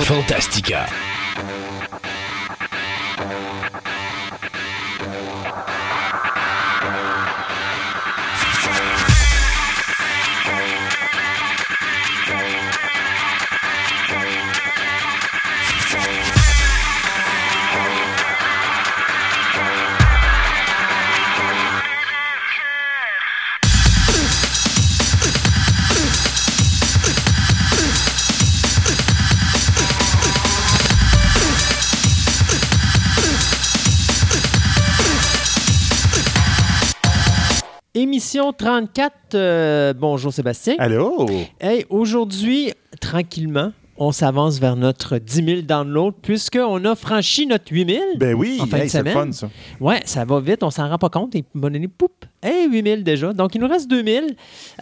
Fantastica. Émission 34. euh, bonjour Sébastien. Allô? Hey, aujourd'hui, tranquillement, on s'avance vers notre 10 000 downloads puisqu'on a franchi notre 8 000. Ben oui, En fin hey, semaine. fun, ça. Ouais, ça va vite, on s'en rend pas compte. Et bon, donné, poup, hey, 8 000 déjà. Donc, il nous reste 2 000.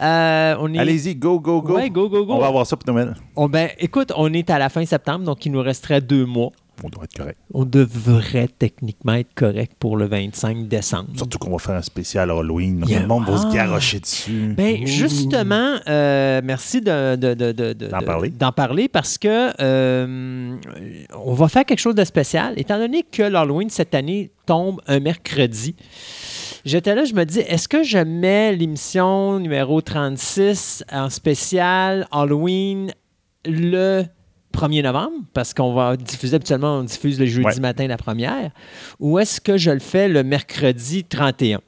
Euh, on est... Allez-y, go, go, go. Ouais, go, go, go. On va avoir ça pour Noël. On- ben, écoute, on est à la fin septembre, donc il nous resterait deux mois. On doit être correct. On devrait techniquement être correct pour le 25 décembre. Surtout qu'on va faire un spécial Halloween. Yeah. Le monde va se Ah. garrocher dessus. Ben, Ouh. justement, euh, merci de, de- de- de- de- D'en de- parler parce que euh, on va faire quelque chose de spécial. Étant donné que l'Halloween cette année tombe un mercredi, j'étais là, je me dis, est-ce que je mets l'émission numéro 36 en spécial Halloween le 1er novembre, parce qu'on va diffuser habituellement, on diffuse le jeudi Ouais. matin la première, ou est-ce que je le fais le mercredi 31?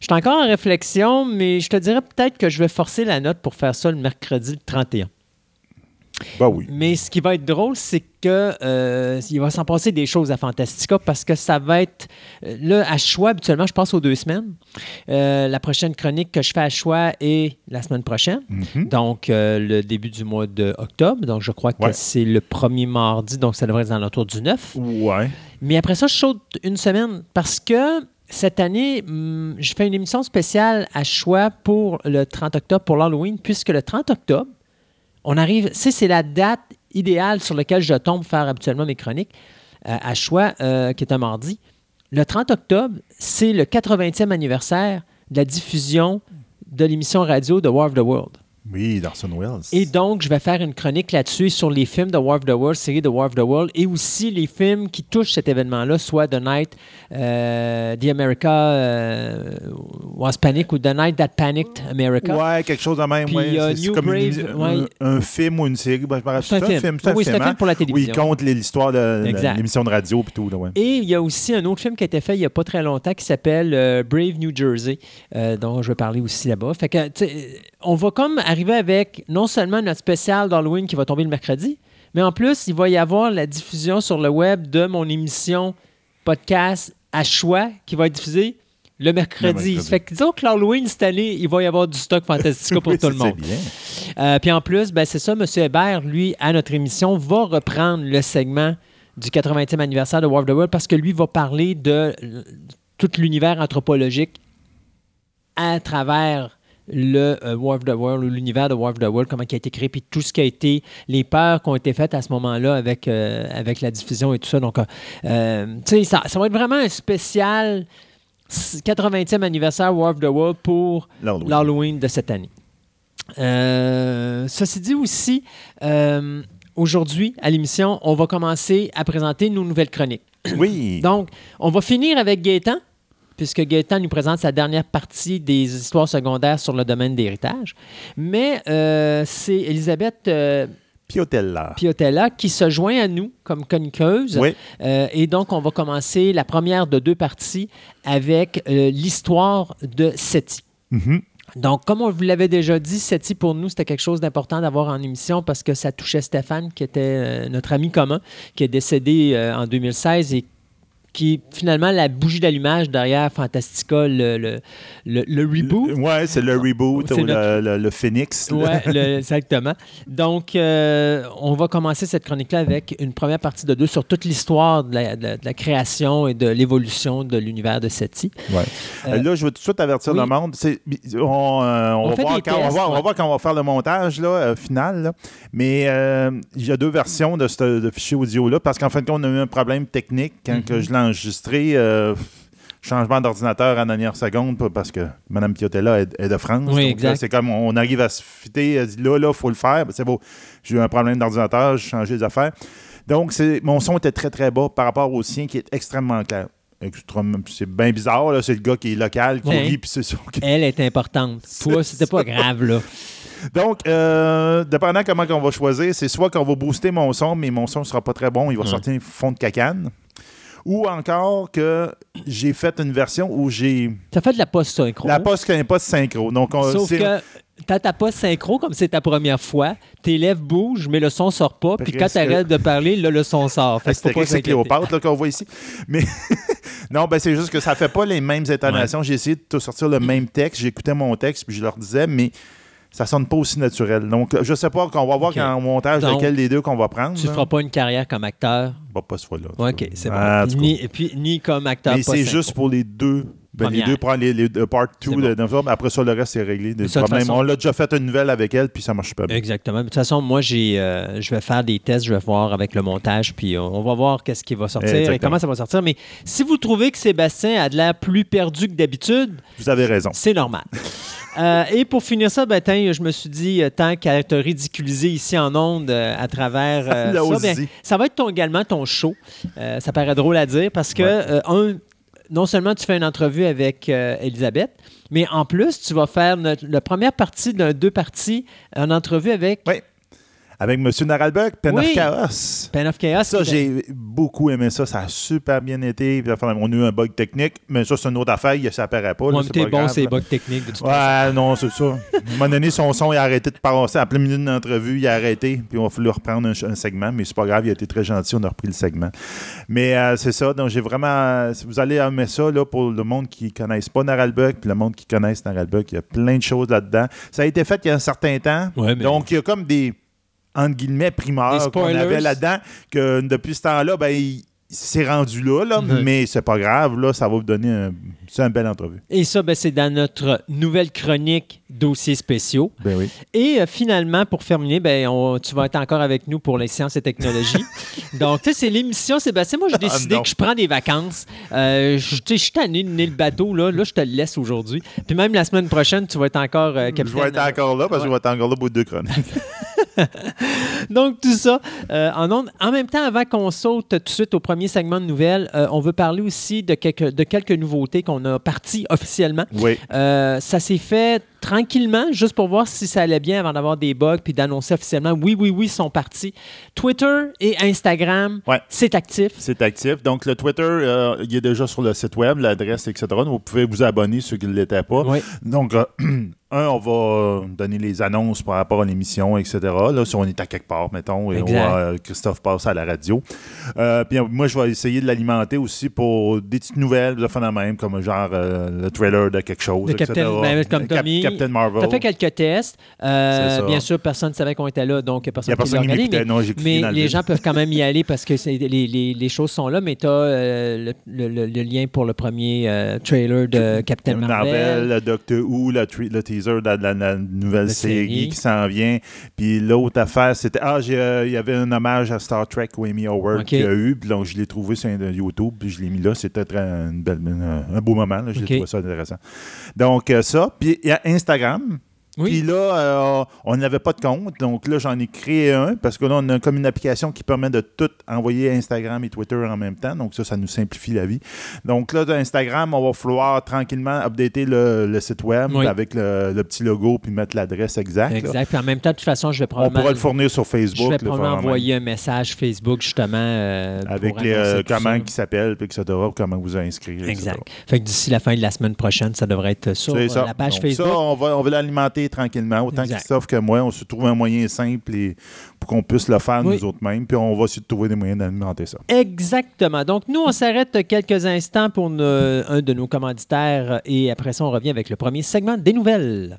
Je suis encore en réflexion, mais je te dirais peut-être que je vais forcer la note pour faire ça le mercredi le 31. Ben oui. Mais ce qui va être drôle, c'est que euh, il va s'en passer des choses à Fantastica parce que ça va être euh, là à choix. Habituellement, je passe aux deux semaines. Euh, la prochaine chronique que je fais à choix est la semaine prochaine, Mhm. donc euh, le début du mois d'octobre. Donc je crois que Ouais. c'est le premier mardi, donc ça devrait être dans l'entour du 9. Ouais. Mais après ça, je saute une semaine parce que cette année, hum, je fais une émission spéciale à choix pour le 30 octobre, pour l'Halloween, puisque le 30 octobre, on arrive, c'est c'est la date idéale sur laquelle je tombe faire habituellement mes chroniques euh, à choix, euh, qui est un mardi. Le 30 octobre, c'est le 80e anniversaire de la diffusion de l'émission radio de War of the World. Oui, d'Orson Welles. Et donc, je vais faire une chronique là-dessus sur les films de War of the World, série de War of the World, et aussi les films qui touchent cet événement-là, soit The Night, euh, The America euh, Was Panic ou The Night That Panicked America. Ouais, quelque chose de même. Puis, ouais. euh, C'est- comme une- Brave, un, ouais. un film ou une série. Ben, je me C'est un film. C'est un Oui, c'est un film, film hein? pour la Où télévision. il compte l'histoire de l'émission de radio et tout. Là, ouais. Et il y a aussi un autre film qui a été fait il n'y a pas très longtemps qui s'appelle euh, Brave New Jersey, euh, dont je vais parler aussi là-bas. Fait que, tu sais, on va comme arriver avec non seulement notre spécial d'Halloween qui va tomber le mercredi, mais en plus, il va y avoir la diffusion sur le web de mon émission podcast à choix qui va être diffusée le mercredi. Mercredi. Fait que disons que l'Halloween cette année, il va y avoir du stock fantastique pour Oui, tout le monde. Euh, puis en plus, ben, c'est ça, M. Hébert, lui, à notre émission, va reprendre le segment du 80e anniversaire de War of the World parce que lui va parler de tout l'univers anthropologique à travers le euh, War of the World ou l'univers de War of the World, comment il a été créé, puis tout ce qui a été, les peurs qui ont été faites à ce moment-là avec, euh, avec la diffusion et tout ça. Donc, euh, euh, tu sais, ça, ça va être vraiment un spécial 80e anniversaire War of the World pour L'Halloween. de cette année. Ceci dit aussi, aujourd'hui, à l'émission, on va commencer à présenter nos nouvelles chroniques. Oui. Donc, on va finir avec Gaétan, puisque Gaétan nous présente sa dernière partie des histoires secondaires sur le domaine d'héritage. Mais euh, c'est Elisabeth euh, Piotella. Piotella qui se joint à nous comme chroniqueuse. Oui. Euh, et donc, on va commencer la première de deux parties avec l'histoire de Seti. Mhm. Donc, comme on vous l'avait déjà dit, Seti, pour nous, c'était quelque chose d'important d'avoir en émission parce que ça touchait Stéphane, qui était notre ami commun, qui est décédé en 2016 et qui est finalement la bougie d'allumage derrière Fantastica, le, le, le, le reboot. Ouais, c'est le reboot ou notre- le, le- le Phoenix. exactement. Donc, euh, on va commencer cette chronique-là avec une première partie de deux sur toute l'histoire de la, de la- de la création et de l'évolution de l'univers de Seti. Ouais. Euh, là, je veux tout de suite avertir oui. le monde. On, euh, on On va voir quand, on, va tests, voir, on va ouais. voir quand on va faire le montage là, final. là. Mais il y a deux versions de ce de fichier audio-là parce qu'en fin de compte, on a eu un problème technique quand Mhm. que je l'ai enregistré. euh, changement d'ordinateur à la dernière seconde parce que Mme Piotella est, est de France. Oui, Donc, exact. là, C'est comme on arrive à se fitter, elle dit là, là, il faut le faire. Ben, C'est beau. J'ai eu un problème d'ordinateur, j'ai changé les affaires. Donc, mon son était très, très bas par rapport au sien qui est extrêmement clair. C'est bien bizarre. C'est le gars qui est local, qui rit, puis c'est ça. Elle est importante. Toi, c'était pas grave, là. Donc, euh, dépendant comment on va choisir, c'est soit qu'on va booster mon son, mais mon son ne sera pas très bon, il va Ouais. sortir un fond de cacane. Ou encore que j'ai fait une version où j'ai T'as fait de la post-synchro. la poste pas synchro. Donc, on, Sauf c'est- que t'as ta post synchro comme c'est ta première fois, tes lèvres bougent, mais le son sort pas. Puis quand t'arrêtes de parler, là, le son sort. Fait et s'inquiéter. Cléopâtre qu'on voit ici. Mais non, ben c'est juste que ça fait pas les mêmes intonations. J'ai essayé de sortir le même texte. J'écoutais mon texte puis je leur disais, mais ça sonne pas aussi naturel. Donc, je sais pas qu'on va voir Ok. en montage Donc, lequel des deux qu'on va prendre. Tu là. feras pas une carrière comme acteur? Pas ce fois-là. OK, c'est bon. Ah, ni, et puis, ni comme acteur. Mais c'est juste pour les deux. Ben, les deux, prendre les, les- le part 2 C'est bon. de novembre. Après ça, le reste, c'est réglé. Des ça, problèmes. façon- On l'a déjà fait une nouvelle avec elle, puis ça marche pas bien. Exactement. De toute façon, moi, j'ai, euh, je vais faire des tests, je vais voir avec le montage, puis on, on va voir qu'est-ce qui va sortir et comment ça va sortir. Mais si vous trouvez que Sébastien a de l'air plus perdu que d'habitude, Vous avez raison. c'est normal. Euh, et pour finir ça, ben, je me suis dit, euh, tant qu'à te ridiculiser ici en ondes euh, à travers euh, ça, ben, ça va être ton, également ton show. Ça paraît drôle à dire parce que, Ouais. un, non seulement tu fais une entrevue avec Elisabeth, mais en plus, tu vas faire notre- la première partie d'un deux parties, une entrevue avec Oui. Avec M. Naralbeck, Pen Oui. of Chaos. Pen of Chaos. Ça, j'ai beaucoup aimé ça. Ça a super bien été. On a eu un bug technique, mais ça, c'est une autre affaire. Ça apparaît pas. là, c'est bon, c'est là. bugs techniques. de toute façon. Ouais, non, c'est ça. À un moment donné, son son, il a arrêté de passer. À plein milieu d'une entrevue, il a arrêté. Puis, on a fallu reprendre un, un segment. Mais c'est pas grave, il a été très gentil. On a repris le segment. Mais euh, c'est ça. Donc, j'ai vraiment. si Vous allez aimer ça là, pour le monde qui ne connaisse pas Naralbuck. Puis, le monde qui connaisse Naralbuck. Il y a plein de choses là-dedans. Ça a été fait il y a un certain temps. Ouais, mais- Donc, il y a comme des. Entre guillemets, Des primeurs qu'on avait là-dedans, que depuis ce temps-là, ben, il s'est rendu là, là Ouais. mais c'est pas grave, là, ça va vous donner un, c'est une belle entrevue. Et ça, ben, c'est dans notre nouvelle chronique dossiers spéciaux. Ben oui. Et euh, finalement, pour terminer, ben, on- tu vas être encore avec nous pour les sciences et technologies. Donc, tu sais, c'est l'émission, Sébastien. Moi, j'ai décidé non. que je prends des vacances. Euh, je suis tanné de le bateau. Là, là je te le laisse aujourd'hui. Puis même la semaine prochaine, tu vas être encore euh, Je vais être encore là parce que je vais être encore là pour deux chroniques. Donc, tout ça, euh, en, ondes. en même temps, avant qu'on saute tout de suite au premier segment de nouvelles, euh, on veut parler aussi de quelques, de quelques nouveautés qu'on a parties officiellement. Oui. Euh, ça s'est fait tranquillement, juste pour voir si ça allait bien avant d'avoir des bugs, puis d'annoncer officiellement oui, oui, oui, ils sont partis. Twitter et Instagram, Ouais. c'est actif. C'est actif. Donc, le Twitter, euh, il est déjà sur le site web, l'adresse, etc. Donc, vous pouvez vous abonner, ceux qui ne l'étaient pas. Donc, euh, un, on va euh, donner les annonces par rapport à l'émission, etc. Là, si on est à quelque part, mettons, et on euh, Christophe passe à la radio. Euh, puis moi, je vais essayer de l'alimenter aussi pour des petites nouvelles, de même, comme genre euh, le trailer de quelque chose, De etc. Captain- ben, comme Tommy. Captain Marvel. Tu as fait quelques tests. Euh, bien sûr, personne ne savait qu'on était là, donc personne qui personne qui regardé, mais- Non, Mais le les gens peuvent quand même y aller parce que c'est- les, les- les choses sont là, mais tu as le, le- le- le lien pour le premier euh, trailer de Captain Marvel. le Doctor Who, le, teaser de la, nouvelle série, série. qui s'en vient. Puis l'autre affaire, c'était. Ah, euh, il y avait un hommage à Star Trek où Amy Howard Ok. qu'il y a eu. Puis donc, je l'ai trouvé sur euh, YouTube. Puis je l'ai mis là. C'était un beau moment. là. Je Ok. l'ai trouvé ça intéressant. Donc, euh, ça. Puis il y a Instagram. Oui. Puis là, euh, on n'avait pas de compte. Donc là, j'en ai créé un parce que là, on a comme une application qui permet de tout envoyer Instagram et Twitter en même temps. Donc ça, ça nous simplifie la vie. Donc là, d'Instagram, on va falloir tranquillement updater le, le site web Oui. avec le, le petit logo puis mettre l'adresse exacte. Exact. Puis en même temps, de toute façon, je vais On probablement, pourra le fournir sur Facebook. je vais probablement envoyer un message Facebook justement euh, Avec les, euh, comment qui s'appelle, puis etc., comment vous inscrire. etc. Exact. Fait que d'ici la fin de la semaine prochaine, ça devrait être sur euh, la page Donc, Facebook. Ça, on va, on va l'alimenter tranquillement. Autant. Christophe que moi, on se trouve un moyen simple et, pour qu'on puisse le faire Oui. nous autres mêmes. Puis on va essayer de trouver des moyens d'alimenter ça. Exactement. Donc, nous, on s'arrête quelques instants pour ne- un de nos commanditaires et après ça, on revient avec le premier segment des nouvelles.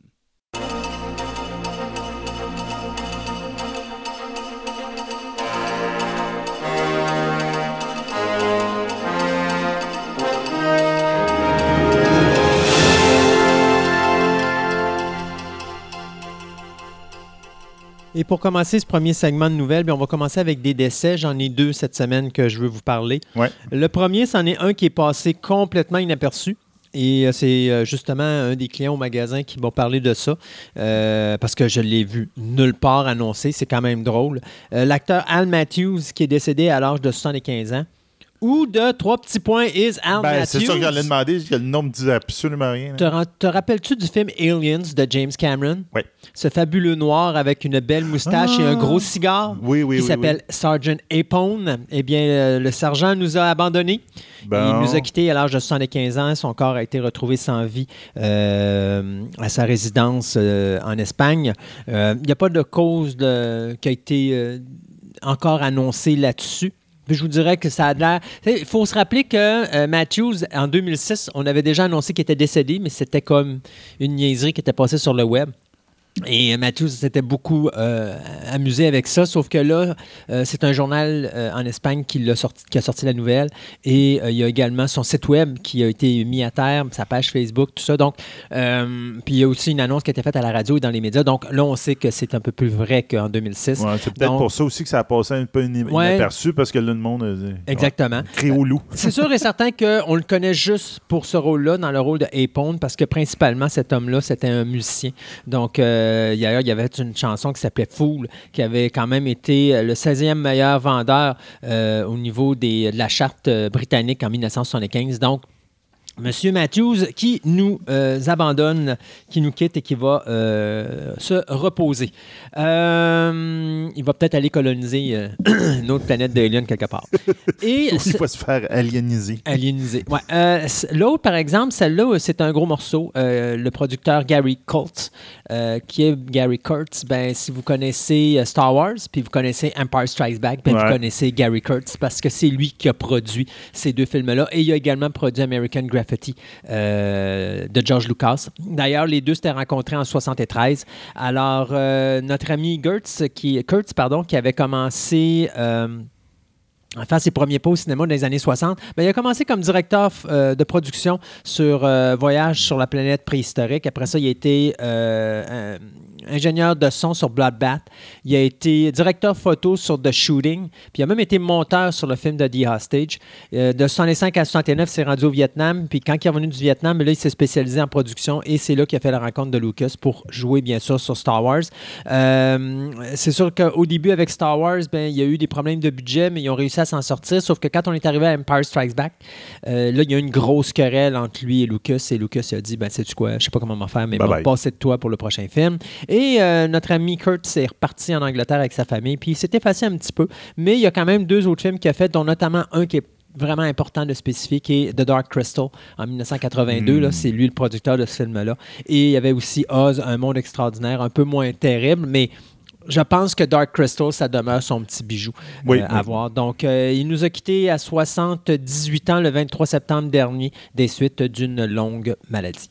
Et pour commencer ce premier segment de nouvelles, bien, on va commencer avec des décès. J'en ai deux cette semaine que je veux vous parler. Ouais. Le premier, c'en est un qui est passé complètement inaperçu. Et euh, c'est euh, justement un des clients au magasin qui m'a parlé de ça, euh, parce que je l'ai vu nulle part annoncé. C'est quand même drôle. Euh, L'acteur Al Matthews, qui est décédé à l'âge de 75 ans. Ou de trois petits points is Al Ben, c'est sûr que j'allais demander, le nom me disait absolument rien. Te, ran- te rappelles-tu du film Aliens de James Cameron? Oui. Ce fabuleux noir avec une belle moustache et un Ah. gros cigare Oui, oui, qui oui, s'appelle Sergeant Apone. Eh bien, euh, le sergent nous a abandonnés. Bon. Il nous a quittés à l'âge de 75 ans. Son corps a été retrouvé sans vie euh, à sa résidence euh, en Espagne. Il n'y a pas de cause de- qui a été encore annoncée là-dessus. Je vous dirais que ça a l'air. Il faut se rappeler que euh, Matthews, en 2006, on avait déjà annoncé qu'il était décédé, mais c'était comme une niaiserie qui était passée sur le web. Et euh, Matthews s'était beaucoup euh, amusé avec ça, sauf que là, euh, c'est un journal euh, en Espagne qui, l'a sorti, qui a sorti la nouvelle. Et il y a également son site web qui a été mis à terre, sa page Facebook, tout ça. Donc, puis il y a aussi une annonce qui a été faite à la radio et dans les médias. Donc là, on sait que c'est un peu plus vrai qu'en 2006. Ouais, c'est peut-être pour ça aussi que ça a passé un peu in- Ouais. inaperçu, parce que là, le monde. euh, Exactement. crie au loup. C'est sûr et certain qu'on le connaît juste pour ce rôle-là, dans le rôle de Apone, parce que principalement, cet homme-là, c'était un musicien. Donc, euh, il y avait une chanson qui s'appelait Fool, qui avait quand même été euh, le 16e meilleur vendeur euh, au niveau des, de la charte britannique en 1975. Donc, Monsieur Matthews qui nous euh, abandonne, qui nous quitte et qui va euh, se reposer. Euh, il va peut-être aller coloniser une autre planète d'Alien quelque part. Et Il faut se faire. Ouais. Euh, c- L'autre, par exemple, celle-là, c'est un gros morceau. Le producteur Gary euh, qui est Gary Kurtz, ben, si vous connaissez Star Wars, puis vous connaissez Empire Strikes Back, ben, Ouais. vous connaissez Gary Kurtz parce que c'est lui qui a produit ces deux films-là. Et il a également produit American Graffiti euh, de George Lucas. D'ailleurs, les deux s'étaient rencontrés en 73. Alors, euh, notre ami Kurtz, qui, Kurtz, pardon, qui avait commencé... euh, à faire ses premiers pas au cinéma dans les années 60. Ben, il a commencé comme directeur de production sur euh, Voyage sur la planète préhistorique. Après ça, il a été ingénieur de son sur Bloodbath. Il a été directeur photo sur The Shooting. Puis il a même été monteur sur le film de The Hostage. Euh, de 65 à 69, il s'est rendu au Vietnam. Puis quand il est revenu du Vietnam, là, il s'est spécialisé en production et c'est là qu'il a fait la rencontre de Lucas pour jouer, bien sûr, sur Star Wars. Euh, c'est sûr qu'au début, avec Star Wars, ben, il y a eu des problèmes de budget, mais ils ont réussi à s'en sortir. Sauf que quand on est arrivé à Empire Strikes Back, euh, là, il y a eu une grosse querelle entre lui et Lucas. Et Lucas il a dit ben, Sais-tu quoi Je sais pas comment m'en faire, mais bon, passer de toi pour le prochain film. Et euh, notre ami Kurt s'est reparti en Angleterre avec sa famille. Puis il s'est effacé un petit peu. Mais il y a quand même deux autres films qu'il a fait, dont notamment un qui est vraiment important de spécifier, qui est The Dark Crystal en 1982. là. C'est lui le producteur de ce film-là. Et il y avait aussi Oz, Un monde extraordinaire, un peu moins terrible, mais je pense que Dark Crystal, ça demeure son petit bijou Oui, euh, à oui. voir. Donc, euh, il nous a quittés à 78 ans le 23 septembre dernier des suites d'une longue maladie.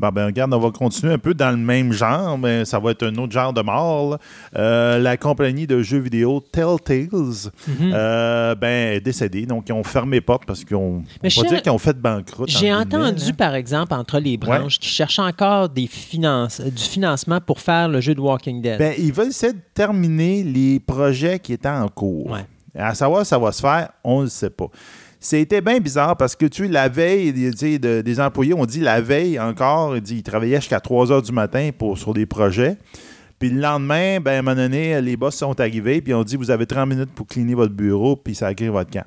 Bon, ben, regarde, on va continuer un peu dans le même genre, mais ça va être un autre genre de mort. Euh, la compagnie de jeux vidéo Telltales Mhm. euh, ben, est décédée. Donc, ils ont fermé les portes parce qu'ils ont. On va dire qu'ils ont fait banqueroute. J'ai entendu, par exemple, entre les branches, qui cherchent encore des finances, du financement pour faire le jeu de Walking Dead. Ben, ils veulent essayer de terminer les projets qui étaient en cours. Ouais. À savoir ça va se faire, on ne le sait pas. C'était bien bizarre parce que tu sais, la veille, de- des employés ont dit la veille encore, ils, dit, ils travaillaient jusqu'à 3 heures du matin pour, sur des projets. Puis le lendemain, ben, à un moment donné, les boss sont arrivés puis ont dit vous avez 30 minutes pour cleaner votre bureau puis ça crée votre camp.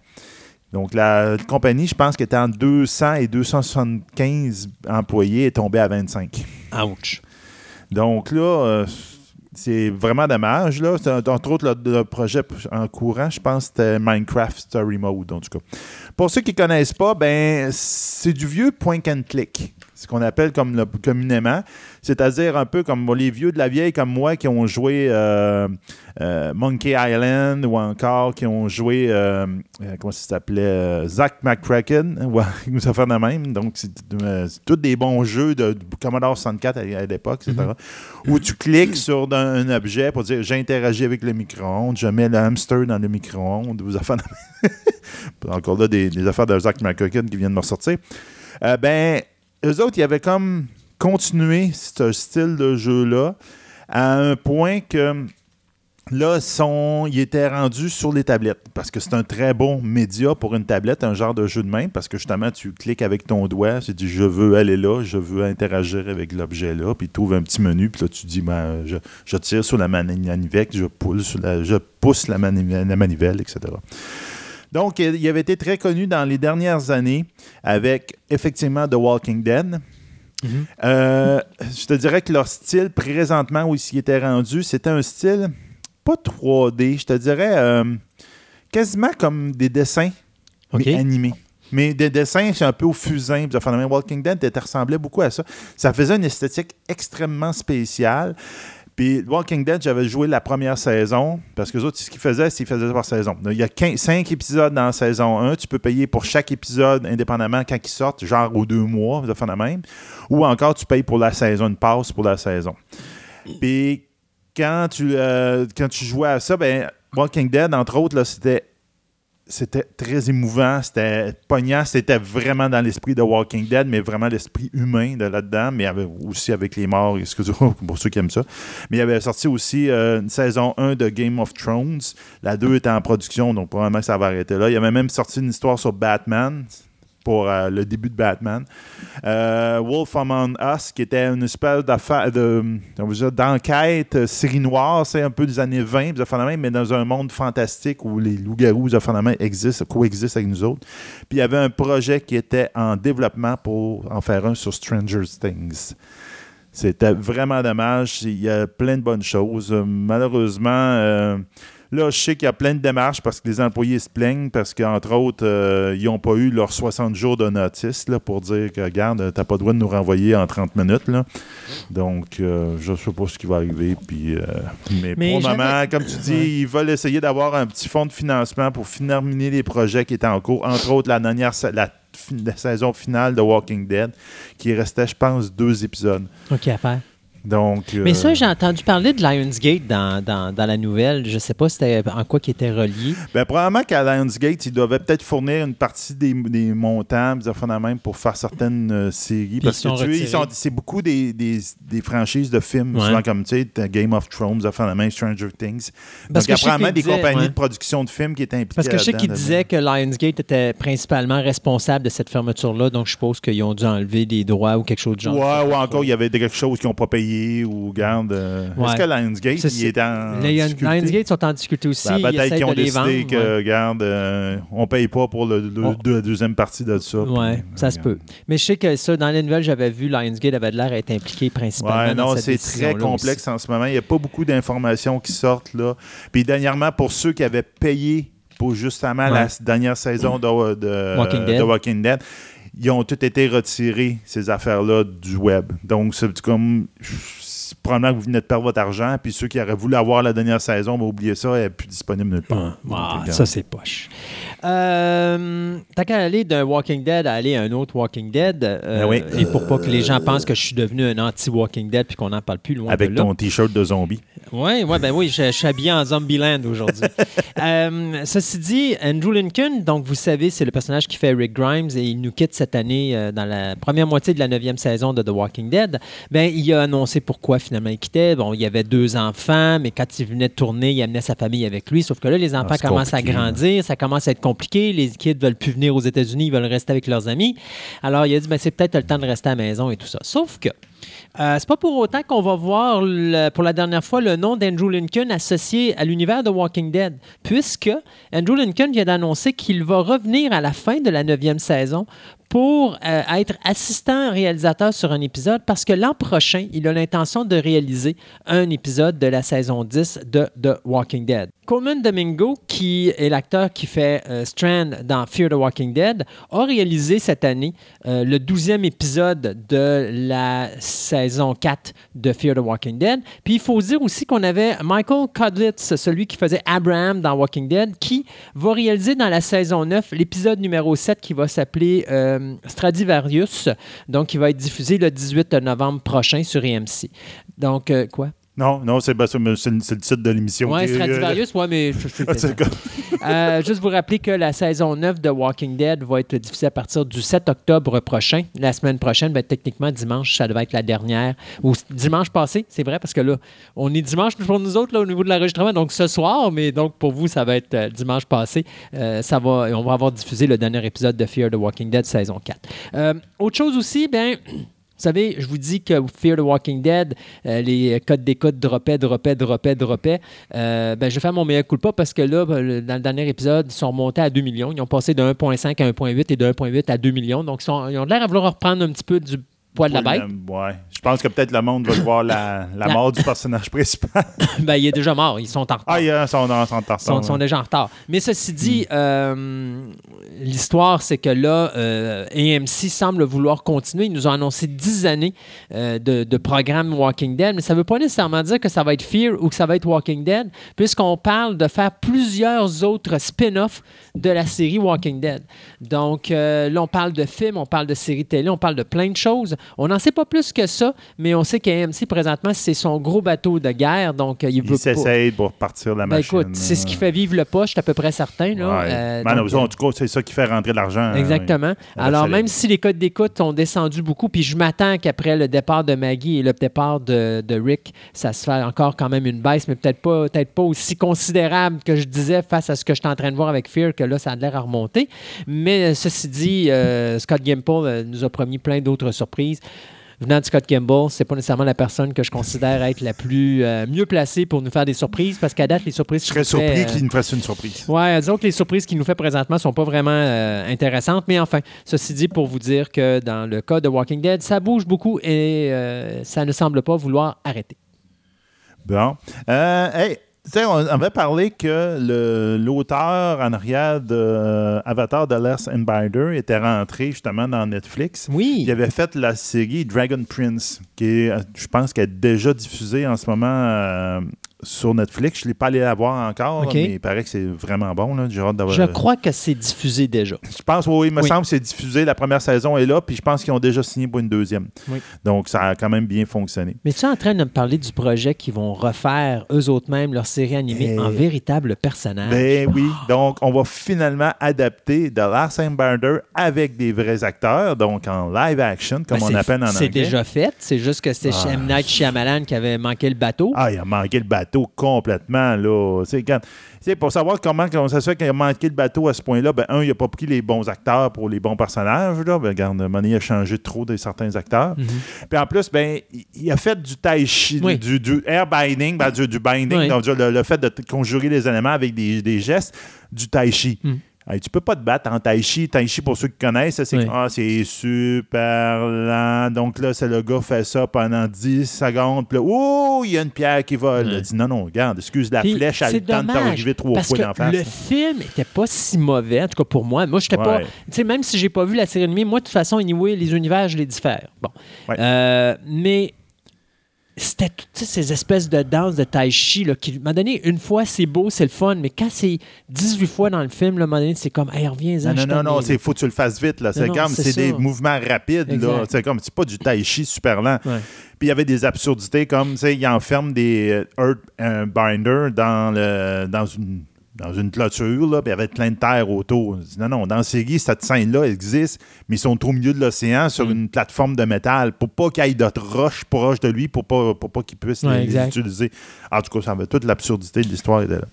Donc la compagnie, je pense qu'elle était entre 200 et 275 employés est tombée à 25. Ouch. Donc là, euh, c'est vraiment dommage. Là. Entre autres, le, projet en courant, je pense c'était Minecraft Story Mode, en tout cas. Pour ceux qui ne connaissent pas, ben, c'est du vieux point and click ce qu'on appelle comme communément, c'est-à-dire un peu comme les vieux de la vieille comme moi qui ont joué euh, euh, Monkey Island ou encore qui ont joué, euh, comment ça s'appelait, Zack McCracken, ou ça fait de même. Donc, c'est tous des bons jeux de, Commodore 64 à, l'époque, etc. Mm-hmm. Où tu cliques sur un, objet pour dire j'interagis avec le micro-ondes, je mets le hamster dans le micro-ondes, vous Encore là, des, des, affaires de Zack McCracken qui viennent de me ressortir. ben, eux autres, ils avaient comme continué ce style de jeu-là à un point que là, sont, ils étaient rendus sur les tablettes parce que c'est un très bon média pour une tablette, un genre de jeu de main parce que justement, tu cliques avec ton doigt, tu dis je veux aller là, je veux interagir avec l'objet là, puis tu ouvres un petit menu, puis là, tu dis ben, je, tire sur la manivelle, je pousse, la manivelle, etc. Donc, il avait été très connu dans les dernières années avec effectivement The Walking Dead. Mhm. Euh, je te dirais que leur style, présentement, où ils s'y étaient rendus, c'était un style pas 3D, je te dirais euh, quasiment comme des dessins animés. Mais des dessins, c'est un peu au fusain. Walking Dead ressemblait beaucoup à ça. Ça faisait une esthétique extrêmement spéciale. Puis Walking Dead, j'avais joué la première saison, parce que les autres, ce qu'ils faisaient, c'est qu'ils faisaient par saison. Il y a 5 épisodes dans la saison 1. Tu peux payer pour chaque épisode indépendamment quand ils sortent, genre aux deux mois, de fin de même. Ou encore, tu payes pour la saison, une passe pour la saison. Puis quand tu, euh, quand tu jouais à ça, ben, Walking Dead, entre autres, c'était c'était très émouvant, c'était poignant, c'était vraiment dans l'esprit de Walking Dead, mais vraiment l'esprit humain de là-dedans, mais aussi avec les morts, excusez-moi pour ceux qui aiment ça. Mais il avait sorti aussi euh, une saison 1 de Game of Thrones. La 2 était en production, donc probablement ça va arrêter là. Il avait même sorti une histoire sur Batman pour euh, le début de Batman. Euh, Wolf Among Us, qui était une espèce d'affaire d'enquête euh, série noire, c'est un peu des années 20, mais dans un monde fantastique où les loups-garous existent, coexistent avec nous autres. Puis il y avait un projet qui était en développement pour en faire un sur Stranger Things. C'était vraiment dommage. Il y a plein de bonnes choses. Malheureusement, Là, je sais qu'il y a plein de démarches parce que les employés se plaignent parce qu'entre autres, euh, ils n'ont pas eu leurs 60 jours de notice là, pour dire que, regarde, tu n'as pas le droit de nous renvoyer en 30 minutes. Là. Donc, euh, je ne sais pas ce qui va arriver. Puis, euh, mais, pour le moment, comme tu dis, ils veulent essayer d'avoir un petit fonds de financement pour terminer les projets qui étaient en cours. Entre autres, la dernière la, saison finale de Walking Dead, qui restait, je pense, deux épisodes. OK, à faire. Donc, Mais ça, euh, j'ai entendu parler de Lionsgate dans, dans, dans la nouvelle. Je ne sais pas c'était en quoi qui était relié. Bien, probablement qu'à Lionsgate, ils devaient peut-être fournir une partie des, des montants, même pour faire certaines euh, séries. parce que c'est beaucoup des, des, des, franchises de films, souvent comme tu sais, Game of Thrones, même Stranger Things. Parce Donc, il y a des compagnies de production de films qui étaient impliquées. Parce que je sais qu'ils disaient que Lionsgate était principalement responsable de cette fermeture-là. Donc, je suppose qu'ils ont dû enlever des droits ou quelque chose de genre. Ouais, ou encore, il y avait quelque chose qu'ils n'ont pas payé ou garde. Euh, est-ce que Lionsgate est, est en les, difficulté? Lionsgate sont en difficulté aussi. Ben, peut-être qu'ils ont décidé que, garde, euh, on paye pas pour le, la deuxième partie de ça. Oui, ça se peut. Mais je sais que ça, dans les nouvelles, j'avais vu Lionsgate avait l'air d'être impliqué principalement ouais, non, c'est très complexe en ce moment. Il n'y a pas beaucoup d'informations qui sortent là. Puis dernièrement, pour ceux qui avaient payé pour justement la dernière saison de, de, Walking, Dead. de Walking Dead ils ont tout été retirés, ces affaires-là, du web. Donc, c'est comme probablement que vous venez de perdre votre argent, puis ceux qui auraient voulu avoir la dernière saison vont oublier ça, elle n'est plus disponible nulle part. Ah, ça, c'est poche. Euh, T'as qu'à aller d'un Walking Dead à aller à un autre Walking Dead, euh, ben et pour pas que les gens pensent que je suis devenu un anti-Walking Dead puis qu'on n'en parle plus loin Avec de là. ton T-shirt de zombie. Oui, ouais, ben oui, je, suis habillé en Zombieland aujourd'hui. euh, ceci dit, Andrew Lincoln, donc vous savez, c'est le personnage qui fait Rick Grimes et il nous quitte cette année euh, dans la première moitié de la neuvième saison de The Walking Dead. Ben, il a annoncé pourquoi finalement il quittait. Bon, il y avait deux enfants, mais quand il venait de tourner, il amenait sa famille avec lui. Sauf que là, les ah, enfants commencent à grandir, ça commence à être compliqué. Les kids veulent plus venir aux États-Unis, ils veulent rester avec leurs amis. Alors, il a dit, ben, c'est peut-être le temps de rester à la maison et tout ça. Sauf que euh, c'est pas pour autant qu'on va voir pour la dernière fois le nom d'Andrew Lincoln associé à l'univers de Walking Dead, puisque Andrew Lincoln vient d'annoncer qu'il va revenir à la fin de la neuvième saison pour euh, être assistant réalisateur sur un épisode parce que l'an prochain, il a l'intention de réaliser un épisode de la saison 10 de The Walking Dead. Coleman Domingo, qui est l'acteur qui fait euh, Strand dans Fear the Walking Dead, a réalisé cette année euh, le 12e épisode de la saison 4 de Fear the Walking Dead. Puis il faut dire aussi qu'on avait Michael Cudlitz, celui qui faisait Abraham dans Walking Dead, qui va réaliser dans la saison 9 l'épisode numéro 7 qui va s'appeler euh, Stradivarius, donc qui va être diffusé le 18 novembre prochain sur EMC. Donc, quoi? Non, non, c'est ben, c'est le c'est le titre de l'émission. Ouais, qui- Stradivarius, ouais, mais. Ah, c'est comme- Euh, juste vous rappeler que la saison 9 de Walking Dead va être diffusée à partir du 7 octobre prochain. La semaine prochaine, ben, techniquement, dimanche, ça devait être la dernière. Ou s- dimanche passé, c'est vrai, parce que là, on est dimanche pour nous autres là, au niveau de l'enregistrement, donc ce soir, mais donc pour vous, ça va être euh, dimanche passé. Euh, ça va, on va avoir diffusé le dernier épisode de Fear the Walking Dead saison 4. Euh, autre chose aussi, ben. Vous savez, je vous dis que Fear the Walking Dead, euh, les codes d'écoute droppaient, droppaient, droppaient, droppaient. Euh, ben, je vais faire mon meilleur coup de pas parce que là, ben, dans le dernier épisode, ils sont remontés à 2 millions. Ils ont passé de 1,5 à 1,8 et de 1,8 à 2 millions. Donc, ils, ils ont l'air à vouloir reprendre un petit peu du poids de la bête. Ouais. Je pense que peut-être le monde va voir la, la La- mort du personnage principal. ben, il est déjà mort. Ils sont en retard. Ah, il y a son, son, son, Ils sont, sont déjà en retard. Mais ceci dit, euh, l'histoire, c'est que là, euh, AMC semble vouloir continuer. Ils nous ont annoncé 10 années euh, de, de programme Walking Dead, mais ça ne veut pas nécessairement dire que ça va être Fear ou que ça va être Walking Dead, puisqu'on parle de faire plusieurs autres spin-offs de la série Walking Dead. Donc là, on parle de films, on parle de séries télé, on parle de plein de choses. On n'en sait pas plus que ça, mais on sait qu'AMC, présentement, c'est son gros bateau de guerre, donc euh, il veut Il pas... s'essaye pour partir la Ben machine. écoute, c'est ce qui fait vivre le poche, suis à peu près certain. Là. Ouais. Euh, donc, non, en tout cas, c'est ça qui fait rentrer de l'argent. hein, Exactement. oui. Alors, même si les codes d'écoute ont descendu beaucoup, puis je m'attends qu'après le départ de Maggie et le départ de, de Rick, ça se fait encore quand même une baisse, mais peut-être pas, peut pas aussi considérable que je disais face à ce que je suis en train de voir avec Fear, que là, ça a l'air à remonter. Mais euh, ceci dit, euh, Scott Gimple euh, nous a promis plein d'autres surprises. Venant de Scott Campbell, c'est pas nécessairement la personne que je considère être la plus euh, mieux placée pour nous faire des surprises, parce qu'à date, les surprises Je serais surpris euh, qu'il nous fasse une surprise. Ouais, disons que les surprises qu'il nous fait présentement sont pas vraiment euh, intéressantes, mais enfin, ceci dit, pour vous dire que dans le cas de Walking Dead, ça bouge beaucoup et ça ne semble pas vouloir arrêter. Bon. Hey, sais, on avait parlé que l'auteur en arrière de euh, Avatar The Last Airbender était rentré justement dans Netflix. Oui. Il avait fait la série Dragon Prince, qui est, euh, je pense qu'elle est déjà diffusée en ce moment euh, sur Netflix. Je ne l'ai pas allé la voir encore, mais il paraît que c'est vraiment bon. là. Hâte d'avoir- Je crois que c'est diffusé déjà. Je pense, oui, il me Oui. semble que c'est diffusé. La première saison est là, puis je pense qu'ils ont déjà signé pour une deuxième. Oui. Donc, ça a quand même bien fonctionné. Mais tu es en train de me parler du projet qui vont refaire eux autres mêmes leur série animée Eh. en véritable personnage. Ben oui, donc on va finalement adapter The Last Airbender avec des vrais acteurs, donc en live action, comme Ben, on appelle en anglais. C'est déjà fait. C'est juste que c'est Ah. M. Night Shyamalan qui avait manqué le bateau. Ah, il a manqué le bateau complètement, là. C'est quand... pour savoir comment, comment ça se fait qu'il a manqué le bateau à ce point-là, ben, un, il n'a pas pris les bons acteurs pour les bons personnages, là. Ben, regarde, il a changé trop de certains acteurs. Mhm. Puis en plus, ben, il- a fait du tai chi, Oui. du, du air binding, ben, du, du binding, Oui. donc le, le fait de conjurer les éléments avec des, des gestes, du tai chi. Mm. Hey, tu peux pas te battre en tai chi. Tai chi, pour ceux qui connaissent, c'est Oui. ah, c'est super lent. Donc là, c'est le gars fait ça pendant 10 secondes. Puis là, oh, il y a une pierre qui vole. Il dit non, non, regarde, excuse, la Puis, flèche a le temps de t'arriver trois parce fois d'en face. Le là. film était pas si mauvais, en tout cas pour moi. Moi, j'étais pas. Ouais. Tu sais, même si j'ai pas vu la série animée, moi, de toute façon, anyway, les univers, je les diffère. Bon. Ouais. Euh, mais c'était toutes ces espèces de danses de tai chi là, qui m'a donné une fois c'est beau c'est le fun mais quand c'est 18 fois dans le film là, à un moment donné c'est comme hey, reviens Non, non, non, non, c'est faut que tu le fasses vite. là. C'est comme, c'est des mouvements rapides. là. C'est comme, c'est pas du tai chi super lent. Ouais. Puis il y avait des absurdités comme, tu sais, il enferme des euh, Earth Binder dans, le, dans, une, dans une clôture, là, puis il y avait plein de terre autour. Je dis, non, non, dans série, cette scène-là existe, mais ils sont au milieu de l'océan sur Mm. une plateforme de métal pour pas qu'il y ait d'autres roches proches de lui, pour pas, pour pas qu'il puisse Ouais, les, les utiliser. En tout cas, ça avait toute l'absurdité de l'histoire était là.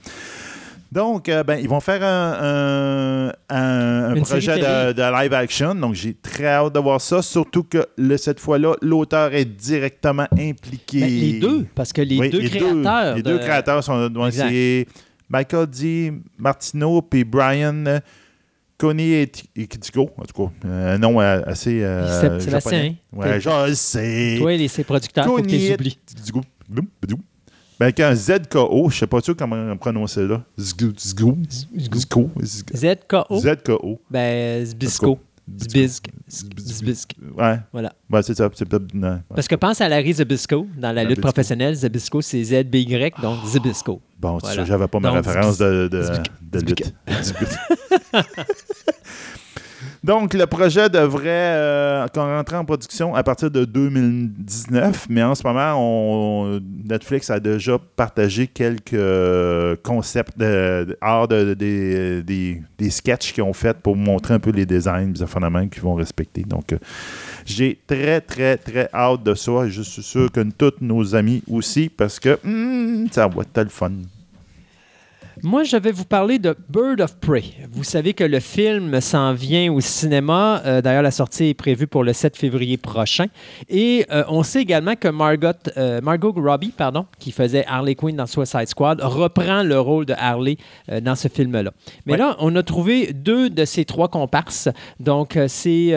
Donc, euh, ben, ils vont faire un, un- un- un Une projet de, live action. Donc, j'ai très hâte de voir ça. Surtout que le- cette fois-là, l'auteur est directement impliqué. Ben, les deux parce que les Oui, deux créateurs les de- deux créateurs sont. Michael D. Martino puis Brian Connie Ekitiko, en tout cas, un nom euh, assez. Euh, C'est- Sébastien, hein? Ouais, je sais. Toi, les ses producteurs, faut que tu oublies. Ben, un ZKO, je sais pas sûr comment prononcer là. Zgo. ZKO, ZKO. ben, Zbisco. Zbisc. Zbisc. Ouais. Voilà. Ouais, c'est ça. C'est peut-être. non, ouais. Parce que pense à Larry Zabisco dans la lutte professionnelle. Zabisco, c'est Z-B-Y, donc Zabisco. Bon, tu Voilà. sais, j'avais pas ma Donc, référence de, de, de lutte. Donc, le projet devrait euh, rentrer en production à partir de 2019, mais en ce moment, on- Netflix a déjà partagé quelques euh, concepts hors de- des, des, sketchs qu'ils ont fait pour montrer un peu les designs, les qu'ils vont respecter. Donc, euh, j'ai très, très, très hâte de ça. et Je suis sûr que tous nos amis aussi, parce que hmm, ça va être le fun. Moi, je vais vous parler de Bird of Prey. Vous savez que le film s'en vient au cinéma. Euh, D'ailleurs, la sortie est prévue pour le 7 février prochain. Et euh, on sait également que Margot, euh, Margot Robbie, pardon, qui faisait Harley Quinn dans Suicide Squad, reprend le rôle de Harley dans ce film-là. Mais Ouais. là, on a trouvé deux de ces trois comparses. Donc, c'est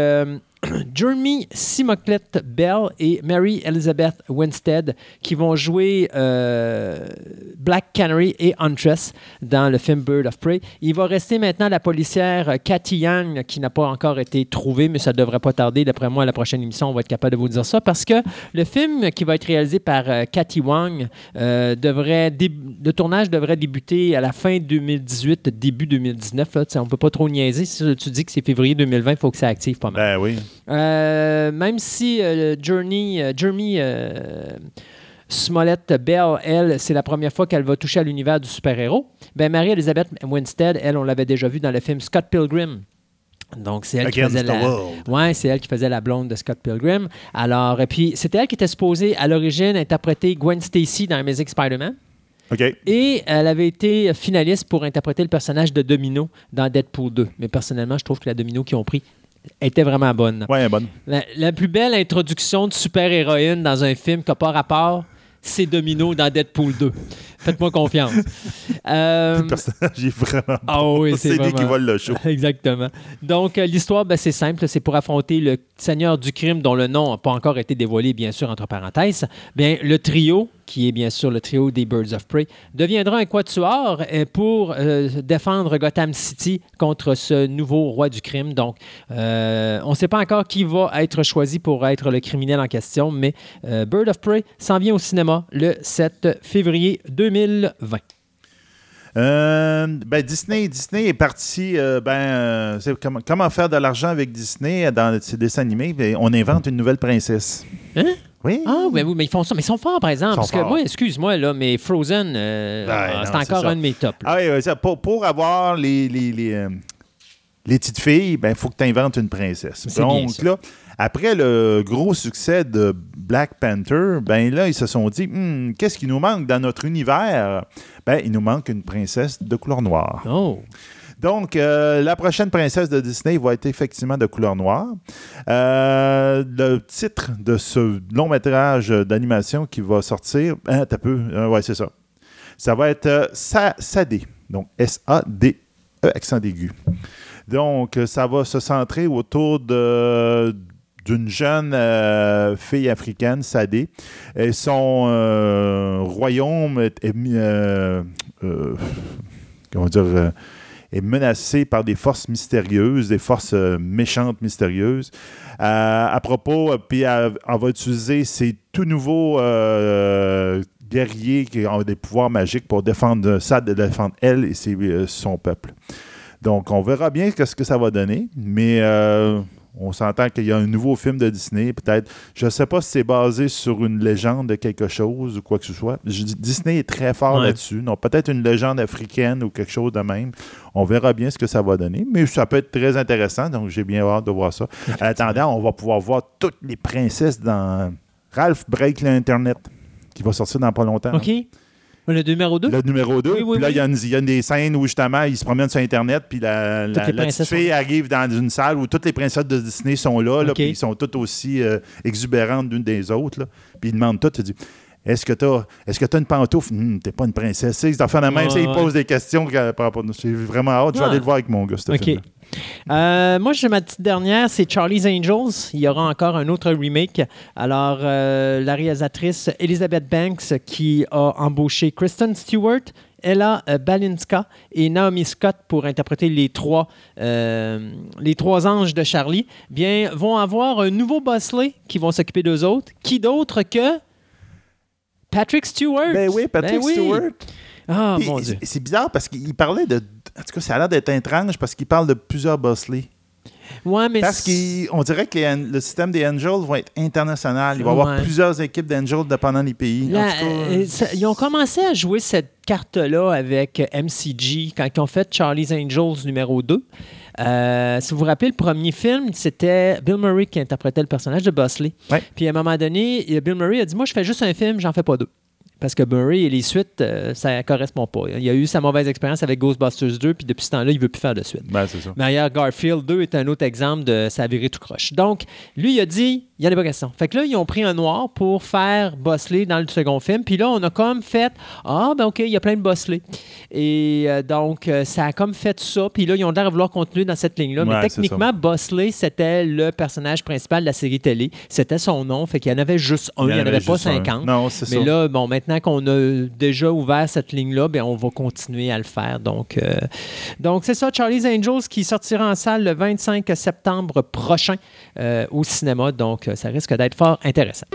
Jeremy Simoclette Bell et Mary Elizabeth Winstead qui vont jouer euh, Black Canary et Huntress dans le film Bird of Prey. Il va rester maintenant la policière Cathy Young qui n'a pas encore été trouvée, mais ça ne devrait pas tarder. D'après moi, à la prochaine émission, on va être capable de vous dire ça parce que le film qui va être réalisé par euh, Cathy Wang euh, devrait le tournage devrait débuter à la fin 2018, début 2019. Là. Tu sais, On ne peut pas trop niaiser. Si tu dis que c'est février 2020, il faut que ça active pas mal. Ben oui. Euh, même si euh, Journey, euh, Jeremy Smollett Bell, elle, c'est la première fois qu'elle va toucher à l'univers du super-héros, ben Marie-Elizabeth Winstead, elle, on l'avait déjà vue dans le film Scott Pilgrim. Donc, c'est elle qui faisait la... world. Ouais, c'est elle qui faisait la blonde de Scott Pilgrim. Alors, et puis, c'était elle qui était supposée, à l'origine, interpréter Gwen Stacy dans Amazing Spider-Man. OK. Et elle avait été finaliste pour interpréter le personnage de Domino dans Deadpool 2. Mais personnellement, je trouve que la Domino qu'ils ont pris était vraiment bonne. Ouais, bonne. La, la plus belle introduction de super-héroïne dans un film qui n'a pas rapport, c'est Domino dans Deadpool 2. Faites-moi confiance. Euh, Le personnage est vraiment ah bon. oui, c'est lui vraiment- qui vole le show. Exactement. Donc, euh, l'histoire, ben, c'est simple. C'est pour affronter le seigneur du crime dont le nom n'a pas encore été dévoilé, bien sûr, entre parenthèses. Bien, le trio, qui est bien sûr le trio des Birds of Prey, deviendra un quatuor euh, pour euh, défendre Gotham City contre ce nouveau roi du crime. Donc, euh, on ne sait pas encore qui va être choisi pour être le criminel en question, mais euh, Bird of Prey s'en vient au cinéma le 7 février 2020. Euh, ben Disney, Disney est parti. euh, ben, euh, comment, comment faire de l'argent avec Disney dans ses dessins animés? Ben, on invente une nouvelle princesse. Hein? Oui. Ah, ben oui, mais ils font ça. Mais ils sont forts, par exemple. Parce que moi, excuse-moi, là, mais Frozen, non, c'est encore un de mes tops. là. Ah oui, pour, pour avoir les, les, les, les petites filles, il ben, faut que tu inventes une princesse. Donc ça. Après le gros succès de Black Panther, ben là, ils se sont dit, Hmm, qu'est-ce qui nous manque dans notre univers? Ben, il nous manque une princesse de couleur noire. Oh. Donc, euh, la prochaine princesse de Disney va être effectivement de couleur noire. Euh, le titre de ce long métrage d'animation qui va sortir, hein, t'as peu, euh, ouais, c'est ça. Ça va être Sa- Sadé, donc S-A-D-E, accent aigu. Donc, ça va se centrer autour de d'une jeune euh, fille africaine, Sadé. Et son euh, royaume euh, est menacé par des forces mystérieuses, des forces méchantes mystérieuses. À propos, puis elle, elle va utiliser ses tout nouveaux guerriers qui ont des pouvoirs magiques pour défendre ça, défendre elle et son peuple. Donc, on verra bien ce que ça va donner, mais on s'entend qu'il y a un nouveau film de Disney, peut-être. Je ne sais pas si c'est basé sur une légende de quelque chose ou quoi que ce soit. Je Disney est très fort Ouais. là-dessus. Non, peut-être une légende africaine ou quelque chose de même. On verra bien ce que ça va donner, mais ça peut être très intéressant, donc j'ai bien hâte de voir ça. En attendant, on va pouvoir voir toutes les princesses dans Ralph Break l'Internet, qui va sortir dans pas longtemps. OK. Le numéro 2? Le numéro 2. Oui, oui, puis là, oui. il y, a une- il y a des scènes où justement, ils se promènent sur Internet, puis la, la, la petite fille arrive dans une salle où toutes les princesses de Disney sont là, là, OK. puis ils sont toutes aussi euh, exubérantes l'une des autres. là. Puis ils demandent toutes, tu dis Est-ce que tu as, est-ce que as une pantoufle? Hum, T'es pas une princesse. Ils en font la même, Ouais, tu sais, ils ouais. posent des questions. que- par rapport- J'ai vraiment hâte. Je vais Ah. aller le voir avec mon gars, ce film Euh, moi, j'ai ma petite dernière, c'est Charlie's Angels. Il y aura encore un autre remake. Alors, euh, la réalisatrice Elizabeth Banks qui a embauché Kristen Stewart, Ella euh, Balinska et Naomi Scott pour interpréter les trois, euh, les trois anges de Charlie, bien, vont avoir un nouveau Bosley qui vont s'occuper d'eux autres. Qui d'autre que Patrick Stewart? Ben oui, Patrick Ben oui. Stewart. Ah, Puis, mon Dieu. c'est- bizarre parce qu'il parlait de. En tout cas, ça a l'air d'être étrange parce qu'il parle de plusieurs Bosley. Ouais, mais Parce qu'on dirait que les- le système des Angels va être international. Il va y avoir plusieurs équipes d'Angels dépendant des pays. En La- tout cas, euh, ça- ils ont commencé à jouer cette carte-là avec MCG quand ils ont fait Charlie's Angels numéro 2. Euh, si vous vous rappelez, le premier film, c'était Bill Murray qui interprétait le personnage de Bosley. Ouais. Puis à un moment donné, il- Bill Murray a dit Moi, je fais juste un film, j'en fais pas deux. Parce que Murray et les suites, euh, ça correspond pas. Il a eu sa mauvaise expérience avec Ghostbusters 2, puis depuis ce temps-là, il veut plus faire de suite. Ben, c'est ça. Mais ailleurs, Garfield 2 est un autre exemple de ça a viré tout croche. Donc, lui, il a dit, il y en a pas question. Fait que là, ils ont pris un noir pour faire Bosley dans le second film. Puis là, on a comme fait, ah, ben OK, il y a plein de Bosley. Et euh, donc, euh, ça a comme fait ça. Puis là, ils ont l'air de vouloir continuer dans cette ligne-là. Ouais, Mais techniquement, Bosley, c'était le personnage principal de la série télé. C'était son nom. Fait qu'il y en avait juste un. Il n'y en avait pas juste un. 50. Non, c'est ça. Mais là, bon, maintenant qu'on a déjà ouvert cette ligne-là, ben, on va continuer à le faire. Donc, euh, donc c'est ça, Charlie's Angels qui sortira en salle le 25 septembre prochain euh, au cinéma. Donc, euh, ça risque d'être fort intéressant.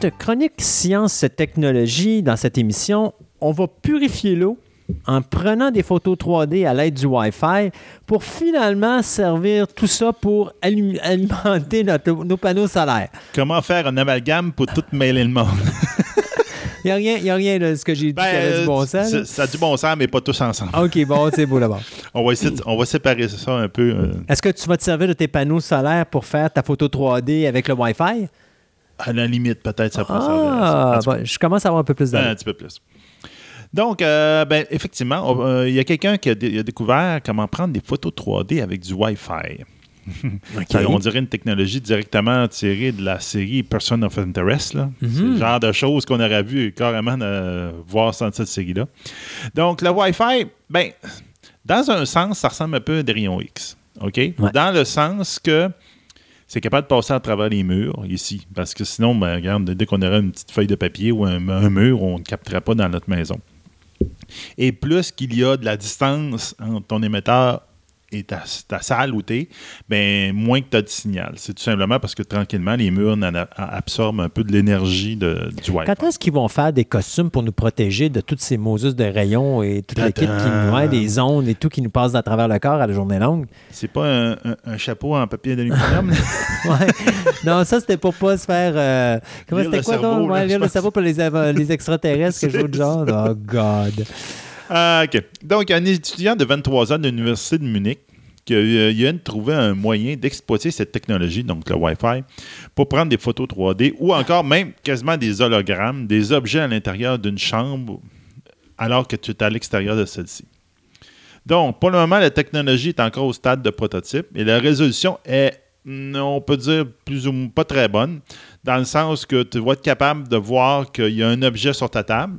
Notre chronique science et technologie dans cette émission, on va purifier l'eau en prenant des photos 3D à l'aide du Wi-Fi pour finalement servir tout ça pour alimenter notre- nos panneaux solaires. Comment faire un amalgame pour tout mêler le monde? Il n'y a rien, il y a rien de ce que j'ai dit qui avait du bon sens. ça, a du bon sens, mais pas tous ensemble. OK, bon, c'est beau d'abord. On, va essayer de- on va séparer ça un peu. euh, Est-ce que tu vas te servir de tes panneaux solaires pour faire ta photo 3D avec le Wi-Fi? À la limite, peut-être, ça pourrait. Ah, bon, je commence à avoir un peu plus un d'allure. petit peu plus. Donc, euh, ben, effectivement, euh, il y a quelqu'un qui a, découvert comment prendre des photos 3D avec du Wi-Fi. Ça, On dirait une technologie directement tirée de la série Person of Interest. là. C'est le genre de choses qu'on aurait vu carrément euh, voir dans cette série-là. Donc, le Wi-Fi, ben, dans un sens, ça ressemble un peu à des rayons X. OK? Dans le sens que c'est capable de passer à travers les murs ici. Parce que sinon, ben, regarde, dès qu'on aurait une petite feuille de papier ou un, un mur, on ne capterait pas dans notre maison. Et plus qu'il y a de la distance entre ton émetteur et ta, ta salle où tu ben, moins que tu as de signal. C'est tout simplement parce que tranquillement, les murs absorbent un peu de l'énergie de- du Wi-Fi. Quand est-ce qu'ils vont faire des costumes pour nous protéger de toutes ces Moses de rayons et toute l'équipe qui nous ouais, des ondes et tout qui nous passe à travers le corps à la journée longue? C'est pas un, un- un chapeau en papier d'aluminium? Ouais. non, ça, c'était pour pas se faire. euh, comment c'était quoi, cerveau, donc? Ouais, je lire le cerveau pour les, extraterrestres, chose de genre. Oh, God. Ah, OK. Donc, un étudiant de 23 ans de l'Université de Munich qui a, eu- il a trouvé un moyen d'exploiter cette technologie, donc le Wi-Fi, pour prendre des photos 3D ou encore même quasiment des hologrammes, des objets à l'intérieur d'une chambre alors que tu es à l'extérieur de celle-ci. Donc, pour le moment, la technologie est encore au stade de prototype et la résolution est, on peut dire, plus ou moins pas très bonne, dans le sens que tu vas être capable de voir qu'il y a un objet sur ta table,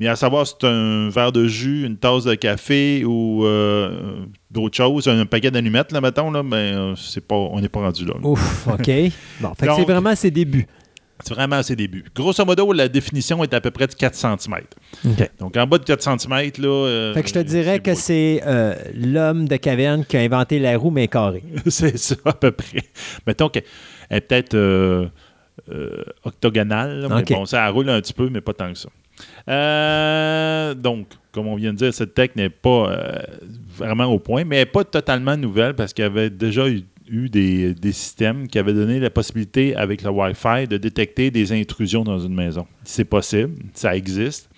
mais à savoir si c'est un verre de jus, une tasse de café ou euh, d'autres choses, un paquet d'allumettes, là, mettons, là, ben, euh, c'est pas, on n'est pas rendu là. Ouf, OK. Bon, fait Donc- c'est vraiment ses débuts. C'est vraiment à ses débuts. Grosso modo, la définition est à peu près de 4 cm. OK. Donc, en bas de 4 cm, là... euh, Fait que je te dirais que beau. c'est euh, l'homme de caverne qui a inventé la roue, mais carrée. c'est ça, à peu près. Mettons qu'elle est peut-être euh, octogonale, là, mais OK. bon, ça roule un petit peu, mais pas tant que ça. Euh, donc, comme on vient de dire, cette tech n'est pas euh, vraiment au point, mais elle n'est pas totalement nouvelle parce qu'il y avait déjà eu des, systèmes qui avaient donné la possibilité, avec le Wi-Fi, de détecter des intrusions dans une maison. C'est possible, ça existe.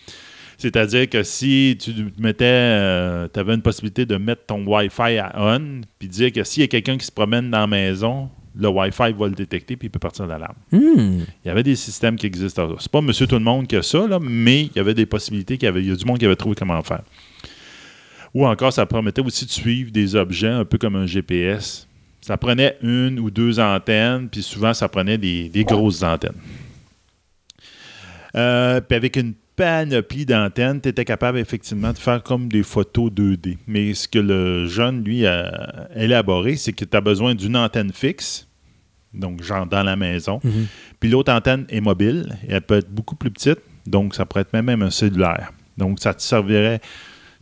C'est-à-dire que si tu mettais, tu avais une possibilité de mettre ton Wi-Fi à on, puis dire que s'il y a quelqu'un qui se promène dans la maison, le Wi-Fi va le détecter puis il peut partir l'alarme. Hmm. Il y avait des systèmes qui existaient. C'est pas monsieur tout le monde qui a ça, là, mais il y avait des possibilités, qu'il y, avait, il y a du monde qui avait trouvé comment faire. Ou encore, ça permettait aussi de suivre des objets un peu comme un GPS. Ça prenait une ou deux antennes, puis souvent, ça prenait des, des grosses antennes. Euh, puis avec une panoplie d'antennes, tu étais capable effectivement de faire comme des photos 2D. Mais ce que le jeune, lui, a élaboré, c'est que tu as besoin d'une antenne fixe, donc genre dans la maison, Mhm. puis l'autre antenne est mobile, et elle peut être beaucoup plus petite, donc ça pourrait être même, un cellulaire. Donc ça te servirait,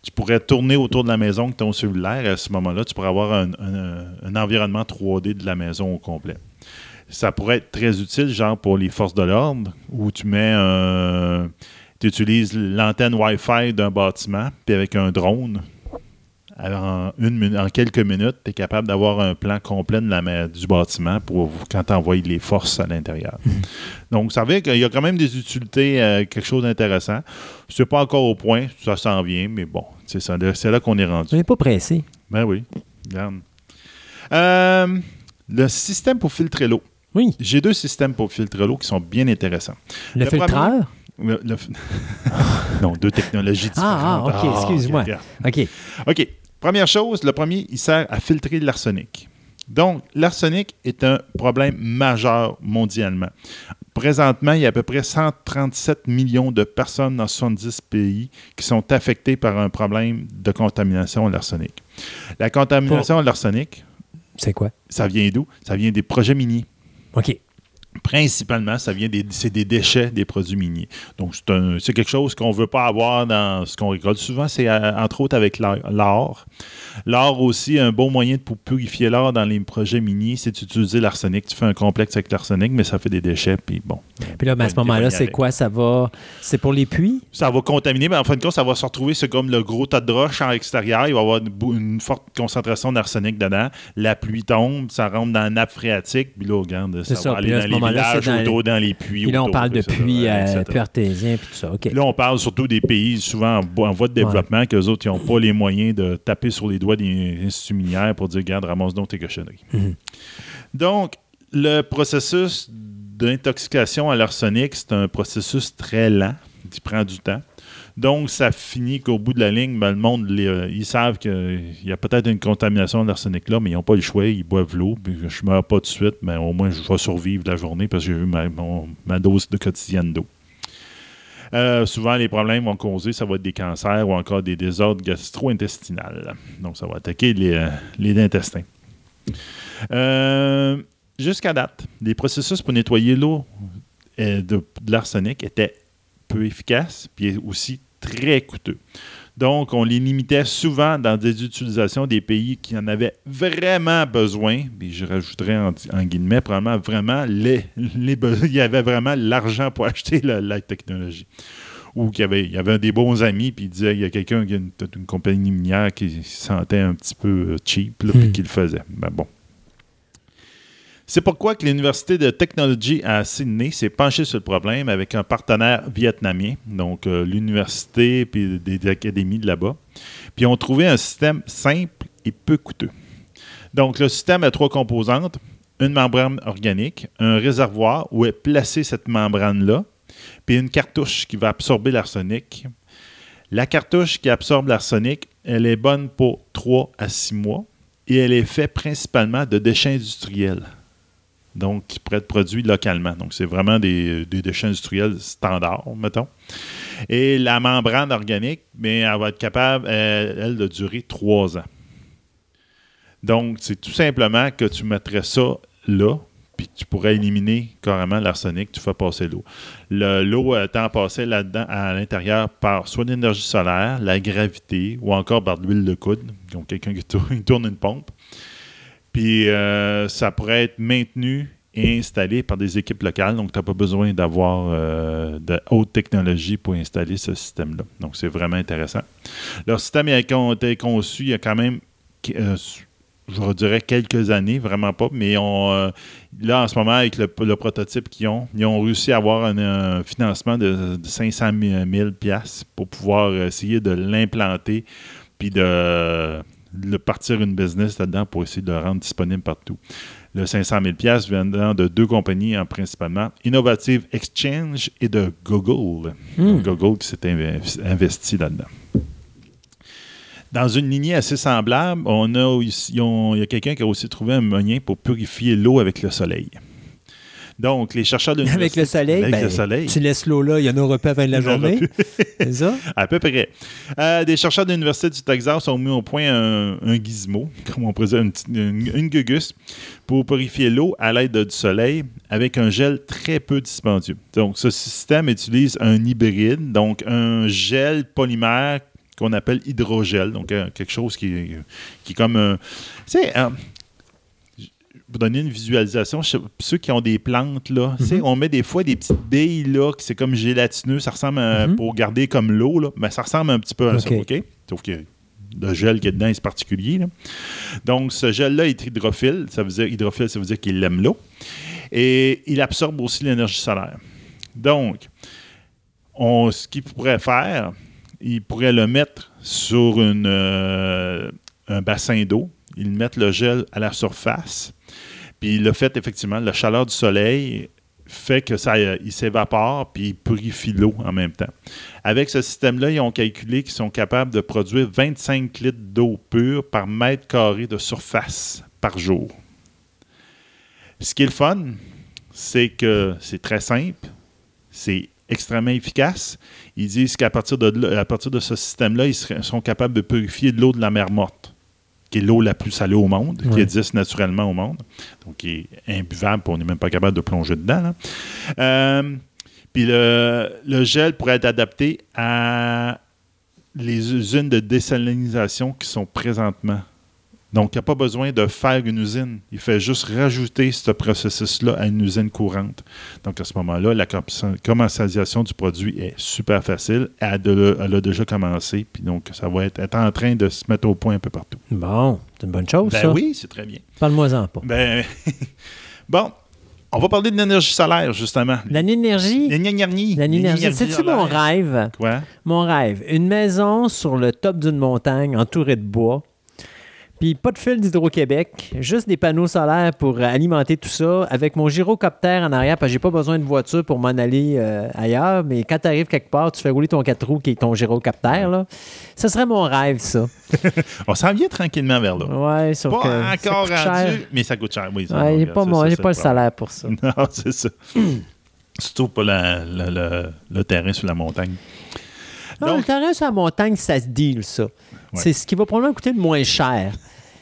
tu pourrais tourner autour de la maison avec ton cellulaire, et à ce moment-là, tu pourrais avoir un, un- un environnement 3D de la maison au complet. Ça pourrait être très utile, genre pour les forces de l'ordre, où tu mets un. Tu utilises l'antenne Wi-Fi d'un bâtiment, puis avec un drone, en, une, en quelques minutes, tu es capable d'avoir un plan complet de la, du bâtiment pour quand tu envoies les forces à l'intérieur. Donc, ça veut dire qu'il y a quand même des utilités, euh, quelque chose d'intéressant. C'est pas encore au point, ça s'en vient, mais bon, c'est ça, c'est là qu'on est rendu. On n'est pas pressé. Ben oui, regarde. Euh, le système pour filtrer l'eau. Oui. J'ai deux systèmes pour filtrer l'eau qui sont bien intéressants. Le, Le filtreur? Le- non, deux technologies Ah, différentes. ah, OK, excuse-moi. regarde. OK. OK. Première chose, le premier, il sert à filtrer l'arsenic. Donc, l'arsenic est un problème majeur mondialement. Présentement, il y a à peu près 137 millions de personnes dans 70 pays qui sont affectées par un problème de contamination à l'arsenic. La contamination à l'arsenic, C'est quoi? ça vient d'où? Ça vient des projets miniers. OK. Principalement, ça vient des, c'est des déchets des produits miniers. Donc, c'est, un- c'est quelque chose qu'on ne veut pas avoir dans ce qu'on récolte. Souvent, c'est euh, entre autres avec l'or- l'or. Aussi, un bon moyen pour purifier l'or dans les projets miniers, c'est d'utiliser l'arsenic. Tu fais un complexe avec l'arsenic, mais ça fait des déchets, puis bon. Puis là, ben, à ce moment-là, c'est quoi? Ça va. C'est pour les puits? Ça va contaminer, mais en fin de compte, ça va se retrouver, c'est comme le gros tas de roches en extérieur. Il va y avoir une, forte concentration d'arsenic dedans. La pluie tombe, ça rentre dans la nappe phréatique, puis là, regarde, ça, C'est ça, va puis aller dans les c'est dans autour, dans les puits. Puis là, on autour, parle de puits, euh, puits artésiens, puis tout ça. Là, on parle surtout des pays souvent en, en voie de développement, qu'eux autres, ils n'ont pas les moyens de taper sur les doigts des instituts minières pour dire, regarde, ramasse donc tes cochonneries. Mhm. Donc, le processus d'intoxication à l'arsenic, c'est un processus très lent, qui prend du temps. Donc, ça finit qu'au bout de la ligne, ben, le monde, euh, ils savent qu'il y a peut-être une contamination de l'arsenic là, mais ils n'ont pas le choix, ils boivent l'eau. Je ne meurs pas tout de suite, mais au moins je vais survivre la journée parce que j'ai eu ma, dose de quotidienne d'eau. Euh, souvent, les problèmes vont causer, ça va être des cancers ou encore des désordres gastro-intestinaux. Donc, ça va attaquer les, euh, intestins. Jusqu'à date, les processus pour nettoyer l'eau de, de l'arsenic étaient peu efficaces, puis aussi très coûteux. Donc, on les limitait souvent dans des utilisations des pays qui en avaient vraiment besoin, puis je rajouterais en, en guillemets, probablement vraiment, les, les il y avait vraiment l'argent pour acheter la, la technologie. Ou qu'il y avait, il y avait des bons amis, puis il disait, il y a quelqu'un qui a une, compagnie minière qui se sentait un petit peu euh, cheap, là, puis Hmm. qui le faisait. Ben bon. C'est pourquoi l'Université de technologie à Sydney s'est penchée sur le problème avec un partenaire vietnamien, donc euh, l'université puis des, académies de là-bas. Puis ont trouvé un système simple et peu coûteux. Donc le système a trois composantes une membrane organique, un réservoir où est placée cette membrane-là, puis une cartouche qui va absorber l'arsenic. La cartouche qui absorbe l'arsenic, elle est bonne pour 3 à 6 mois et elle est faite principalement de déchets industriels donc qui pourraient être produits localement. Donc, c'est vraiment des, déchets industriels standards, mettons. Et la membrane organique, bien, elle va être capable, elle, de durer trois ans. Donc, c'est tout simplement que tu mettrais ça là, puis tu pourrais éliminer carrément l'arsenic, tu fais passer l'eau. Le- L'eau étant passée là-dedans, à l'intérieur, par soit l'énergie solaire, la gravité, ou encore par de l'huile de coude, donc quelqu'un qui tourne une pompe. Puis euh, ça pourrait être maintenu et installé par des équipes locales. Donc, tu n'as pas besoin d'avoir euh, de haute technologie pour installer ce système-là. Donc, c'est vraiment intéressant. Leur système a été conçu il y a quand même euh, je dirais quelques années, vraiment pas, mais on, là, en ce moment, avec le, prototype qu'ils ont, ils ont réussi à avoir un, financement de, 500 000 pour pouvoir essayer de l'implanter puis de, de, partir une business là-dedans pour essayer de le rendre disponible partout. Le 500 000 venant de deux compagnies, hein, principalement Innovative Exchange et de Google. Hmm. Google qui s'est investi là-dedans. Dans une lignée assez semblable, on a, il y a quelqu'un qui a aussi trouvé un moyen pour purifier l'eau avec le soleil. Donc, les chercheurs de Avec le soleil, avec le ben, soleil. tu laisses l'eau là, il y en aura pas à la fin de la journée. C'est ça? À peu près. Euh, des chercheurs de l'Université du Texas ont mis au point un, gizmo, comme on dire, une, une, gugus, pour purifier l'eau à l'aide du soleil avec un gel très peu dispendieux. Donc, ce système utilise un hybride, donc un gel polymère qu'on appelle hydrogel, donc euh, quelque chose qui, qui est comme un. Tu sais, pour donner une visualisation, ceux qui ont des plantes, là, mhm. on met des fois des petites billes, là, qui c'est comme gélatineux, ça ressemble à, mhm. pour garder comme l'eau, là, mais ça ressemble un petit peu à ça, OK? Sauf que le gel qui est dedans est particulier. Donc, ce gel-là est hydrophile. Ça veut dire hydrophile, ça veut dire qu'il aime l'eau. Et il absorbe aussi l'énergie solaire. Donc, on, ce qu'il pourrait faire, il pourrait le mettre sur une, euh, un bassin d'eau. Il met le gel à la surface puis le fait, effectivement, la chaleur du soleil fait que ça il s'évapore puis il purifie l'eau en même temps. Avec ce système-là, ils ont calculé qu'ils sont capables de produire 25 litres d'eau pure par mètre carré de surface par jour. Ce qui est le fun, c'est que c'est très simple, c'est extrêmement efficace. Ils disent qu'à partir de, partir de ce système-là, ils sont capables de purifier de l'eau de la mer morte qui est l'eau la plus salée au monde, qui existe naturellement au monde, donc qui est imbuvable, on n'est même pas capable de plonger dedans. Euh, puis le, le, gel pourrait être adapté à les usines de désalinisation qui sont présentement donc, il n'y a pas besoin de faire une usine. Il fait juste rajouter ce processus-là à une usine courante. Donc, à ce moment-là, la commercialisation du produit est super facile. Elle a, déjà commencé. Puis donc, ça va être, en train de se mettre au point un peu partout. Bon, c'est une bonne chose, ben ça. Oui, c'est très bien. Parle-moi-en pas. Ben, bon, on va parler de l'énergie solaire, justement. L'énergie? L'énergie. L'énergie. C'est-tu mon rêve? Quoi? Mon rêve. Une maison sur le top d'une montagne entourée de bois puis pas de fil d'Hydro-Québec, juste des panneaux solaires pour alimenter tout ça avec mon gyrocoptère en arrière parce que j'ai pas besoin de voiture pour m'en aller euh, ailleurs. Mais quand tu arrives quelque part, tu fais rouler ton 4 roues qui est ton gyrocoptère. Là. Ce serait mon rêve, ça. On s'en vient tranquillement vers là. Ouais, sauf pas que encore rendu, mais ça coûte cher. Oui, ouais, pas, j'ai pas le salaire pour ça. Non, c'est ça. Surtout pas le terrain sur la montagne. Non, le terrain sur la montagne, ça se deal, ça. C'est ce qui va probablement coûter le moins cher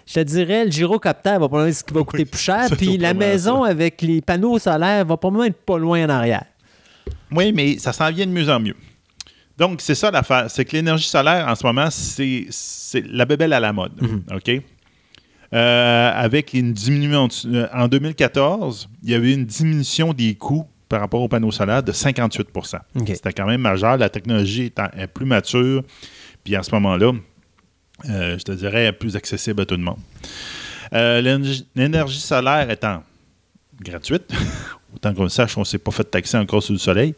je te dirais, le gyrocoptère va probablement être ce qui va coûter plus cher. puis la maison avec les panneaux solaires va probablement être pas loin en arrière. Oui, mais ça s'en vient de mieux en mieux. Donc, c'est ça l'affaire. C'est que l'énergie solaire, en ce moment, c'est la bébelle à la mode. Mhm. OK? Euh, avec une diminution. En 2014, il y avait une diminution des coûts par rapport aux panneaux solaires de 58% C'était quand même majeur. La technologie est plus mature. Puis en ce moment-là, euh, je te dirais, plus accessible à tout le monde. Euh, l'énergie solaire étant gratuite, autant qu'on le sache, on ne s'est pas fait taxer encore sur le soleil.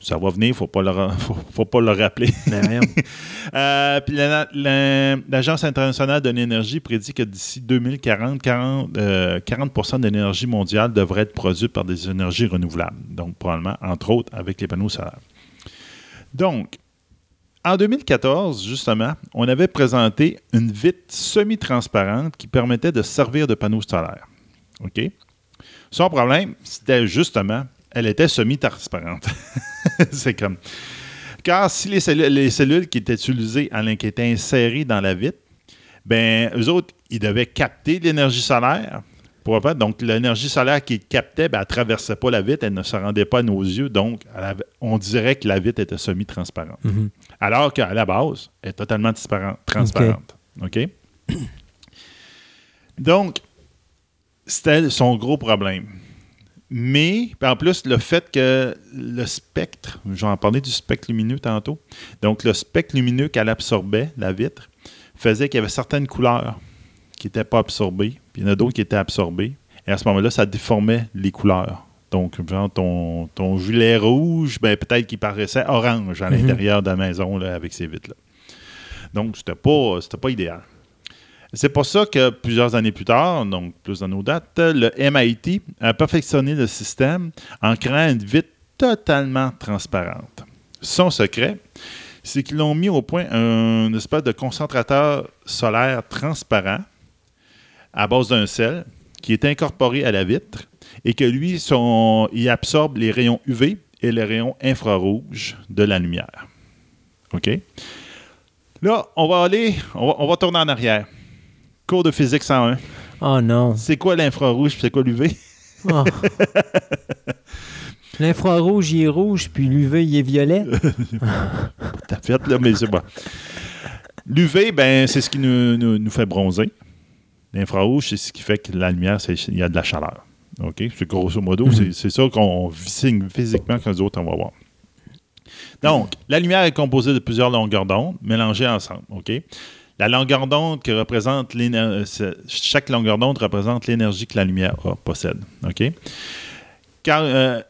Ça va venir, il ne faut, pas le, faut, pas le rappeler. Ben, euh, puis l'Agence internationale de l'énergie prédit que d'ici 2040, 40, 40 de l'énergie mondiale devrait être produite par des énergies renouvelables. Donc, probablement, entre autres, avec les panneaux solaires. Donc, en 2014, justement, on avait présenté une vitre semi-transparente qui permettait de servir de panneau solaire. OK? Son problème, c'était justement, elle était semi-transparente. C'est comme. Car si les cellules, qui étaient utilisées, étaient insérées dans la vitre, ben, eux autres, ils devaient capter l'énergie solaire, donc, l'énergie solaire qui captait, ben, elle ne traversait pas la vitre, elle ne se rendait pas à nos yeux. Donc, on dirait que la vitre était semi-transparente. Mm-hmm. Alors qu'à la base, elle est totalement transparente. OK? Donc, c'était son gros problème. Mais, en plus, le fait que le spectre, j'en parlais du spectre lumineux tantôt, donc le spectre lumineux qu'elle absorbait, la vitre, faisait qu'il y avait certaines couleurs qui n'étaient pas absorbés, puis il y en a d'autres qui étaient absorbés. Et à ce moment-là, ça déformait les couleurs. Donc, genre, ton, ton gilet rouge, ben, peut-être qu'il paraissait orange à Mhm. l'intérieur de la maison là, avec ces vitres-là. Donc, c'était pas, pas idéal. C'est pour ça que plusieurs années plus tard, donc plus dans nos dates, le MIT a perfectionné le système en créant une vitre totalement transparente. Son secret, c'est qu'ils l'ont mis au point un espèce de concentrateur solaire transparent à base d'un sel qui est incorporé à la vitre et que lui, son, il absorbe les rayons UV et les rayons infrarouges de la lumière. OK? Là, on va aller, on va, on va tourner en arrière. Cours de physique 101. Oh non. C'est quoi l'infrarouge puis c'est quoi l'UV? Oh. L'infrarouge, il est rouge, puis l'UV, il est violet. T'as fait, là, mais c'est bon. L'UV, ben, c'est ce qui nous, nous- nous fait bronzer. L'infrarouge, c'est ce qui fait que la lumière, il y a de la chaleur. OK? C'est grosso modo, c'est- c'est ça qu'on signe physiquement que nous autres, on va voir. Donc, la lumière est composée de plusieurs longueurs d'onde mélangées ensemble. OK? La longueur d'onde qui représente chaque longueur d'onde représente l'énergie que la lumière a, possède. OK? Car, euh,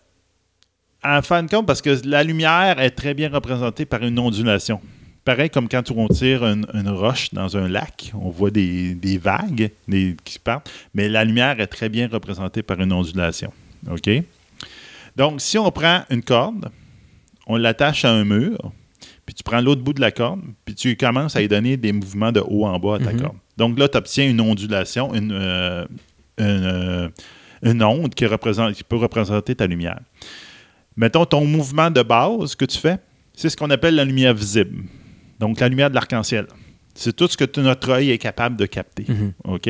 en fin de compte, parce que la lumière est très bien représentée par une ondulation. Pareil comme quand on tire une, une roche dans un lac, on voit des, des vagues des- qui partent, mais la lumière est très bien représentée par une ondulation. OK? Donc, si on prend une corde, on l'attache à un mur, puis tu prends l'autre bout de la corde, puis tu commences à y donner des mouvements de haut en bas à ta Mhm. corde. Donc là, tu obtiens une ondulation, une, euh, une, euh, une onde qui, représente, qui peut représenter ta lumière. Mettons, ton mouvement de base que tu fais, c'est ce qu'on appelle la lumière visible. Donc, la lumière de l'arc-en-ciel. C'est tout ce que notre œil est capable de capter. Mhm. OK?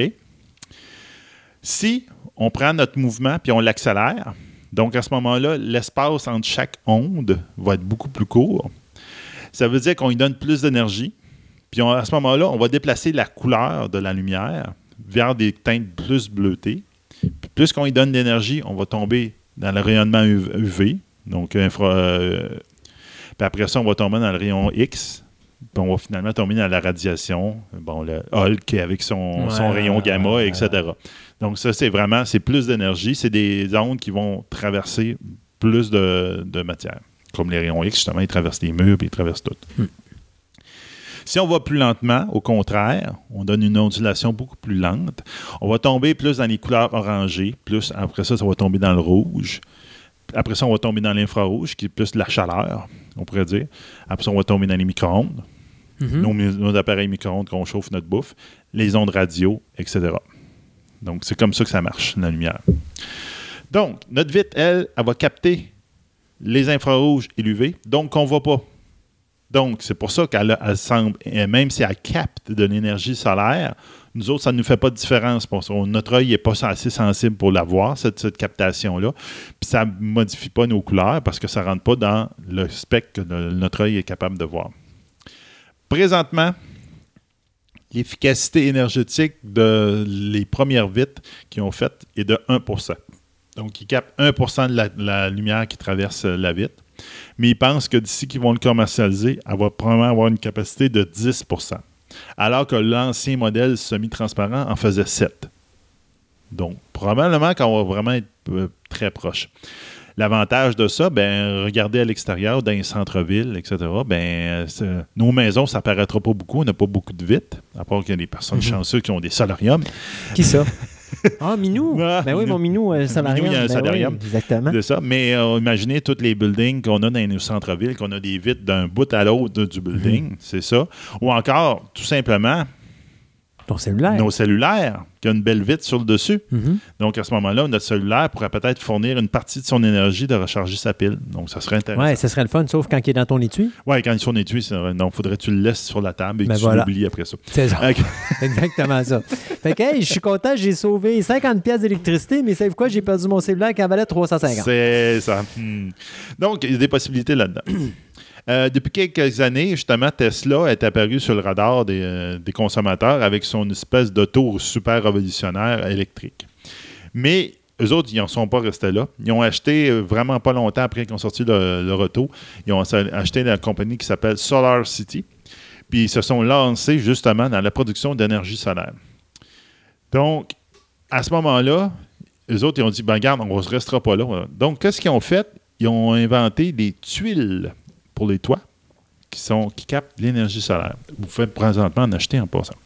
Si on prend notre mouvement puis on l'accélère, donc à ce moment-là, l'espace entre chaque onde va être beaucoup plus court. Ça veut dire qu'on lui donne plus d'énergie. Puis on- à ce moment-là, on va déplacer la couleur de la lumière vers des teintes plus bleutées. Puis plus qu'on lui donne d'énergie, on va tomber dans le rayonnement UV. Donc, infra, euh, puis après ça, on va tomber dans le rayon X. Puis on va finalement tomber dans la radiation. Bon, le Hulk avec son, son rayon gamma, ouais, etc. Donc, ça, c'est vraiment, c'est plus d'énergie. C'est des ondes qui vont traverser plus de, de matière. Comme les rayons X, justement, ils traversent les murs puis ils traversent tout. Hmm. Si on va plus lentement, au contraire, on donne une ondulation beaucoup plus lente. On va tomber plus dans les couleurs orangées, plus après ça, ça va tomber dans le rouge. Après ça, on va tomber dans l'infrarouge, qui est plus de la chaleur, on pourrait dire. Après ça, on va tomber dans les micro-ondes, Mhm. nos, nos appareils micro-ondes qu'on chauffe notre bouffe, les ondes radio, etc. Donc, c'est comme ça que ça marche, la lumière. Donc, notre vitre, elle, elle va capter les infrarouges et l'UV, donc on ne voit pas. Donc, c'est pour ça qu'elle semble, et même si elle capte de l'énergie solaire, nous autres, ça ne nous fait pas de différence. Pour ça. Notre œil n'est pas assez sensible pour la voir, cette, captation-là. Puis ça ne modifie pas nos couleurs parce que ça ne rentre pas dans le spectre que notre œil est capable de voir. Présentement, l'efficacité énergétique de les premières vitres qu'ils ont faites est de 1% Donc, ils captent 1% de la, lumière qui traverse la vitre. Mais ils pensent que d'ici qu'ils vont le commercialiser, elle va probablement avoir une capacité de 10 alors que l'ancien modèle semi-transparent en faisait 7. Donc, probablement qu'on va vraiment être euh, très proche. L'avantage de ça, ben, regardez à l'extérieur, dans les centres-villes, etc., ben, nos maisons, ça paraîtra pas beaucoup. On n'a pas beaucoup de vitres, à part qu'il y a des personnes Mhm. chanceuses qui ont des solariums. Qui ça? Ah, Minou. Ah, ben oui, mon Minou, euh, salarium. Minou, il y a un Ben salarium. oui, exactement. de ça. Mais euh, imaginez tous les buildings qu'on a dans nos centres-villes, qu'on a des vitres d'un bout à l'autre du building, c'est ça. Ou encore, tout simplement, Ton cellulaire. nos cellulaires, qui ont une belle vitre sur le dessus. Mhm. Donc, à ce moment-là, notre cellulaire pourrait peut-être fournir une partie de son énergie de recharger sa pile. Donc, ça serait intéressant. Ouais, ce serait le fun, sauf quand il est dans ton étui. Ouais, quand ils sont étui, c'est vrai. non, faudrait que tu le laisses sur la table et Ben que tu l'oublies après ça. C'est ça. Exactement ça. Fait que, hey, je suis content, j'ai sauvé 50 pièces d'électricité, mais savez quoi, j'ai perdu mon cellulaire qui en valait 350. C'est ça. Hmm. Donc, il y a des possibilités là-dedans. Euh, depuis quelques années, justement, Tesla est apparu sur le radar des, euh, consommateurs avec son espèce d'auto super révolutionnaire électrique. Mais eux autres, ils n'en sont pas restés là. Ils ont acheté euh, vraiment pas longtemps après qu'ils ont sorti le- auto. Ils ont acheté la compagnie qui s'appelle Solar City. Puis ils se sont lancés justement dans la production d'énergie solaire. Donc, à ce moment-là, les autres, ils ont dit, ben regarde, on ne restera pas là. Donc, qu'est-ce qu'ils ont fait? Ils ont inventé des tuiles pour les toits qui, sont, qui captent l'énergie solaire. Vous pouvez présentement en acheter en passant.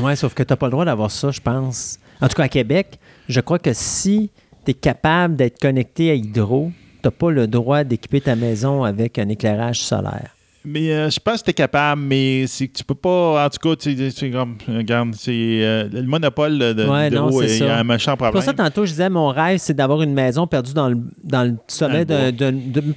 Oui, sauf que tu n'as pas le droit d'avoir ça, je pense. En tout cas, à Québec, je crois que si tu es capable d'être connecté à Hydro, tu n'as pas le droit d'équiper ta maison avec un éclairage solaire. Mais euh, je pense que tu es capable, mais c'est que tu peux pas. En tout cas, tu sais, comme. Regarde, c'est euh, le monopole de Ouais, non, il y a un méchant C'est problème. pour ça, tantôt, je disais, mon rêve, c'est d'avoir une maison perdue dans le, dans le sommet d'un-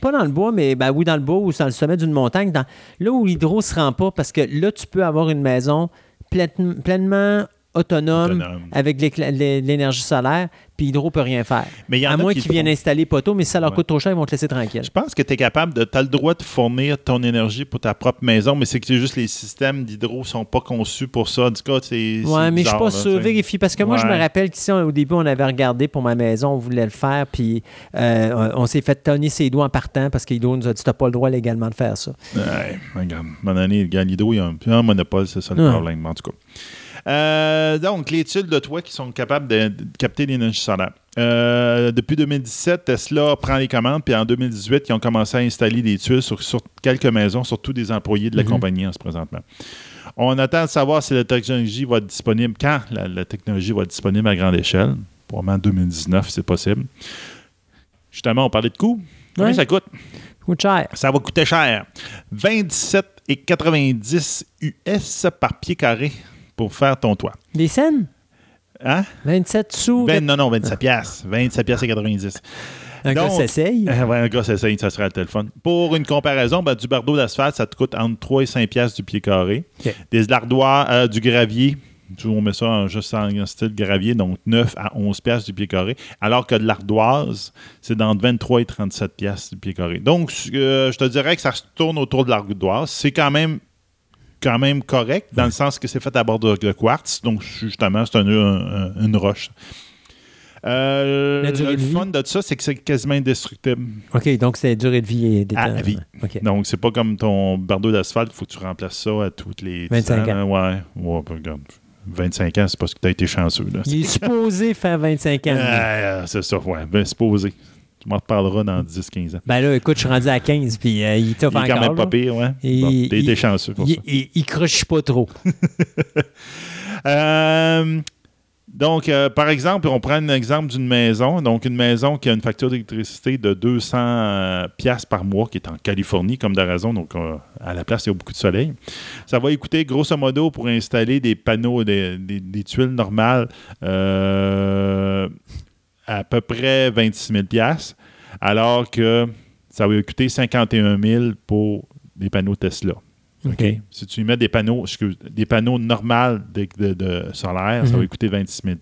Pas dans le bois, mais ben oui, dans le bois ou dans le sommet d'une montagne. Dans, là où l'hydro ne se rend pas, parce que là, tu peux avoir une maison pleine- pleinement autonome, Autonome. avec l'énergie solaire, puis Hydro peut rien faire. Mais y en à moins qui qu'ils viennent font. installer poteau, mais si ça leur Ouais. coûte trop cher, ils vont te laisser tranquille. Je pense que tu es capable de. Tu as le droit de fournir ton énergie pour ta propre maison, mais c'est que juste les systèmes d'hydro sont pas conçus pour ça. En tout cas, c'est. Ouais, mais je suis pas sûr. Vérifie. Parce que moi, je me rappelle qu'ici, au début, on avait regardé pour ma maison, on voulait le faire, puis euh, on on s'est fait tonner ses doigts en partant parce qu'Hydro nous a dit t'as pas le droit légalement de faire ça. Ouais, regarde, moment donné, le gars, l'hydro, il y a un, monopole, c'est ça le problème, en tout cas. Euh, donc, les tuiles de toit qui sont capables de, de capter l'énergie solaire. Euh, depuis 2017, Tesla prend les commandes, puis en 2018, ils ont commencé à installer des tuiles sur, sur quelques maisons, surtout des employés de la Mhm. compagnie en ce présentement. On attend de savoir si la technologie va être disponible, quand la, la technologie va être disponible à grande échelle. Probablement en 2019, c'est possible. Justement, on parlait de coûts. Combien Ouais. ça coûte? Coûte cher. Ça va coûter cher. 27,90 US par pied carré pour faire ton toit. Des scènes? Hein? 27 sous. Ben, non, non, 27 piastres. 27 piastres et 90. un gars donc- s'essaye. Euh, ouais, un gars, ça, ça, serait le téléphone. Pour une comparaison, ben, du bardeau d'asphalte, ça te coûte entre 3 et 5 piastres du pied carré. Des lardoirs, euh, du gravier, on met ça en, juste en style gravier, donc 9 à 11 piastres du pied carré, alors que de l'ardoise, c'est d'entre 23 et 37 piastres du pied carré. Donc, euh, je te dirais que ça se tourne autour de l'ardoise. C'est quand même quand même correct, dans le sens que c'est fait à bord de, de quartz, donc justement, c'est un- un- une roche. Euh, La durée le vie? fun de ça, c'est que c'est quasiment indestructible. OK, donc c'est durée de vie. Des À temps. vie. Donc, c'est pas comme ton bardeau d'asphalte, il faut que tu remplaces ça à toutes les 25 10 Ouais, ouais ben, regarde, 25 ans, c'est parce que tu as été chanceux. Là. Il est supposé faire 25 ans. Ah, c'est ça, ouais. Ben, c'est posé. Tu m'en reparleras dans 10-15 ans. Ben là, écoute, je suis rendu à 15, puis euh, il t'offre Il est encore. quand même pas pire, ouais. Bon, il- chanceux pour Il, ça. il, il croche pas trop. Euh, donc, euh, par exemple, on prend un exemple d'une maison. Donc, une maison qui a une facture d'électricité de 200 euh, piastres par mois, qui est en Californie, comme de raison. Donc, euh, à la place, il y a beaucoup de soleil. Ça va coûter, grosso modo, pour installer des panneaux, des, des- des tuiles normales, euh, à peu près 26 000 piastres, alors que ça va coûter 51 000 pour des panneaux Tesla. OK. Si tu y mets des panneaux, excuse, des panneaux normaux de, de- de solaire, ça Mhm. va coûter 26 000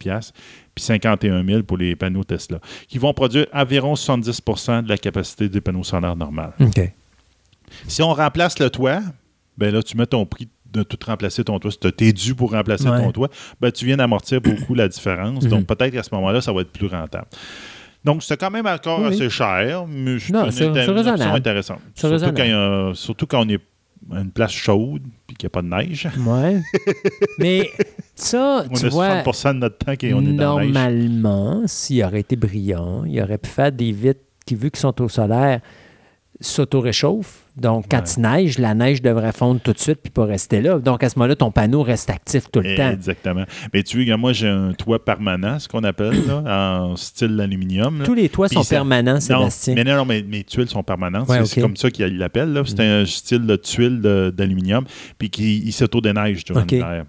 puis 51 000 pour les panneaux Tesla, qui vont produire environ 70% de la capacité des panneaux solaires normales. OK. Si on remplace le toit, ben là, tu mets ton prix de tout remplacer ton toit. Si tu es dû pour remplacer Ouais. ton toit, ben tu viens d'amortir beaucoup la différence. Mhm. Donc, peut-être qu'à ce moment-là, ça va être plus rentable. Donc, c'est quand même encore Oui. assez cher, mais c'est Non, une, c'est- une option intéressante. Surtout quand, il y a- surtout quand on est à une place chaude et qu'il n'y a pas de neige. Ouais. Mais ça, On tu a vois, 60 de notre temps qu'on est dans la neige. normalement, s'il aurait été brillant, il aurait pu faire des vitres qui, vu qu'ils sont au solaire, s'auto-réchauffent. Donc, quand Ouais. il neige, la neige devrait fondre tout de suite puis pas rester là. Donc, à ce moment-là, ton panneau reste actif tout le temps. Exactement. Mais tu vois, moi, j'ai un toit permanent, ce qu'on appelle, là, en style aluminium. là. Tous les toits Puis sont ça- permanents, Non, Sébastien. mais non, non, mais mes tuiles sont permanentes. Ouais, c'est comme ça qu'ils l'appellent. C'est un style de tuile d'aluminium, puis qui s'auto-déneige durant Ok. l'hiver.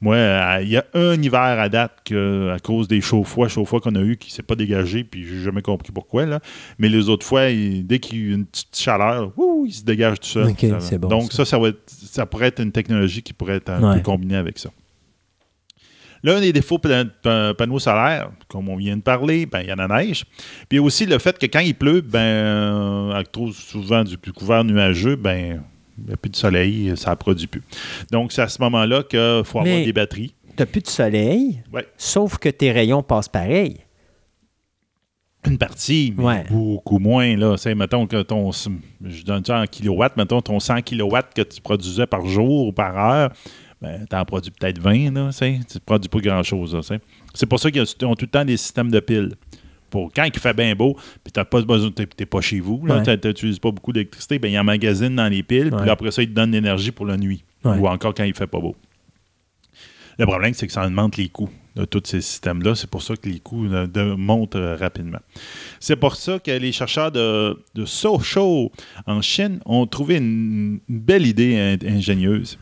Moi, euh, il y a un hiver à date que, à cause des chauffe-fois, chauffe-fois qu'on a eu qui ne s'est pas dégagé, puis j'ai jamais compris pourquoi. Là. Mais les autres fois, il- dès qu'il y a une petite chaleur, ouh, il se dégage tout seul. Ça bon, Donc ça. ça, ça, va être- ça pourrait être une technologie qui pourrait être un Ouais. peu combinée avec ça. L'un des défauts de pa- panneaux solaires, comme on vient de parler, ben, il y en a neige. Puis aussi le fait que quand il pleut, ben, euh, avec trop souvent du, du couvert nuageux, ben, il n'y a plus de soleil, ça ne produit plus. Donc, c'est à ce moment-là qu'il faut avoir des batteries. Tu n'as plus de soleil, Ouais. sauf que tes rayons passent pareil. Une partie, mais Ouais. beaucoup moins. Là. C'est, mettons que ton, je donne ça en kilowatts, mettons ton 100 kilowatts que tu produisais par jour ou par heure, ben, tu en produis peut-être 20, là, tu ne produis pas grand-chose. C'est pour ça qu'ils ont tout le temps des systèmes de piles. Pour quand il fait bien beau, puis tu n'as pas besoin, tu n'es pas chez vous, tu n'utilises pas beaucoup d'électricité, ben, ils emmagasine dans les piles, puis après ça, ils te donnent l'énergie pour la nuit. Ou encore quand il fait pas beau. Le problème, c'est que ça augmente les coûts de tous ces systèmes-là. C'est pour ça que les coûts montent euh, rapidement. C'est pour ça que les chercheurs de, de Sochaux en Chine ont trouvé une, belle idée ingénieuse.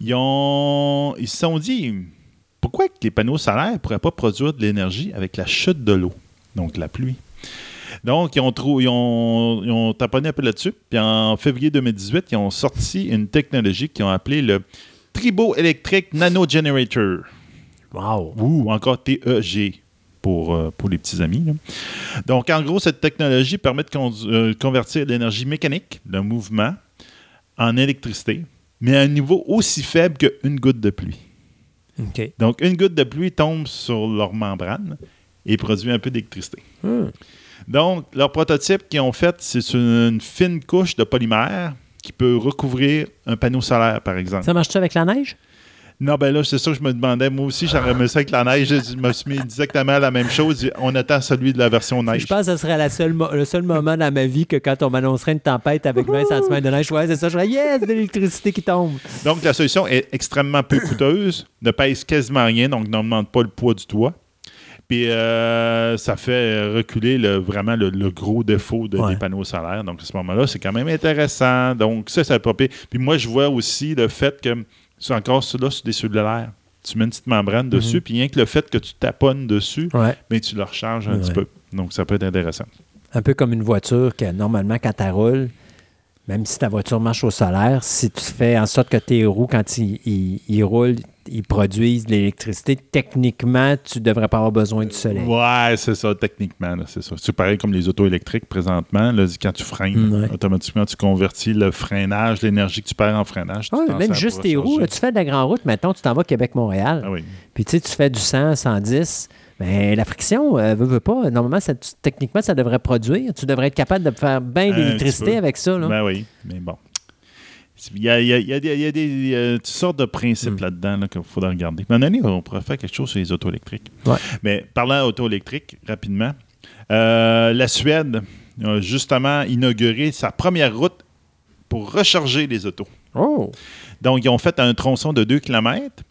Ils, ont, ils se sont dit pourquoi les panneaux solaires ne pourraient pas produire de l'énergie avec la chute de l'eau, donc la pluie. Donc, ils ont, ils ont, ils ont taponné un peu là-dessus. Puis en février 2018, ils ont sorti une technologie qu'ils ont appelée le Tribo Electric Nano Generator. Wow! Ou encore TEG pour, euh, pour les petits amis. Donc, en gros, cette technologie permet de euh, convertir l'énergie mécanique, le mouvement, en électricité, mais à un niveau aussi faible qu'une goutte de pluie. Donc, une goutte de pluie tombe sur leur membrane et produit un peu d'électricité. Hmm. Donc, leur prototype qu'ils ont fait, c'est une fine couche de polymère qui peut recouvrir un panneau solaire, par exemple. Ça marche-tu avec la neige? Non, ben là, c'est ça que je me demandais. Moi aussi, j'aurais aimé ça avec la neige. Je me suis mis exactement la même chose. On attend celui de la version neige. Je pense que ce serait la seule le seul moment dans ma vie que quand on m'annoncerait une tempête avec 20 cm de neige, ouais, c'est ça, je dirais yes, de l'électricité qui tombe. Donc, la solution est extrêmement peu coûteuse, ne pèse quasiment rien, donc ne demande pas le poids du toit. Puis euh, ça fait reculer vraiment le, gros défaut des panneaux solaires. Donc à ce moment-là, c'est quand même intéressant. Donc ça, ça pas Puis moi, je vois aussi le fait que c'est encore cela sur des cellulaires. Tu mets une petite membrane dessus, mhm. puis rien que le fait que tu taponnes dessus, mais tu le recharges un petit peu. Donc, ça peut être intéressant. Un peu comme une voiture que normalement, quand tu roules, même si ta voiture marche au solaire, si tu fais en sorte que tes roues, quand ils roulent, ils produisent de l'électricité, techniquement, tu ne devrais pas avoir besoin du soleil. Ouais, c'est ça, techniquement. C'est ça. C'est pareil comme les autos électriques présentement. Là, quand tu freines, automatiquement, tu convertis le freinage, l'énergie que tu perds en freinage. même juste tes roues. tu fais de la grande route, maintenant, tu t'en vas Québec-Montréal. Ah Puis tu sais, tu fais du 100, 110. Mais la friction, ne euh, veut, pas. Normalement, techniquement, ça devrait produire. Tu devrais être capable de faire bien l'électricité avec ça. Là. Ben oui, mais bon. Il y a, il y a, des, toutes sortes de principes hmm. là-dedans qu'il faudra regarder. Mais année, on pourrait faire quelque chose sur les autos électriques. Mais parlant d'auto électriques, rapidement, euh, la Suède a justement inauguré sa première route pour recharger les autos. Oh. Donc, ils ont fait un tronçon de 2 km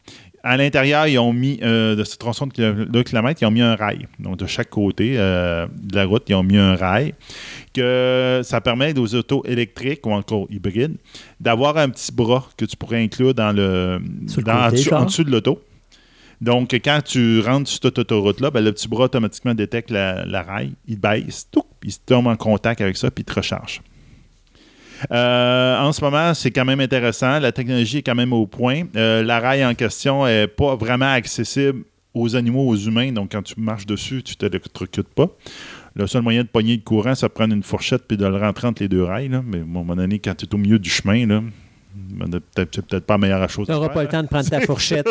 à l'intérieur, ils ont mis, euh, de ce tronçon de 2 km, ils ont mis un rail. Donc, de chaque côté euh, de la route, ils ont mis un rail. Que ça permet aux autos électriques ou encore hybrides d'avoir un petit bras que tu pourrais inclure dans le, en, dessous, de l'auto. Donc, quand tu rentres sur cette autoroute-là, ben, le petit bras automatiquement détecte la, rail, il baisse, tout, il se tombe en contact avec ça, puis il te recharge. Euh, en ce moment, c'est quand même intéressant. La technologie est quand même au point. Euh, la rail en question n'est pas vraiment accessible aux animaux, aux humains. Donc, quand tu marches dessus, tu ne t'électrocutes pas. Le seul moyen de pogner le courant, c'est de prendre une fourchette puis de le rentrer entre les deux rails. Mais à un moment donné, quand tu es au milieu du chemin, là, c'est peut-être pas la meilleure chose. Tu n'auras pas le temps de prendre ta fourchette.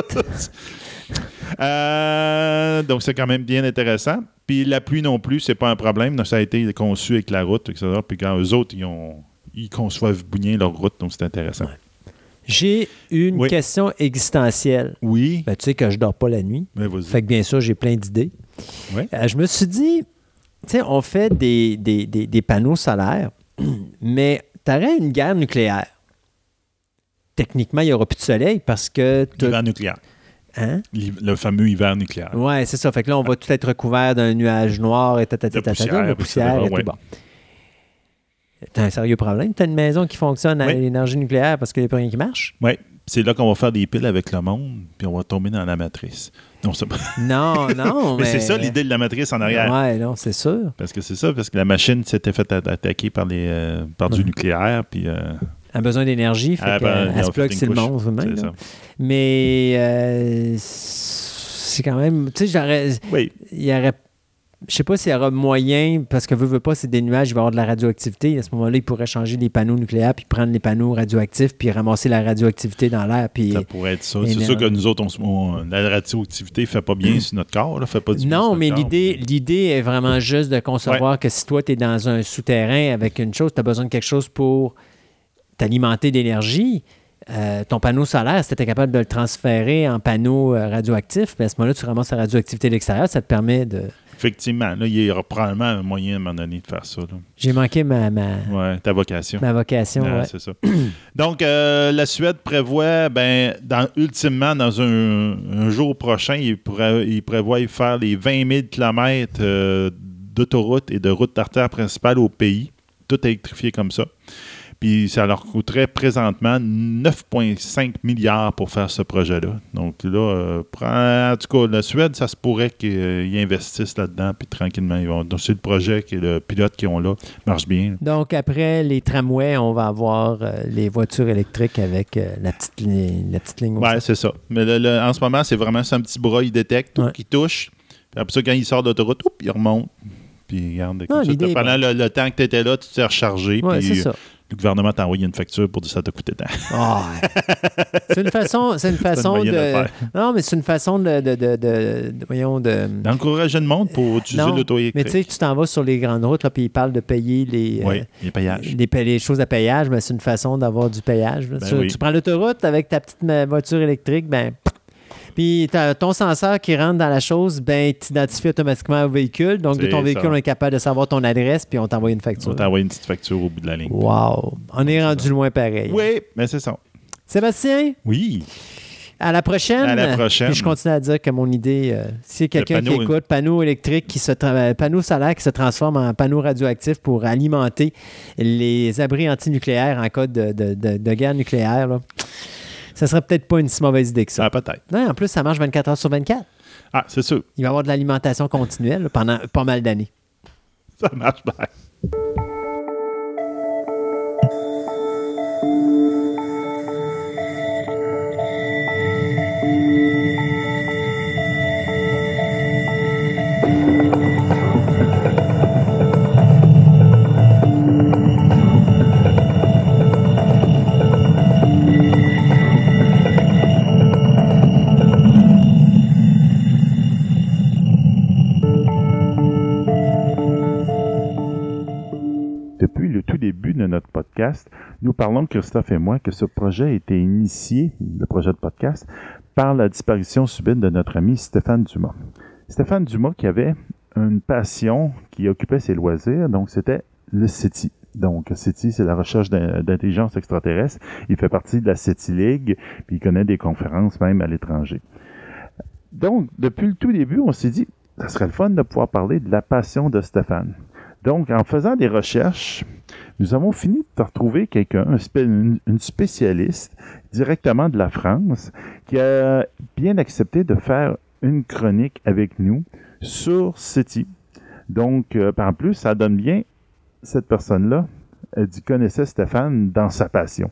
Euh, donc, c'est quand même bien intéressant. Puis la pluie non plus, c'est pas un problème. ça a été conçu avec la route, etc. Puis quand eux autres, ils ont ils conçoivent bien leur route, donc c'est intéressant. J'ai une question existentielle. Oui. Ben, tu sais que je dors pas la nuit. Ben, fait que bien sûr, j'ai plein d'idées. Euh, je me suis dit, tu sais, on fait des, des, panneaux solaires, mais tu aurais une guerre nucléaire. Techniquement, il n'y aura plus de soleil parce que. L'hiver nucléaire. Hein? Le fameux hiver nucléaire. Oui, c'est ça. Fait que là, on va tout être recouvert d'un nuage noir et et tout. Bon. T'as un sérieux problème? T'as une maison qui fonctionne à l'énergie nucléaire parce qu'il n'y a plus rien qui marche? Oui. C'est là qu'on va faire des piles avec le monde, puis on va tomber dans la matrice. Non, non, non. mais, c'est ça l'idée de la matrice en arrière. Oui, non, c'est sûr. Parce que c'est ça, parce que la machine s'était faite attaquer par, les, euh, par du nucléaire, puis. Euh, a besoin d'énergie, fait ah, ben, elle se plug c'est le monstre même. Mais euh, c'est quand même. Tu sais, j'aurais. Oui. Il y aurait je sais pas s'il y aura moyen, parce que veut, veut pas, c'est des nuages, il va y avoir de la radioactivité. À ce moment-là, il pourrait changer les panneaux nucléaires, puis prendre les panneaux radioactifs, puis ramasser la radioactivité dans l'air. Puis ça pourrait être ça. C'est sûr que nous autres, on, la radioactivité ne fait pas bien sur notre corps, là, fait pas du Non, mais l'idée, l'idée est vraiment juste de concevoir que si toi, tu es dans un souterrain avec une chose, tu as besoin de quelque chose pour t'alimenter d'énergie. euh, ton panneau solaire, si tu étais capable de le transférer en panneau euh, radioactif, ben, à ce moment-là, tu ramasses la radioactivité de l'extérieur, ça te permet de. Effectivement, là, il y aura probablement un moyen à un moment donné de faire ça. là. J'ai manqué ma, ma, Ouais, ta vocation. ma vocation. Ah, ouais. C'est ça. Donc, euh, la Suède prévoit, ben, dans, ultimement, dans un, un jour prochain, il, pourrait- il prévoit y faire les 20 000 km d'autoroutes et de routes d'artères principales au pays, tout électrifié comme ça. Puis ça leur coûterait présentement 9,5 milliards pour faire ce projet-là. Donc là, euh, en tout cas, la Suède, ça se pourrait qu'ils investissent là-dedans, puis tranquillement, ils vont. Donc c'est le projet que le pilote qu'ils ont là marche bien. Donc, après les tramways, on va avoir euh, les voitures électriques avec euh, la, petite ligne, la petite ligne. Ouais, c'est ça. Mais le- le- en ce moment, c'est vraiment c'est un petit bras, il détecte, Ouais. qui touche. Puis après ça, quand il sort de l'autoroute, il remonte. Puis regarde, comme ça, est pendant le, le temps que tu étais là, tu t'es rechargé. Ouais, puis c'est ça. Le gouvernement t'a envoyé une facture pour dire ça t'a coûté tant. Ah, c'est une façon, c'est une façon de non, mais c'est une façon de, de, de, de- de- voyons de. D'encourager le monde pour utiliser l'auto Mais tu sais, électrique. tu t'en vas sur les grandes routes, là, puis ils parlent de payer les, euh, Oui, les payages. les, choses à payage, mais c'est une façon d'avoir du payage. Ben tu, oui. tu prends l'autoroute avec ta petite voiture électrique, ben. Puis ton senseur qui rentre dans la chose, ben, t'identifie automatiquement au véhicule. Donc, de ton véhicule, ça. on est capable de savoir ton adresse, puis on t'envoie une On facture. t'a envoyé une petite facture au bout de la ligne. Wow! On est rendu loin pareil. Oui, mais c'est ça. Sébastien, Oui. à la prochaine. À la prochaine. Puis je continue à dire que mon idée, euh, si quelqu'un qui écoute, panneau électrique qui se euh, panneau solaire qui se transforme en panneau radioactif pour alimenter les abris antinucléaires en cas de, de- de- de guerre nucléaire, là, ça serait peut-être pas une si mauvaise idée que ça. Ah, peut-être. Non, en plus, ça marche 24 heures sur 24. Ah, c'est sûr. Il va y avoir de l'alimentation continuelle là, pendant pas mal d'années. Ça marche bien. Le tout début de notre podcast, nous parlons, Christophe et moi, que ce projet a été initié, le projet de podcast, par la disparition subite de notre ami Stéphane Dumas. Stéphane Dumas qui avait une passion qui occupait ses loisirs, donc c'était le CETI. Donc, CETI, c'est la recherche d'in- d'intelligence extraterrestre. Il fait partie de la CETI League, puis il connaît des conférences même à l'étranger. Donc, depuis le tout début, on s'est dit, ça serait le fun de pouvoir parler de la passion de Stéphane. Donc, en faisant des recherches, nous avons fini de retrouver quelqu'un, un spé- une, spécialiste directement de la France, qui a bien accepté de faire une chronique avec nous sur City. Donc, euh, en plus, ça donne bien cette personne-là. Elle dit connaissait Stéphane dans sa passion.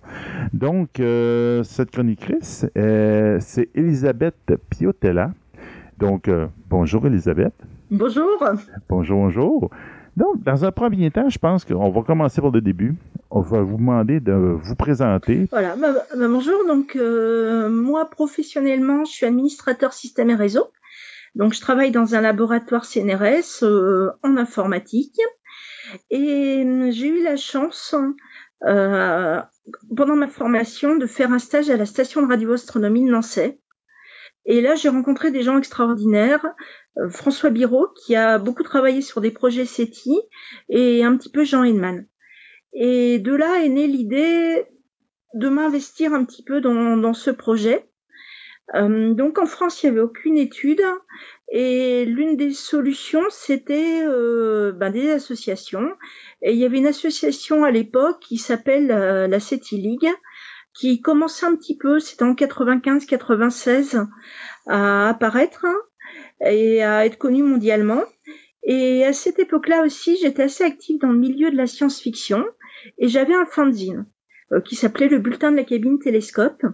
Donc, euh, cette chroniqutrice, euh, c'est Elisabeth Piotella. Donc, euh, bonjour Elisabeth. Bonjour. Bonjour, bonjour. Donc, dans un premier temps, je pense qu'on va commencer par le début. On va vous demander de vous présenter. Voilà. bah, bah, bonjour. Donc euh, moi professionnellement, je suis administrateur système et réseau. Donc je travaille dans un laboratoire CNRS euh, en informatique et euh, j'ai eu la chance euh, pendant ma formation de faire un stage à la station de radioastronomie de Nancy. Et là, j'ai rencontré des gens extraordinaires. Euh, François Biraud, qui a beaucoup travaillé sur des projets SETI, et un petit peu Jean Henneman. Et de là est née l'idée de m'investir un petit peu dans, dans ce projet. Euh, donc en France, il n'y avait aucune étude et l'une des solutions, c'était euh, ben, des associations. Et il y avait une association à l'époque qui s'appelle euh, la CETI League, qui commençait un petit peu, c'était en 95-96, à apparaître et à être connue mondialement. Et à cette époque-là aussi, j'étais assez active dans le milieu de la science-fiction et j'avais un fanzine euh, qui s'appelait le bulletin de la cabine télescope.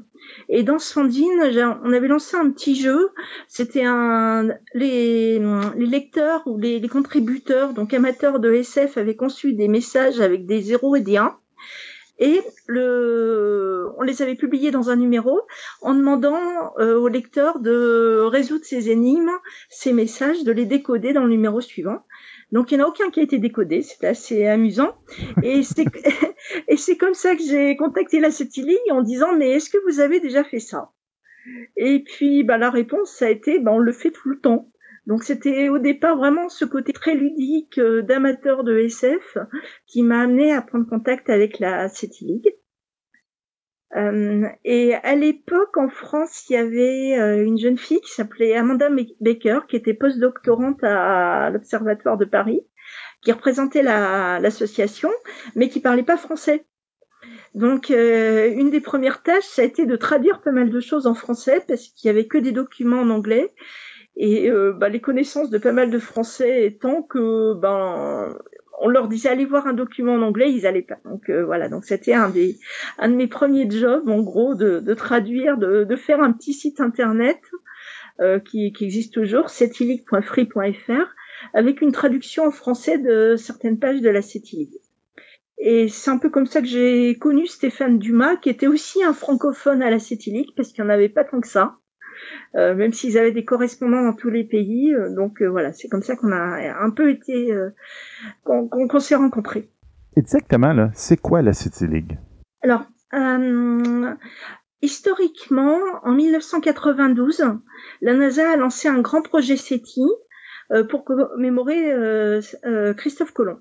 Et dans ce fanzine, on avait lancé un petit jeu. C'était un les, les lecteurs ou les, les contributeurs, donc amateurs de SF, avaient conçu des messages avec des zéros et des 1. Et le, on les avait publiés dans un numéro en demandant euh, aux lecteurs de résoudre ces énigmes, ces messages, de les décoder dans le numéro suivant. Donc il n'y en a aucun qui a été décodé, c'était assez amusant. Et, c'est- c'est comme ça que j'ai contacté la League en disant mais est-ce que vous avez déjà fait ça? Et puis bah, la réponse ça a été bah, on le fait tout le temps. Donc c'était au départ vraiment ce côté très ludique euh, d'amateur de SF qui m'a amené à prendre contact avec la City League. Euh, et à l'époque, en France, il y avait euh, une jeune fille qui s'appelait Amanda Baker, qui était postdoctorante à l'Observatoire de Paris, qui représentait l'association, mais qui parlait pas français. Donc, une des premières tâches, ça a été de traduire pas mal de choses en français, parce qu'il y avait que des documents en anglais. Et bah, les connaissances de pas mal de Français étant que ben on leur disait allez voir un document en anglais, ils allaient pas. Donc euh, voilà, donc c'était un des un de mes premiers jobs en gros de, de traduire, de, de, faire un petit site internet euh, qui, qui, existe toujours, setilic.free.fr, avec une traduction en français de certaines pages de la Setilic. Et c'est un peu comme ça que j'ai connu Stéphane Dumas, qui était aussi un francophone à la Setilic, parce qu'il n'y en avait pas tant que ça. Euh, même s'ils avaient des correspondants dans tous les pays. Euh, donc euh, voilà, c'est comme ça qu'on a un peu été, qu'on s'est rencontrés. Exactement, là. C'est quoi la City League? Alors, historiquement, en 1992, la NASA a lancé un grand projet SETI pour commémorer Christophe Colomb.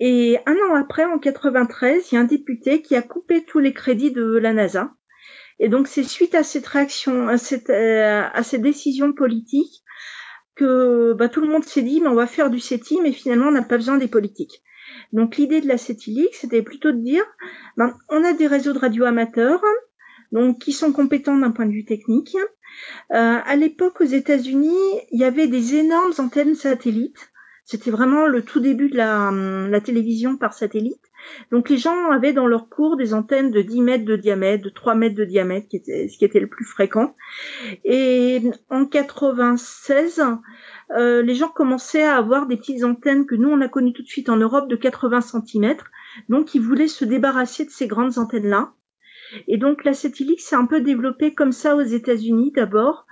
Et un an après, en 93, il y a un député qui a coupé tous les crédits de la NASA et donc c'est suite à cette réaction, à cette, euh, à cette décision politique que bah, tout le monde s'est dit mais on va faire du CETI, mais finalement on n'a pas besoin des politiques. Donc l'idée de la CETI c'était plutôt de dire ben, on a des réseaux de radio amateurs donc qui sont compétents d'un point de vue technique. Euh, à l'époque aux États-Unis, il y avait des énormes antennes satellites. C'était vraiment le tout début de la, la télévision par satellite. Donc les gens avaient dans leur cours des antennes de 10 mètres de diamètre, de 3 mètres de diamètre, ce qui était le plus fréquent. Et en 96, euh, les gens commençaient à avoir des petites antennes que nous, on a connues tout de suite en Europe de 80 cm. Donc ils voulaient se débarrasser de ces grandes antennes-là. Et donc la satellite s'est un peu développée comme ça aux États-Unis d'abord,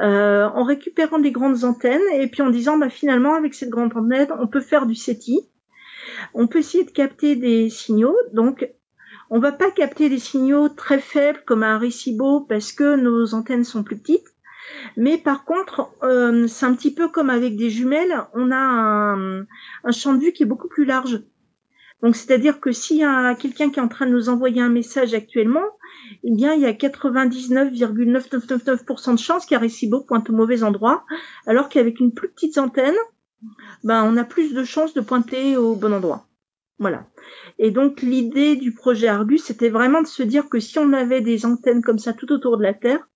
euh, en récupérant des grandes antennes et puis en disant bah, finalement avec cette grande antenne on peut faire du SETI. On peut essayer de capter des signaux. Donc, on va pas capter des signaux très faibles comme un récibo parce que nos antennes sont plus petites. Mais par contre, euh, c'est un petit peu comme avec des jumelles, on a un, champ de vue qui est beaucoup plus large. Donc, c'est-à-dire que s'il y a quelqu'un qui est en train de nous envoyer un message actuellement, eh bien, il y a 99,999% de chances qu'un récibo pointe au mauvais endroit, alors qu'avec une plus petite antenne, ben, on a plus de chances de pointer au bon endroit. Voilà. Et donc l'idée du projet Argus, c'était vraiment de se dire que si on avait des antennes comme ça tout autour de la Terre,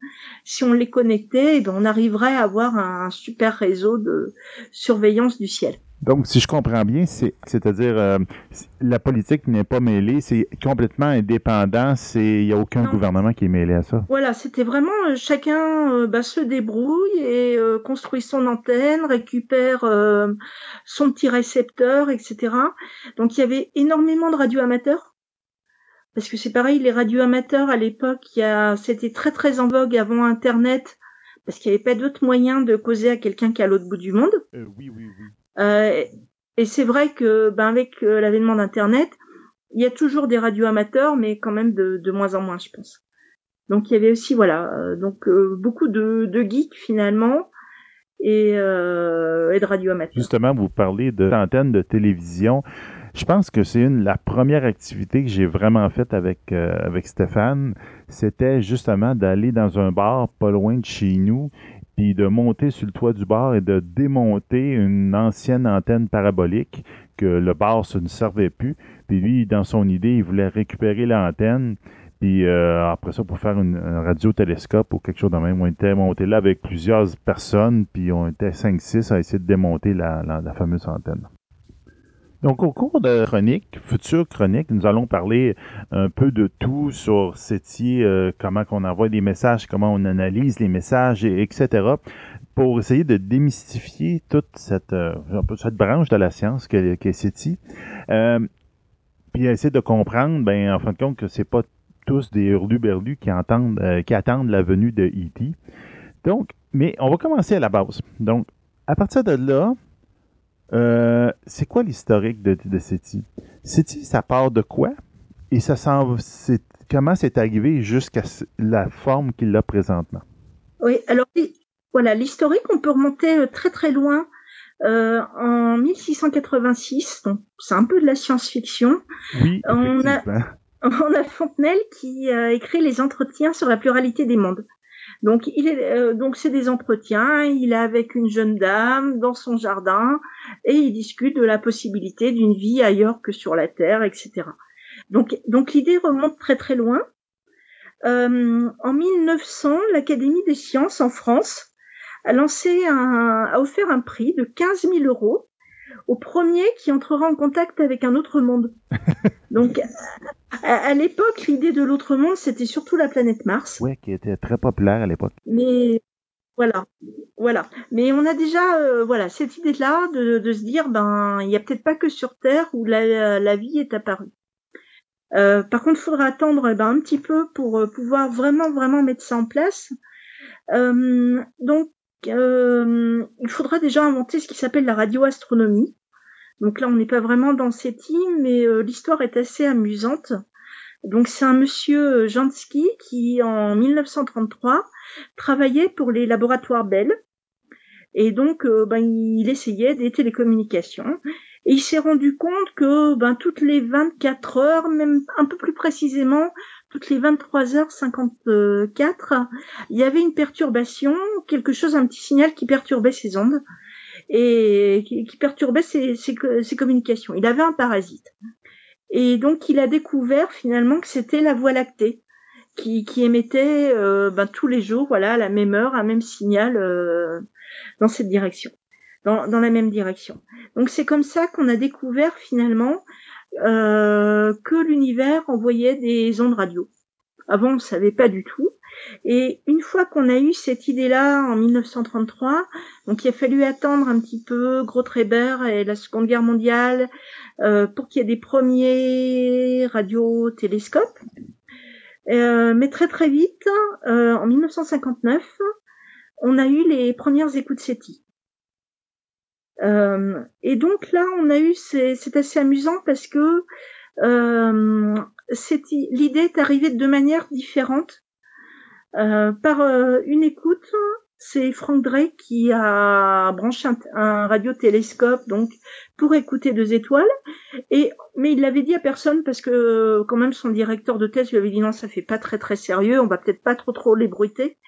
si on les connectait, eh ben, on arriverait à avoir un super réseau de surveillance du ciel. Donc, si je comprends bien, c'est-à-dire euh, la politique n'est pas mêlée, c'est complètement indépendant, il n'y a aucun gouvernement qui est mêlé à ça. Voilà, c'était vraiment euh, chacun euh, bah, se débrouille et construit son antenne, récupère son petit récepteur, etc. Donc, il y avait énormément de radios amateurs. Parce que c'est pareil, les radios amateurs à l'époque, c'était très très en vogue avant Internet, parce qu'il n'y avait pas d'autre moyen de causer à quelqu'un qui est à l'autre bout du monde. oui, oui, oui. Euh, et c'est vrai que ben, avec euh, l'avènement d'Internet, il y a toujours des radios amateurs, mais quand même de, moins en moins, je pense. Donc il y avait aussi voilà, euh, donc beaucoup de, de, geeks finalement et, et de radio amateurs. Justement, vous parlez d'antenne de télévision. Je pense que c'est une la première activité que j'ai vraiment faite avec avec Stéphane, c'était justement d'aller dans un bar pas loin de chez nous de monter sur le toit du bar et de démonter une ancienne antenne parabolique que le bar ne servait plus. Puis lui, dans son idée, il voulait récupérer l'antenne. Puis euh, après ça, pour faire un radiotélescope ou quelque chose de même, on était monté là avec plusieurs personnes, puis on était 5-6 à essayer de démonter la fameuse antenne. Donc, au cours de chronique, future chronique, nous allons parler un peu de tout sur SETI, euh, comment qu'on envoie des messages, comment on analyse les messages, etc., pour essayer de démystifier toute cette, euh, cette branche de la science qu'est qu SETI. Euh, puis essayer de comprendre, ben, en fin de compte, que c'est pas tous des hurlus-berlus qui entendent, euh, qui attendent la venue de E.T. Donc, mais on va commencer à la base. Donc, à partir de là, euh, c'est quoi l'historique de, de? SETI, ça part de quoi? Et ça semble, comment c'est arrivé jusqu'à la forme qu'il a présentement? Oui, alors voilà, l'historique, on peut remonter euh, très très loin. Euh, en 1686, donc c'est un peu de la science-fiction. Oui, on a, on a Fontenelle qui a écrit les entretiens sur la pluralité des mondes. Donc il est euh, donc c'est des entretiens, il est avec une jeune dame dans son jardin et il discute de la possibilité d'une vie ailleurs que sur la terre, etc. Donc l'idée remonte très très loin. Euh, en 1900, l'Académie des sciences en France a lancé un, a offert un prix de 15 000 euros au premier qui entrera en contact avec un autre monde. Donc, à, l'époque, l'idée de l'autre monde, c'était surtout la planète Mars. Oui, qui était très populaire à l'époque. Mais voilà, voilà. Mais on a déjà, euh, voilà, cette idée-là de, de, se dire, ben, il n'y a peut-être pas que sur Terre où la, la vie est apparue. Euh, par contre, il faudra attendre eh ben, un petit peu pour euh, pouvoir vraiment, vraiment mettre ça en place. Euh, donc, euh, il faudra déjà inventer ce qui s'appelle la radioastronomie. Donc là, on n'est pas vraiment dans team, mais euh, l'histoire est assez amusante. Donc c'est un monsieur Jansky qui, en 1933, travaillait pour les laboratoires Bell. Et donc, euh, ben, il essayait des télécommunications. Et il s'est rendu compte que ben, toutes les 24 heures, même un peu plus précisément, toutes les 23h54, il y avait une perturbation, quelque chose, un petit signal qui perturbait ses ondes et qui, perturbait ses, communications. Il avait un parasite. Et donc il a découvert finalement que c'était la Voie lactée qui, émettait euh, ben, tous les jours, voilà, à la même heure, un même signal euh, dans cette direction, dans, dans la même direction. Donc c'est comme ça qu'on a découvert finalement euh, que l'univers envoyait des ondes radio. Avant, on ne savait pas du tout. Et une fois qu'on a eu cette idée-là en 1933, donc il a fallu attendre un petit peu Gros-Tréber et la Seconde Guerre mondiale euh, pour qu'il y ait des premiers radiotélescopes. Euh, mais très très vite, euh, en 1959, on a eu les premières écoutes SETI. Euh, et donc là, on a eu, c'est assez amusant parce que euh, l'idée est arrivée de manière différente. Euh, par euh, une écoute, c'est Frank Drake qui a branché un, un radiotélescope donc pour écouter deux étoiles. Et mais il l'avait dit à personne parce que quand même son directeur de thèse lui avait dit non ça fait pas très très sérieux, on va peut-être pas trop trop les bruiter.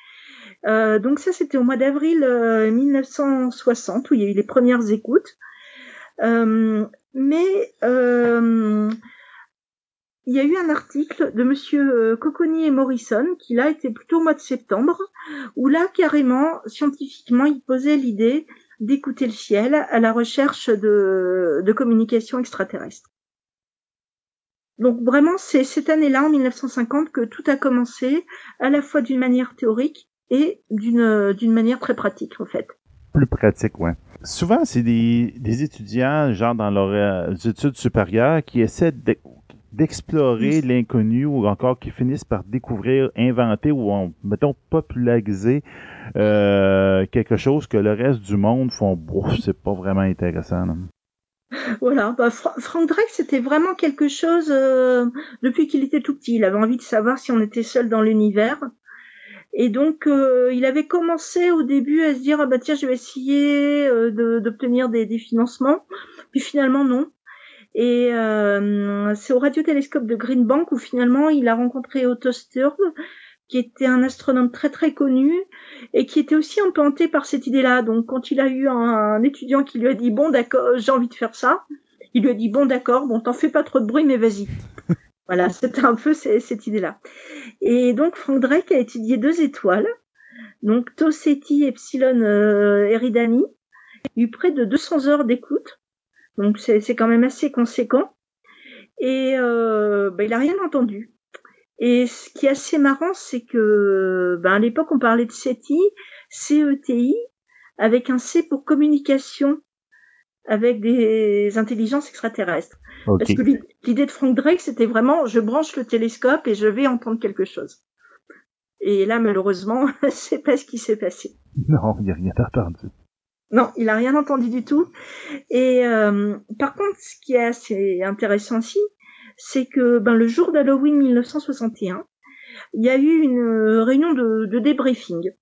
Euh, donc ça, c'était au mois d'avril 1960 euh, où il y a eu les premières écoutes. Euh, mais il y a eu un article de Monsieur Cocconi et Morrison qui là était plutôt au mois de septembre, où là carrément, scientifiquement, il posait l'idée d'écouter le ciel à la recherche de, de communication extraterrestre. Donc vraiment, c'est cette année-là, en 1950, que tout a commencé, à la fois d'une manière théorique et d'une d'une manière très pratique en fait. Plus pratique, ouais. Souvent, c'est des, des, étudiants, genre dans leurs euh, études supérieures, qui essaient d'explorer l'inconnu ou encore qui finissent par découvrir, inventer ou, mettons, populariser euh, quelque chose que le reste du monde font, bouf, c'est pas vraiment intéressant. Voilà, bah, Frank Drake, c'était vraiment quelque chose, euh, depuis qu'il était tout petit, il avait envie de savoir si on était seul dans l'univers. Et donc, euh, il avait commencé au début à se dire, ah bah tiens, je vais essayer euh, d'obtenir des, des, financements. Puis finalement, non. Et euh, c'est au radiotélescope de Green Bank où finalement il a rencontré Otto Sturm, qui était un astronome très très connu et qui était aussi implanté par cette idée-là. Donc quand il a eu un, étudiant qui lui a dit bon d'accord, j'ai envie de faire ça, il lui a dit bon d'accord, bon t'en fais pas trop de bruit mais vas-y. voilà, c'était un peu cette idée-là. Et donc Frank Drake a étudié deux étoiles, donc Tau Ceti Epsilon euh, Eridani, eu près de 200 heures d'écoute, donc c'est quand même assez conséquent. Et euh, bah, il a rien entendu. Et ce qui est assez marrant, c'est que ben, à l'époque on parlait de CETI, CETI, avec un C pour communication avec des intelligences extraterrestres. Parce que l'idée de Frank Drake, c'était vraiment, je branche le télescope et je vais entendre quelque chose. Et là, malheureusement, c'est pas ce qui s'est passé. Non, il n'y a rien entendu. Non, il a rien entendu du tout. Et euh, par contre, ce qui est assez intéressant aussi, c'est que ben, le jour d'Halloween 1961, il y a eu une euh, réunion de, de débriefing.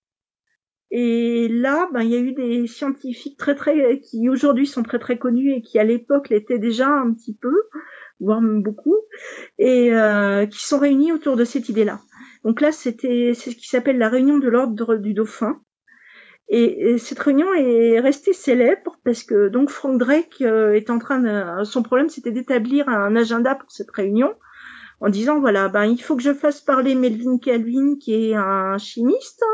Et là, ben, il y a eu des scientifiques très très qui aujourd'hui sont très très connus et qui à l'époque l'étaient déjà un petit peu, voire même beaucoup, et euh, qui sont réunis autour de cette idée-là. Donc là, c'était c'est ce qui s'appelle la réunion de l'ordre du dauphin. Et, cette réunion est restée célèbre parce que donc Frank Drake euh, est en train de, son problème c'était d'établir un agenda pour cette réunion en disant voilà ben il faut que je fasse parler Melvin Calvin qui est un chimiste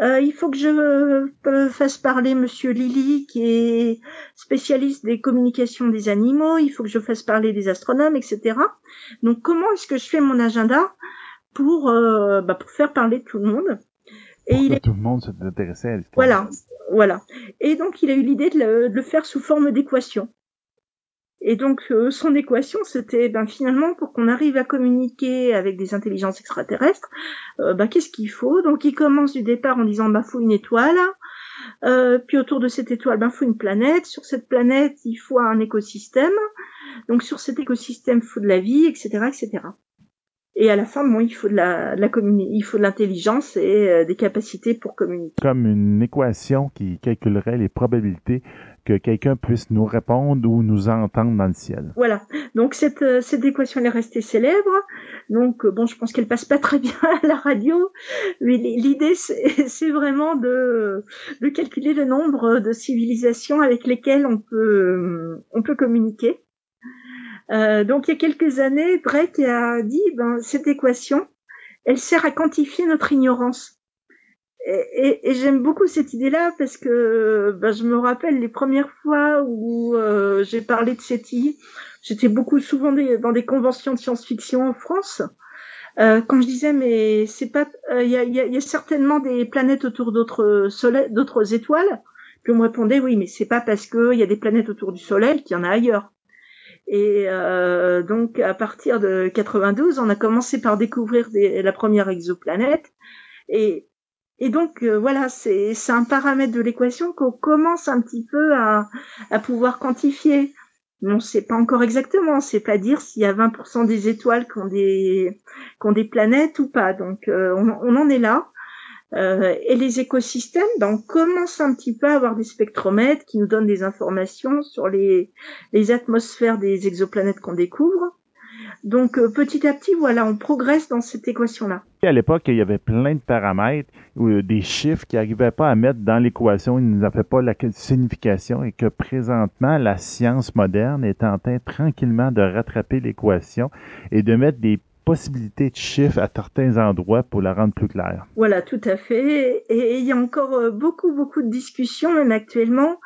euh, il faut que je euh, fasse parler Monsieur Lilly qui est spécialiste des communications des animaux il faut que je fasse parler des astronomes etc donc comment est-ce que je fais mon agenda pour euh, bah, pour faire parler tout le monde? Et il est... tout le monde s'intéressait à Voilà, voilà. Et donc il a eu l'idée de, de, le faire sous forme d'équation. Et donc euh, son équation, c'était ben, finalement pour qu'on arrive à communiquer avec des intelligences extraterrestres, euh, ben, qu'est-ce qu'il faut? Donc il commence du départ en disant ben faut une étoile, euh, puis autour de cette étoile, ben faut une planète. Sur cette planète, il faut un écosystème. Donc sur cet écosystème, il faut de la vie, etc., etc. Et à la fin, bon, il faut de la, de la il faut de l'intelligence et euh, des capacités pour communiquer. Comme une équation qui calculerait les probabilités que quelqu'un puisse nous répondre ou nous entendre dans le ciel. Voilà. Donc cette, euh, cette équation elle est restée célèbre. Donc euh, bon, je pense qu'elle passe pas très bien à la radio, mais l'idée c'est vraiment de, de calculer le nombre de civilisations avec lesquelles on peut on peut communiquer. Euh, donc il y a quelques années, Drake a dit ben cette équation, elle sert à quantifier notre ignorance. Et, et, j'aime beaucoup cette idée-là parce que ben, je me rappelle les premières fois où euh, j'ai parlé de SETI, j'étais beaucoup souvent dans des conventions de science-fiction en France. Euh, quand je disais mais c'est pas, il y a, y, y, a, certainement des planètes autour d'autres soleils, d'autres étoiles. Puis on me répondait oui mais c'est pas parce qu'il y a des planètes autour du Soleil qu'il y en a ailleurs. Et euh, donc à partir de 92, on a commencé par découvrir la première exoplanète. Et, et donc euh, voilà, c'est un paramètre de l'équation qu'on commence un petit peu à, à pouvoir quantifier. On ne sait pas encore exactement, c'est pas dire s'il y a 20% des étoiles qui ont des, qui ont des planètes ou pas. Donc euh, on, on, en est là. Euh, et les écosystèmes, ben, on commence un petit peu à avoir des spectromètres qui nous donnent des informations sur les, les atmosphères des exoplanètes qu'on découvre. Donc euh, petit à petit, voilà, on progresse dans cette équation-là. À l'époque, il y avait plein de paramètres ou euh, des chiffres qui n'arrivaient pas à mettre dans l'équation, ils n'avaient pas la signification et que présentement, la science moderne est en train tranquillement de rattraper l'équation et de mettre des possibilité de chiffres à certains endroits pour la rendre plus claire. Voilà, tout à fait. Et il y a encore euh, beaucoup, beaucoup de discussions, même actuellement.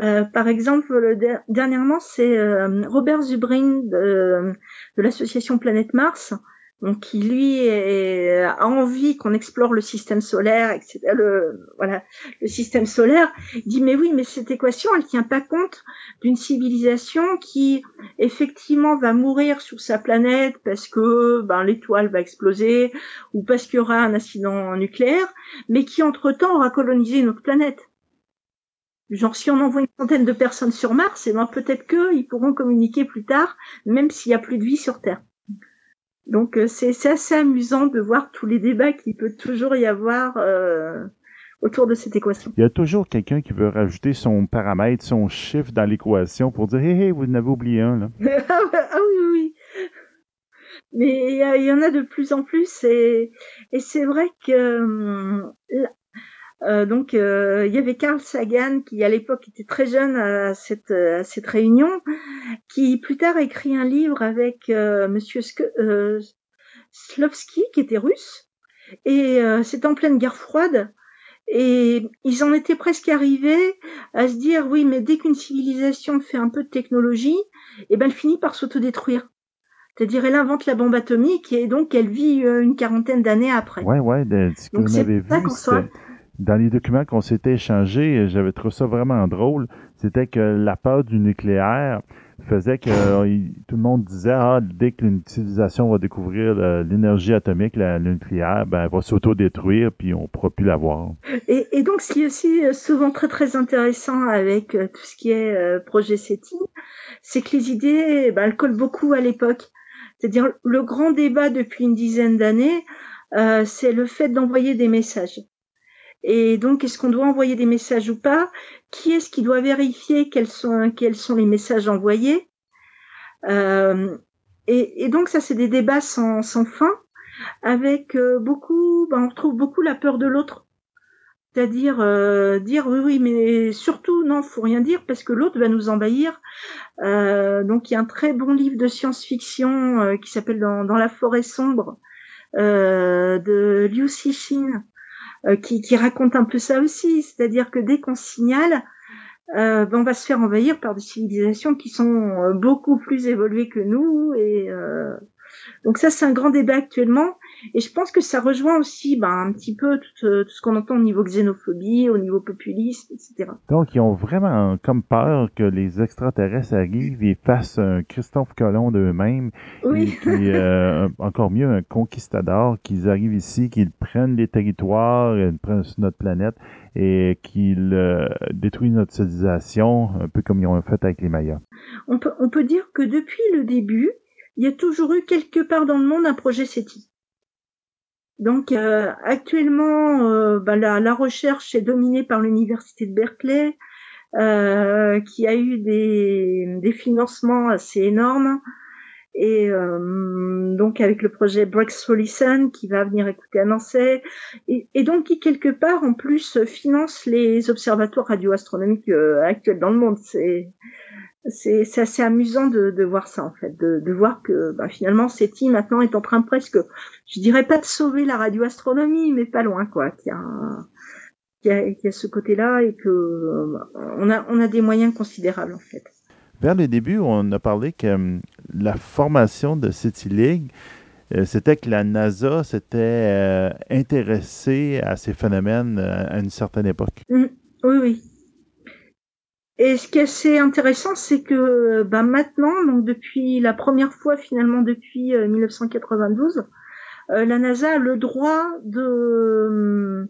Euh, par exemple, dernièrement, c'est euh, Robert Zubrin de, de l'association Planète Mars donc qui lui a envie qu'on explore le système solaire, etc. Le, voilà, le système solaire, il dit mais oui, mais cette équation, elle tient pas compte d'une civilisation qui effectivement va mourir sur sa planète parce que ben, l'étoile va exploser ou parce qu'il y aura un accident nucléaire, mais qui entre temps aura colonisé notre planète. Genre, si on envoie une centaine de personnes sur Mars, et eh ben peut-être qu'ils pourront communiquer plus tard, même s'il n'y a plus de vie sur Terre. Donc euh, c'est assez amusant de voir tous les débats qu'il peut toujours y avoir euh, autour de cette équation. Il y a toujours quelqu'un qui veut rajouter son paramètre, son chiffre dans l'équation pour dire hé hé, vous en avez oublié un là. Ah, ah oui oui. Mais il y, en a de plus en plus et, et c'est vrai que hum, euh, donc euh, il y avait Carl Sagan qui à l'époque était très jeune à cette, à cette réunion, qui plus tard a écrit un livre avec euh, Monsieur euh, Slovsky qui était russe, et c'est en pleine guerre froide. Et ils en étaient presque arrivés à se dire oui, mais dès qu'une civilisation fait un peu de technologie, eh ben elle finit par s'autodétruire. C'est-à-dire, elle invente la bombe atomique et donc elle vit une quarantaine d'années après. Ouais, ouais, ce que vous avez vu, dans les documents qu'on s'était échangés, j'avais trouvé ça vraiment drôle. C'était que la peur du nucléaire faisait que euh, tout le monde disait ah dès qu'une civilisation va découvrir l'énergie atomique, la, le nucléaire, ben elle va s'autodétruire puis on pourra plus la voir. Et, donc ce qui est aussi euh, souvent très très intéressant avec euh, tout ce qui est projet SETI, c'est que les idées, ben, elles collent beaucoup à l'époque. C'est-à-dire le grand débat depuis une dizaine d'années, euh, c'est le fait d'envoyer des messages. Et donc, est-ce qu'on doit envoyer des messages ou pas? Qui est-ce qui doit vérifier quels sont, les messages envoyés? Euh, et, donc, ça, c'est des débats sans, fin, avec euh, beaucoup, ben, on retrouve beaucoup la peur de l'autre. C'est-à-dire euh, dire oui, oui, mais surtout, non, faut rien dire parce que l'autre va nous envahir. Donc, il y a un très bon livre de science-fiction qui s'appelle dans, dans, la forêt sombre de Liu Cixin, qui, qui, raconte un peu ça aussi, c'est-à-dire que dès qu'on signale, euh, ben on va se faire envahir par des civilisations qui sont euh, beaucoup plus évoluées que nous et donc ça c'est un grand débat actuellement et je pense que ça rejoint aussi ben, un petit peu tout, tout ce qu'on entend au niveau xénophobie, au niveau populisme, etc. Donc ils ont vraiment comme peur que les extraterrestres arrivent et fassent un Christophe Colomb d'eux-mêmes oui. et puis euh, encore mieux un conquistador, qu'ils arrivent ici, qu'ils prennent les territoires, qu'ils prennent notre planète et qu'ils euh, détruisent notre civilisation, un peu comme ils ont fait avec les Mayas. On peut, on peut dire que depuis le début, il y a toujours eu quelque part dans le monde un projet SETI. Donc euh, actuellement, euh, bah, la, la, recherche est dominée par l'université de Berkeley, euh, qui a eu des, des, financements assez énormes. Et euh, donc avec le projet Breakthrough Listen qui va venir écouter à Nancy, et, et, donc qui quelque part en plus finance les observatoires radioastronomiques euh, actuels dans le monde. C'est c'est assez amusant de, de, voir ça en fait, de, de voir que bah, finalement SETI maintenant est en train presque, je dirais pas de sauver la radioastronomie, mais pas loin quoi, qu'il y a, qu'il y a, y a ce côté-là et que euh, on a on a des moyens considérables en fait. Vers le début, on a parlé que um, la formation de SETI League, euh, c'était que la NASA s'était euh, intéressée à ces phénomènes euh, à une certaine époque. Mmh, oui, oui. Et ce qui est assez intéressant, c'est que bah, maintenant, donc depuis la première fois finalement depuis euh, 1992, euh, la NASA a le droit de euh,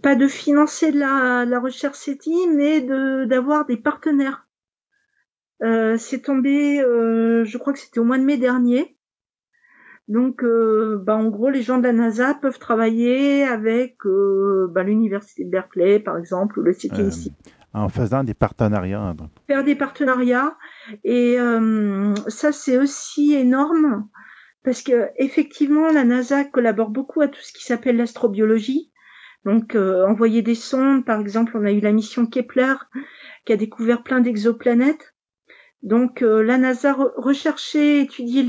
pas de financer la, la recherche SETI, mais de d'avoir des partenaires. Euh, c'est tombé, euh, je crois que c'était au mois de mai dernier. Donc, bah, en gros, les gens de la NASA peuvent travailler avec bah, l'université de Berkeley, par exemple, ou le CTIC en faisant des partenariats. Faire des partenariats et euh, ça c'est aussi énorme parce que effectivement la NASA collabore beaucoup à tout ce qui s'appelle l'astrobiologie. Donc euh, envoyer des sondes, par exemple, on a eu la mission Kepler qui a découvert plein d'exoplanètes. Donc euh, la NASA re recherchait, étudier,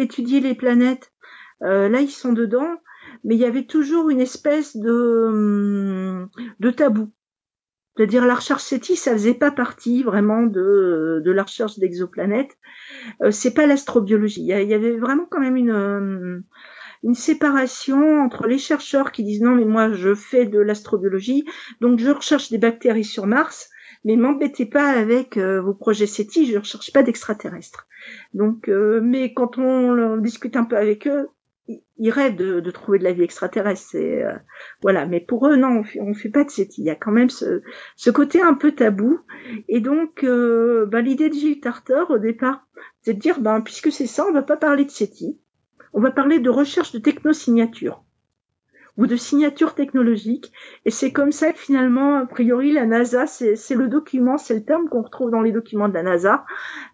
étudier les planètes. là ils sont dedans, mais il y avait toujours une espèce de, de tabou. C'est-à-dire la recherche SETI, ça faisait pas partie vraiment de, de la recherche d'exoplanètes. Euh, c'est pas l'astrobiologie. Il y, avait vraiment quand même une, euh, une séparation entre les chercheurs qui disent non mais moi je fais de l'astrobiologie, donc je recherche des bactéries sur Mars, mais m'embêtez pas avec euh, vos projets SETI, je ne recherche pas d'extraterrestres. Donc, euh, mais quand on, discute un peu avec eux, ils rêvent de, de, trouver de la vie extraterrestre. Euh, voilà, mais pour eux, non, on on fait pas de SETI. Il y a quand même ce, ce côté un peu tabou. Et donc, euh, bah, l'idée de Gilles Tarter au départ, c'est de dire, ben, puisque c'est ça, on va pas parler de SETI. On va parler de recherche de technosignature ou de signature technologique. Et c'est comme ça que finalement, a priori, la NASA, c'est le document, c'est le terme qu'on retrouve dans les documents de la NASA.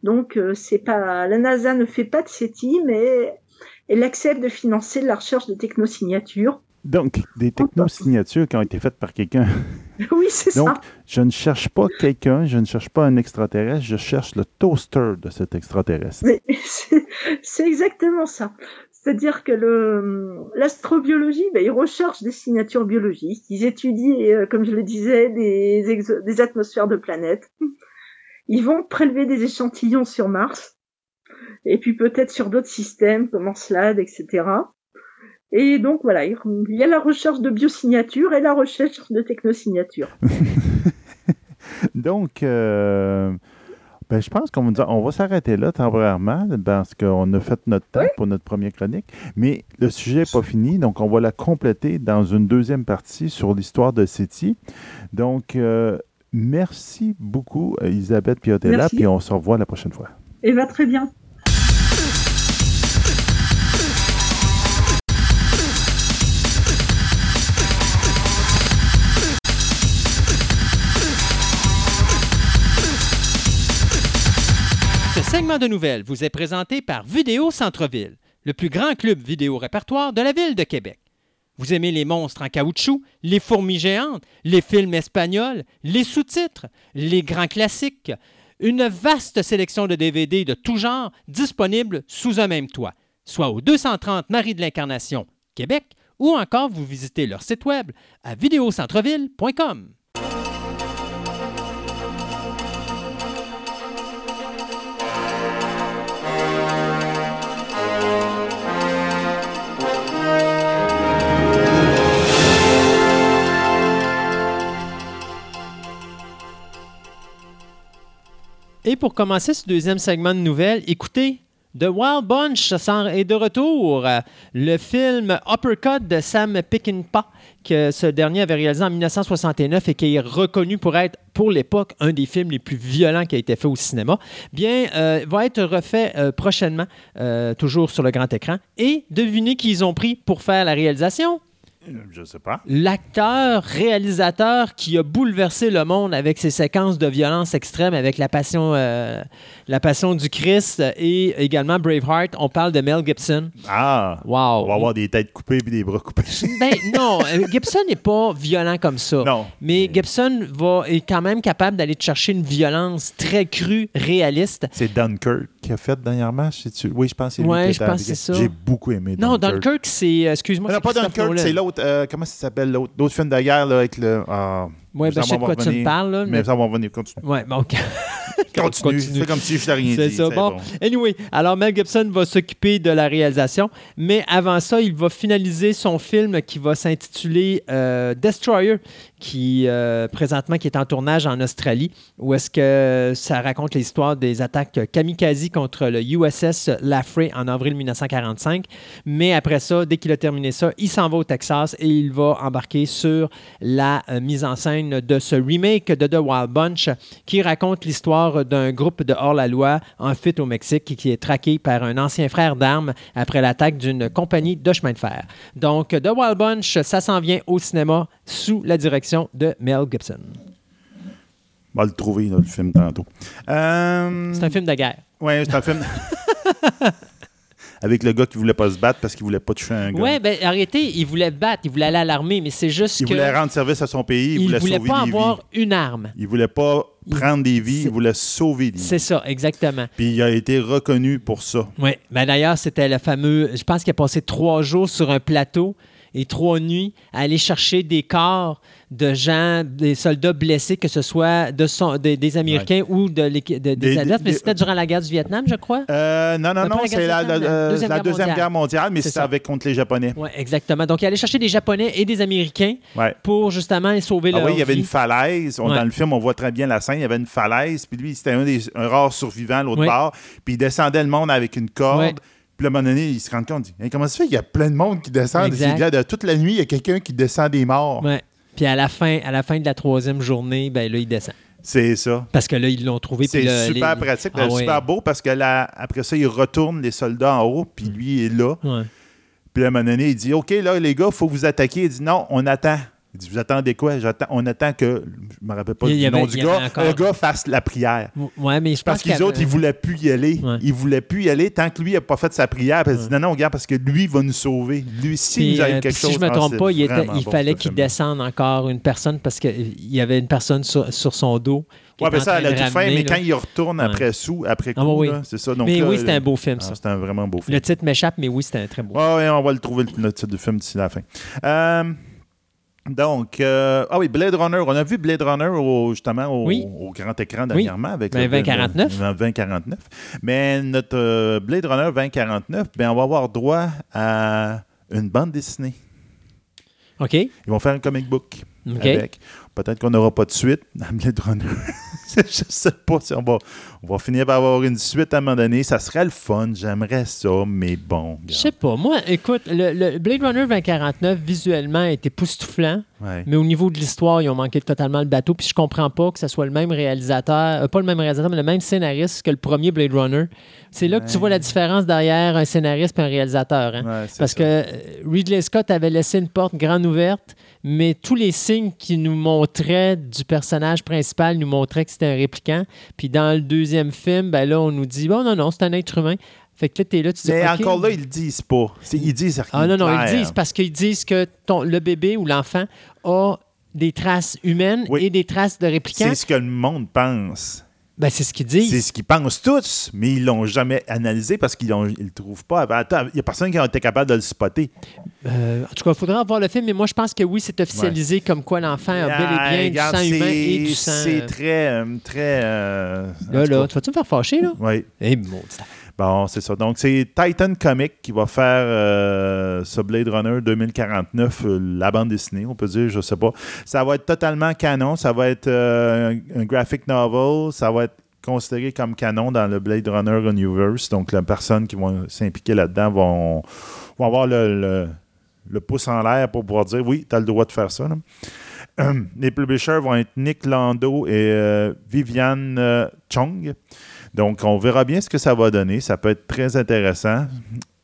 Donc, euh, c'est pas, la NASA ne fait pas de SETI, mais elle accepte de financer la recherche de technosignatures. Donc, des technosignatures qui ont été faites par quelqu'un. Oui, c'est ça. Donc, je ne cherche pas quelqu'un, je ne cherche pas un extraterrestre, je cherche le toaster de cet extraterrestre. C'est exactement ça. C'est-à-dire que l'astrobiologie, ben, ils recherchent des signatures biologiques, ils étudient, euh, comme je le disais, des, des atmosphères de planètes. Ils vont prélever des échantillons sur Mars et puis peut-être sur d'autres systèmes comme Encelade, etc. Et donc voilà, il y a la recherche de biosignature et la recherche de technosignature. donc, euh, ben, je pense qu'on va, on va s'arrêter là temporairement parce qu'on a fait notre temps oui. pour notre première chronique. Mais le sujet n'est pas fini, donc on va la compléter dans une deuxième partie sur l'histoire de SETI. Donc, euh, merci beaucoup, Elisabeth Piotella, puis on se revoit la prochaine fois. Et va très bien. Ce segment de nouvelles vous est présenté par Vidéo Centre-Ville, le plus grand club vidéo répertoire de la ville de Québec. Vous aimez les monstres en caoutchouc, les fourmis géantes, les films espagnols, les sous-titres, les grands classiques, une vaste sélection de DVD de tout genre disponibles sous un même toit, soit au 230 Marie de l'Incarnation, Québec, ou encore vous visitez leur site web à vidéocentreville.com. Et pour commencer ce deuxième segment de nouvelles, écoutez, The Wild Bunch est de retour. Le film Uppercut de Sam Peckinpah, que ce dernier avait réalisé en 1969 et qui est reconnu pour être, pour l'époque, un des films les plus violents qui a été fait au cinéma, bien, euh, va être refait euh, prochainement, euh, toujours sur le grand écran. Et devinez qui ils ont pris pour faire la réalisation? Je sais pas. L'acteur, réalisateur qui a bouleversé le monde avec ses séquences de violence extrême, avec la passion, euh, la passion du Christ et également Braveheart. On parle de Mel Gibson. Ah! Wow! On va avoir des têtes coupées et des bras coupés. ben non, euh, Gibson n'est pas violent comme ça. Non. Mais Gibson va, est quand même capable d'aller chercher une violence très crue, réaliste. C'est Dunkirk qui a fait dernièrement. Oui, je pense que c'est Ouais, je pense que c'est ça. J'ai beaucoup aimé Non, Dunkirk. Dunkirk, c'est. euh, Excuse-moi. Non, c'est pas Dunkirk, c'est l'autre. Euh, comment ça s'appelle l'autre? Film de guerre là, avec le. ah, Ouais, ben, je sais de quoi tu me parles, là, Mais mais- ça va revenir. Continue. Ouais, bon, ok. Continue. Continue. Fais comme si je t'ai rien C'est dit. ça. Bon, anyway, alors Mel Gibson va s'occuper de la réalisation, mais avant ça, il va finaliser son film qui va s'intituler euh, Destroyer, qui euh, présentement qui est en tournage en Australie, où est-ce que ça raconte l'histoire des attaques kamikaze contre le USS Laffrey en avril 1945. Mais après ça, dès qu'il a terminé ça, il s'en va au Texas et il va embarquer sur la euh, mise en scène de ce remake de The Wild Bunch qui raconte l'histoire d'un groupe de hors-la-loi en fuite au Mexique qui est traqué par un ancien frère d'armes après l'attaque d'une compagnie de chemin de fer. Donc, The Wild Bunch, ça s'en vient au cinéma sous la direction de Mel Gibson. On va le trouver, là, le film, tantôt. Euh, C'est un film de guerre. Ouais, c'est un film. Avec le gars qui voulait pas se battre parce qu'il voulait pas toucher un gars. Ouais, ben arrêtez, il voulait battre, il voulait aller à l'armée, mais c'est juste il que voulait rendre service à son pays, il, il voulait, voulait sauver pas des avoir vies. une arme. Il voulait pas Il- prendre des vies, il voulait sauver des vies. C'est ça, exactement. Puis il a été reconnu pour ça. Oui. Ben d'ailleurs, c'était le fameux. Je pense qu'il a passé trois jours sur un plateau et trois nuits à aller chercher des corps de gens, des soldats blessés, que ce soit de son- des, des Américains ou de l'équi- de- des Des-. Mais des- c'était durant la guerre du Vietnam, je crois? Euh, non, non, non, c'est guerre la, Deuxième la Guerre Deuxième mondiale. Guerre mondiale, mais c'était avec contre les Japonais. Oui, exactement. Donc, il allait chercher des Japonais et des Américains Ouais. pour justement sauver Ah leur oui, il y avait vie. une falaise. On- Ouais. Dans le film, on voit très bien la scène. Il y avait une falaise. Puis lui, c'était un, des, un rare survivant l'autre bord. Puis il descendait le monde avec une corde. Puis à un moment donné, il se rend compte. il dit, Hey, comment ça se fait qu'il y a plein de monde qui descend? Dit, de toute la nuit, il y a quelqu'un qui descend des morts. Ouais. Puis à la fin, à la fin de la troisième journée, ben là, il descend. C'est ça. Parce que là, ils l'ont trouvé. C'est super les- pratique, Ah ouais. super beau parce que là, après ça, il retourne les soldats en haut, puis lui est là. Ouais. Puis à un moment donné, il dit OK, là, les gars, il faut vous attaquiez. Il dit Non, on attend. Il dit Vous attendez quoi? J'attends- On attend que, je me rappelle pas Il du nom du gars, encore- le gars fasse la prière. Ouais, mais je Parce pense que les autres, ils voulaient plus y aller. Ouais. Ils voulaient plus y aller tant que lui n'a pas fait sa prière. Puis il dit non, non, regarde, parce que lui va nous sauver. Lui, s'il Puis, nous arrive euh, quelque chose. si je me ah, trompe pas, il, était- vraiment il bon, fallait qu'il descende encore une personne parce qu'il y avait une personne sur, sur son dos. Ouais, ben en ça, à la de toute fin, mais là. quand il retourne Ouais. après sous, après coup, Ah, oui, oui. c'est ça. Donc, Mais là, oui, c'était un beau film, ah, ça. C'était un vraiment beau film. Le titre m'échappe, mais oui, c'était un très beau. Ouais, ouais, on va le trouver le, le titre du film d'ici la fin. Euh, donc, euh, ah oui, Blade Runner. On a vu Blade Runner au, justement au, Oui. au grand écran dernièrement avec Ben, le 2049. le 2049. Mais notre euh, Blade Runner 2049, ben, on va avoir droit à une bande dessinée. OK. Ils vont faire un comic book OK. avec. Peut-être qu'on n'aura pas de suite à Blade Runner. Je sais pas si on va, on va finir par avoir une suite à un moment donné. Ça serait le fun. J'aimerais ça, mais bon. Je sais pas. Moi, écoute, le, le Blade Runner 2049, visuellement, était époustouflant, Ouais. mais au niveau de l'histoire, ils ont manqué totalement le bateau. Puis je comprends pas que ce soit le même réalisateur, euh, pas le même réalisateur, mais le même scénariste que le premier Blade Runner. C'est là que tu vois la différence derrière un scénariste et un réalisateur. hein. Ouais, Parce ça. que euh, Ridley Scott avait laissé une porte grande ouverte, mais tous les signes qu'il nous montre montrait du personnage principal, nous montrait que c'était un répliquant. Puis dans le deuxième film, ben là, on nous dit, bon, non, non, c'est un être humain. Fait que là, t'es là, tu dis. Mais encore là, ils le disent pas. Ils disent. Ah non, non, ils disent parce qu'ils disent que ton, le bébé ou l'enfant a des traces humaines et des traces de répliquants. C'est ce que le monde pense. Ben, c'est ce qu'ils disent. C'est ce qu'ils pensent tous, mais ils l'ont jamais analysé parce qu'ils ne le trouvent pas. Attends, il n'y a personne qui a été capable de le spotter. Euh, en tout cas, il faudra voir le film, mais moi, je pense que oui, c'est officialisé comme quoi l'enfant a bel et bien du sang humain et du sang. C'est très. Euh, très euh, là, là, tu vas-tu me faire fâcher, là? Oui. Eh, maudit. Bon, c'est ça. Donc, c'est Titan Comic qui va faire euh, ce Blade Runner 2049, euh, la bande dessinée, on peut dire, je sais pas. Ça va être totalement canon. Ça va être euh, un, graphic novel. Ça va être considéré comme canon dans le Blade Runner Universe. Donc, les personnes qui vont s'impliquer là-dedans vont, avoir le, pouce en l'air pour pouvoir dire oui, tu as le droit de faire ça. Les publishers vont être Nick Lando et Viviane Chong. Donc, on verra bien ce que ça va donner. Ça peut être très intéressant.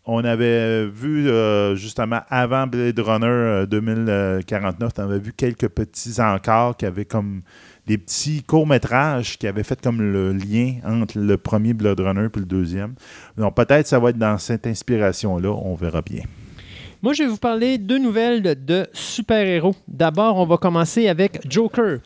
On avait vu, euh, justement, avant Blade Runner 2049, on avait vu quelques petits encarts qui avaient comme des petits courts-métrages qui avaient fait comme le lien entre le premier Blade Runner et le deuxième. Donc, peut-être ça va être dans cette inspiration-là. On verra bien. Moi, je vais vous parler de nouvelles de, super-héros. D'abord, on va commencer avec Joker.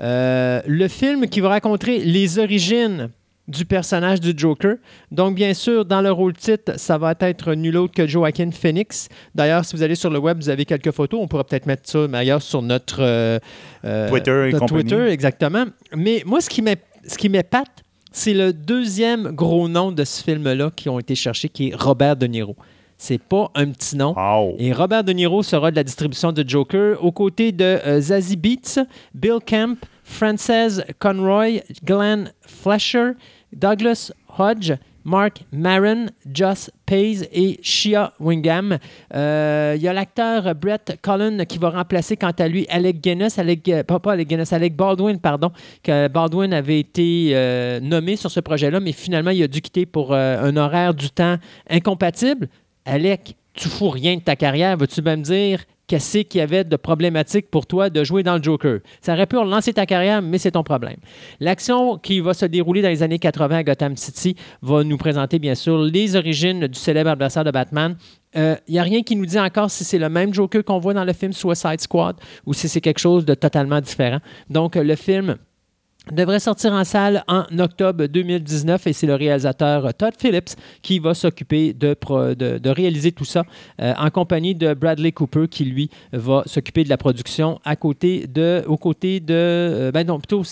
Euh, le film qui va raconter les origines du personnage du Joker. Donc, bien sûr, dans le rôle titre, ça va être nul autre que Joaquin Phoenix. D'ailleurs, si vous allez sur le web, vous avez quelques photos. On pourra peut-être mettre ça ailleurs sur notre, euh, euh, Twitter, et Twitter, exactement. Mais moi, ce qui m'épate, c'est le deuxième gros nom de ce film-là qui ont été cherchés, qui est Robert De Niro. C'est pas un petit nom. Et Robert De Niro sera de la distribution de Joker aux côtés de euh, Zazie Beats, Bill Camp, Frances Conroy, Glenn Fletcher, Douglas Hodge, Mark Maron, Joss Pays et Shia Wingham. Euh, il y a l'acteur Brett Cullen qui va remplacer quant à lui Alec Guinness, Alec, euh, pas, Alec Guinness, Alec Baldwin, pardon, que Baldwin avait été euh, nommé sur ce projet-là, mais finalement il a dû quitter pour un horaire du temps incompatible. Alec, tu fous rien de ta carrière, veux-tu même dire qu'est-ce qu'il y avait de problématique pour toi de jouer dans le Joker. Ça aurait pu relancer ta carrière, mais c'est ton problème. L'action qui va se dérouler dans les années 80 à Gotham City va nous présenter, bien sûr, les origines du célèbre adversaire de Batman. Il euh, n'y a rien qui nous dit encore si c'est le même Joker qu'on voit dans le film Suicide Squad ou si c'est quelque chose de totalement différent. Donc, le film devrait sortir en salle en octobre 2019 et c'est le réalisateur Todd Phillips qui va s'occuper de, réaliser tout ça euh, en compagnie de Bradley Cooper qui lui va s'occuper de la production à côté de, de, euh, ben non, plutôt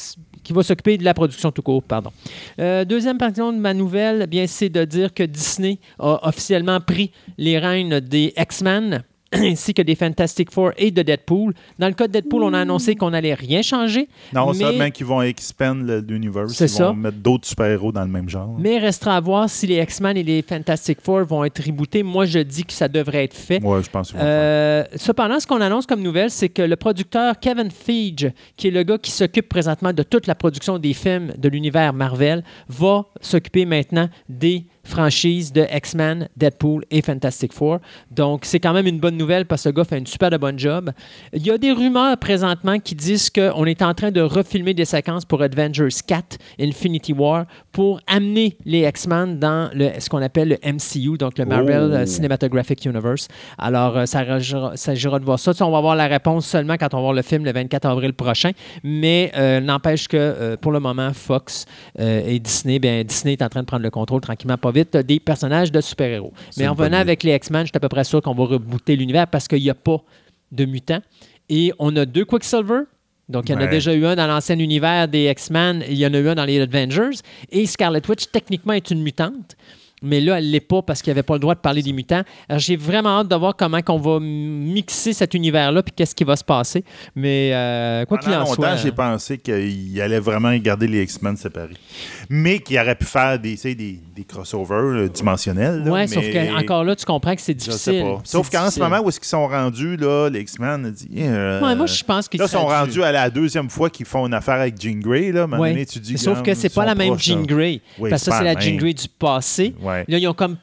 qui va s'occuper de la production tout court, pardon. Euh, deuxième partie de ma nouvelle, bien c'est de dire que Disney a officiellement pris les rênes des X-Men ainsi que des Fantastic Four et de Deadpool. Dans le cas de Deadpool, on a annoncé qu'on n'allait rien changer. Non, mais... seulement qu'ils vont expand l'univers. Ils vont mettre d'autres super-héros dans le même genre. Mais il restera à voir si les X-Men et les Fantastic Four vont être rebootés. Moi, je dis que ça devrait être fait. Oui, je pense. Euh, cependant, ce qu'on annonce comme nouvelle, c'est que le producteur Kevin Feige, qui est le gars qui s'occupe présentement de toute la production des films de l'univers Marvel, va s'occuper maintenant des franchise de X-Men, Deadpool et Fantastic Four. Donc, c'est quand même une bonne nouvelle parce que ce gars fait une super de bonne job. Il y a des rumeurs présentement qui disent qu'on est en train de refilmer des séquences pour Avengers 4, Infinity War, pour amener les X-Men dans le, ce qu'on appelle le MCU, donc le Marvel oh. Cinematographic Universe. Alors, euh, ça s'agira de voir ça. on va voir la réponse seulement quand on va voir le film le 24 avril prochain. Mais euh, n'empêche que euh, pour le moment, Fox et Disney, bien, Disney est en train de prendre le contrôle tranquillement, pas vite des personnages de super-héros. Mais en venant avec les X-Men, je suis à peu près sûr qu'on va rebooter l'univers parce qu'il n'y a pas de mutants. Et on a deux Quicksilver. Donc, il y en a déjà eu un dans l'ancien univers des X-Men, il y en a eu un dans les Avengers. Et Scarlet Witch, techniquement, est une mutante mais là, elle ne l'est pas parce qu'il n'y avait pas le droit de parler des mutants. J'ai vraiment hâte de voir comment on va mixer cet univers-là puis qu'est-ce qui va se passer. Mais euh, quoi qu'il en longtemps, soit. j'ai pensé qu'il allait vraiment garder les X-Men séparés. Mais qu'il aurait pu faire des, des, des crossovers dimensionnels. Oui, sauf qu'encore là, tu comprends que c'est difficile. Sauf qu'en ce moment, où est-ce qu'ils sont rendus, là, les X-Men, dit. Euh, moi, je pense qu'ils Là, sont rendus à la deuxième fois qu'ils font une affaire avec Jean Grey. Là. Ouais. Sauf que c'est pas la même Jean Grey. parce que ça, c'est la Jean Grey du passé. Là, ils ont comme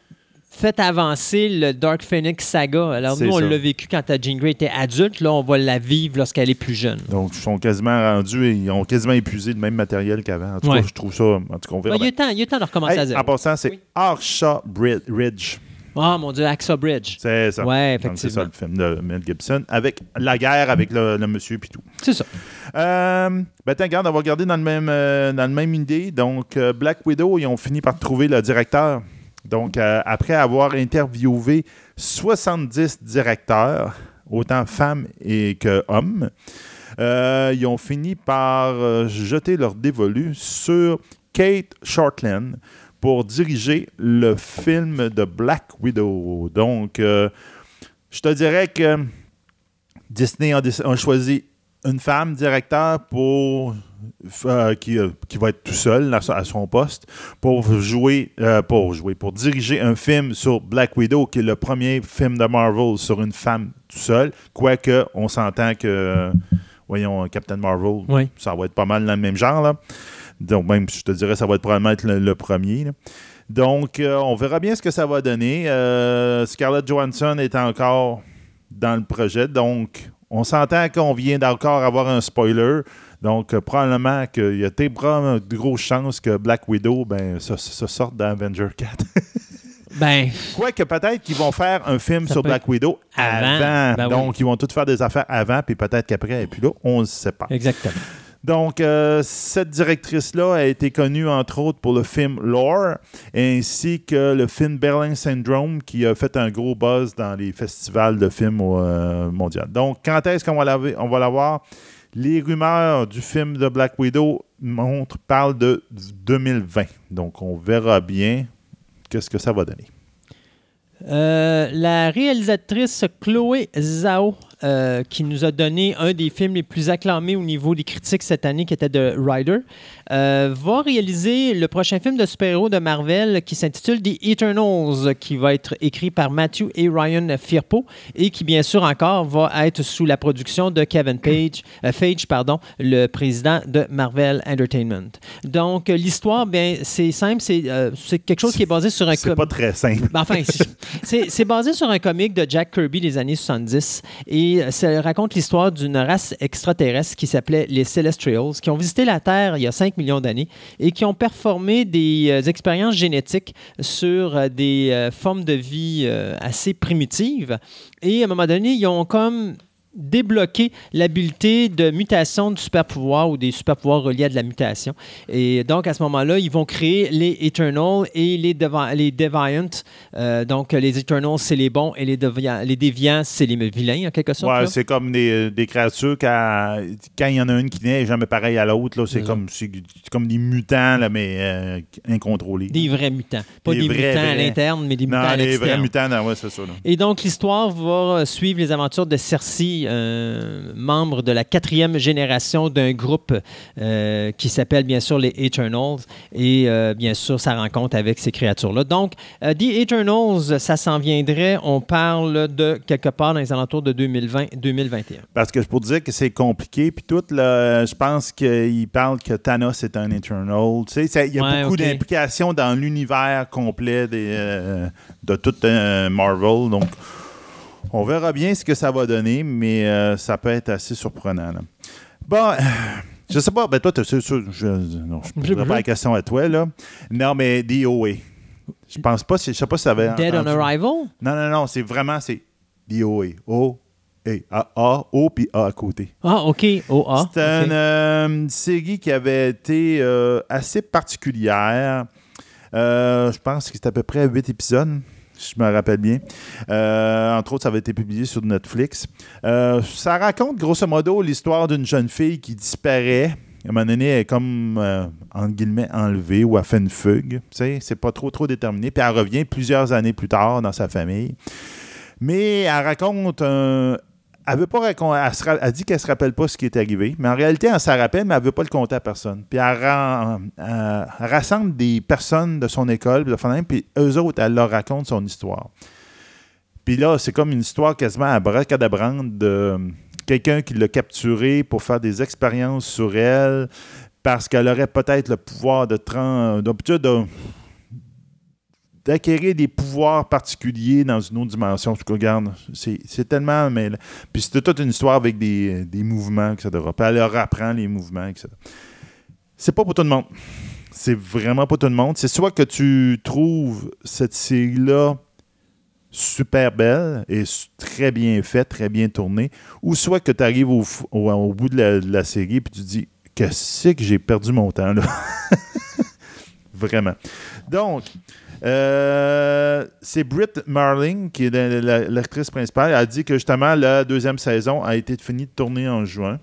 fait avancer le Dark Phoenix saga. Alors, nous, on l'a vécu quand Jean Grey était adulte. Là, on va la vivre lorsqu'elle est plus jeune. Donc, ils sont quasiment rendus et ils ont quasiment épuisé le même matériel qu'avant. En tout cas, je trouve ça. En tout cas, on verra. il, y a temps, il y a temps de recommencer à zéro. En passant, c'est Arsha Ridge. Ah, mon Dieu, Axa Bridge. C'est ça. Ouais, effectivement. C'est ça le film de Mel Gibson, avec la guerre avec le, monsieur et tout. C'est ça. Euh, ben, regarde, on va regarder dans le même, euh, dans le même idée. Donc, euh, Black Widow, ils ont fini par trouver le directeur. Donc, euh, après avoir interviewé 70 directeurs, autant femmes et que hommes, ils ont fini par jeter leur dévolu sur Kate Shortland pour diriger le film de Black Widow. Donc, euh, je te dirais que Disney a, choisi une femme directeur pour euh, qui, euh, qui, va être tout seul à, son poste pour jouer, pour jouer, pour diriger un film sur Black Widow, qui est le premier film de Marvel sur une femme tout seul. Quoique, on s'entend que, voyons, Captain Marvel, ça va être pas mal dans le même genre. Là. Donc, même, je te dirais, ça va être probablement être le, premier. Donc, euh, on verra bien ce que ça va donner. Euh, Scarlett Johansson est encore dans le projet. Donc, on s'entend qu'on vient d'encore avoir un spoiler. Donc, euh, probablement qu'il y a des de grosses chances que Black Widow ben, se, sorte d'Avenger 4. ben. Quoique peut-être qu'ils vont faire un film sur Black Widow avant. Ben Donc, ils vont tout faire des affaires avant, puis peut-être qu'après, et puis là, on ne sait pas. Exactement. Donc, euh, cette directrice-là a été connue, entre autres, pour le film Lore, ainsi que le film Berlin Syndrome, qui a fait un gros buzz dans les festivals de films euh, mondiaux. Donc, quand est-ce qu'on va la, Les rumeurs du film de Black Widow montrent, parlent de 2020. Donc, on verra bien qu'est-ce que ça va donner. Euh, la réalisatrice Chloé Zhao euh, qui nous a donné un des films les plus acclamés au niveau des critiques cette année, qui était The Rider, euh, va réaliser le prochain film de super-héros de Marvel qui s'intitule The Eternals, qui va être écrit par Matthew et Ryan Firpo et qui, bien sûr, encore va être sous la production de Kevin Page, euh, Page, pardon, le président de Marvel Entertainment. Donc, l'histoire, bien, c'est simple, c'est quelque chose qui est basé sur un... C'est pas très simple. Ben, enfin, c'est basé sur un comic de Jack Kirby des années 70 et ça raconte l'histoire d'une race extraterrestre qui s'appelait les Celestials, qui ont visité la Terre il y a 5 millions d'années et qui ont performé des euh, expériences génétiques sur euh, des euh, formes de vie assez primitives. Et à un moment donné, ils ont comme débloquer l'habileté de mutation du super pouvoir ou des super pouvoirs reliés à de la mutation. Et donc, à ce moment-là, ils vont créer les Eternals et les, les Deviants. Euh, donc, les Eternals, c'est les bons et les, les Déviants, c'est les vilains, en quelque sorte. Ouais, c'est comme des, des créatures, quand, quand il y en a une qui n'est jamais pareille à l'autre, c'est comme, comme des mutants, là, mais euh, incontrôlés. Des vrais mutants. Pas des, mutants à l'interne, mais des mutants à l'externe. des vrais mutants, ouais, c'est ça. Et donc, l'histoire va suivre les aventures de Cersei un membre de la quatrième génération d'un groupe euh, qui s'appelle bien sûr les Eternals. Et euh, bien sûr, sa rencontre avec ces créatures-là. Donc, euh, The Eternals, ça s'en viendrait. On parle de quelque part dans les alentours de 2020-2021. Parce que je peux dire que c'est compliqué. Puis tout, je pense qu'il parle que Thanos est un Eternal. Tu sais, il y a beaucoup d'implications dans l'univers complet des, de tout Marvel. Donc, on verra bien ce que ça va donner, mais euh, ça peut être assez surprenant. Bon, euh, je sais pas, ben toi, tu sais, je ne pose pas la question à toi, là. Non, mais DOA. Je pense pas, je sais pas si ça avait. Dead on Arrival? Non, non, non, c'est vraiment, c'est DOA. O, A, A, O, puis A à côté. Ah, OK. O, A. C'est euh, une série qui avait été assez particulière. je pense que c'était à peu près 8 épisodes je me rappelle bien. Euh, entre autres, ça avait été publié sur Netflix. Euh, ça raconte grosso modo l'histoire d'une jeune fille qui disparaît. À un moment donné, elle est comme, euh, entre guillemets, enlevée ou a fait une fugue. C'est pas trop, trop déterminé. Puis elle revient plusieurs années plus tard dans sa famille. Mais elle raconte un, elle veut pas elle, dit qu'elle se rappelle pas ce qui est arrivé, mais en réalité, elle s'en rappelle, mais elle veut pas le compter à personne. Puis elle, rassemble des personnes de son école, puis eux autres, elle leur raconte son histoire. Puis là, c'est comme une histoire quasiment à bracadabrande de quelqu'un qui l'a capturé pour faire des expériences sur elle, parce qu'elle aurait peut-être le pouvoir de, de, de d'acquérir des pouvoirs particuliers dans une autre dimension. En tout cas, regarde, c'est tellement. Mais, puis c'était toute une histoire avec des, mouvements, etc. Puis elle leur apprend les mouvements, etc. C'est pas pour tout le monde. C'est vraiment pas tout le monde. C'est soit que tu trouves cette série-là super belle et très bien faite, très bien tournée, ou soit que tu arrives au, bout de la, série et tu te dis Qu'est-ce que j'ai perdu mon temps là? Vraiment. Donc, euh, c'est Britt Marling, qui est l'actrice principale. A dit que justement, la deuxième saison a été finie de tourner en juin.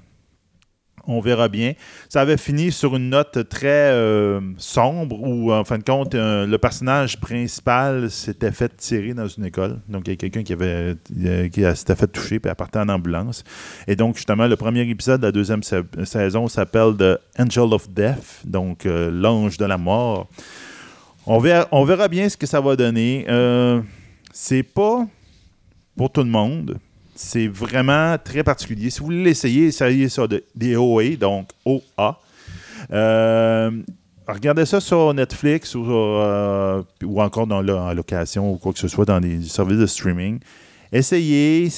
On verra bien. Ça avait fini sur une note très euh, sombre où, en fin de compte, euh, le personnage principal s'était fait tirer dans une école. Donc, il y a quelqu'un qui qui s'était fait toucher puis elle partait en ambulance. Et donc, justement, le premier épisode de la deuxième saison s'appelle The Angel of Death, donc l'ange de la mort. On verra, bien ce que ça va donner. Euh, c'est pas pour tout le monde. C'est vraiment très particulier. Si vous voulez l'essayer, essayez ça de, des OA, donc OA. Euh, regardez ça sur Netflix ou, euh, ou encore dans la, location ou quoi que ce soit dans des services de streaming. Essayez.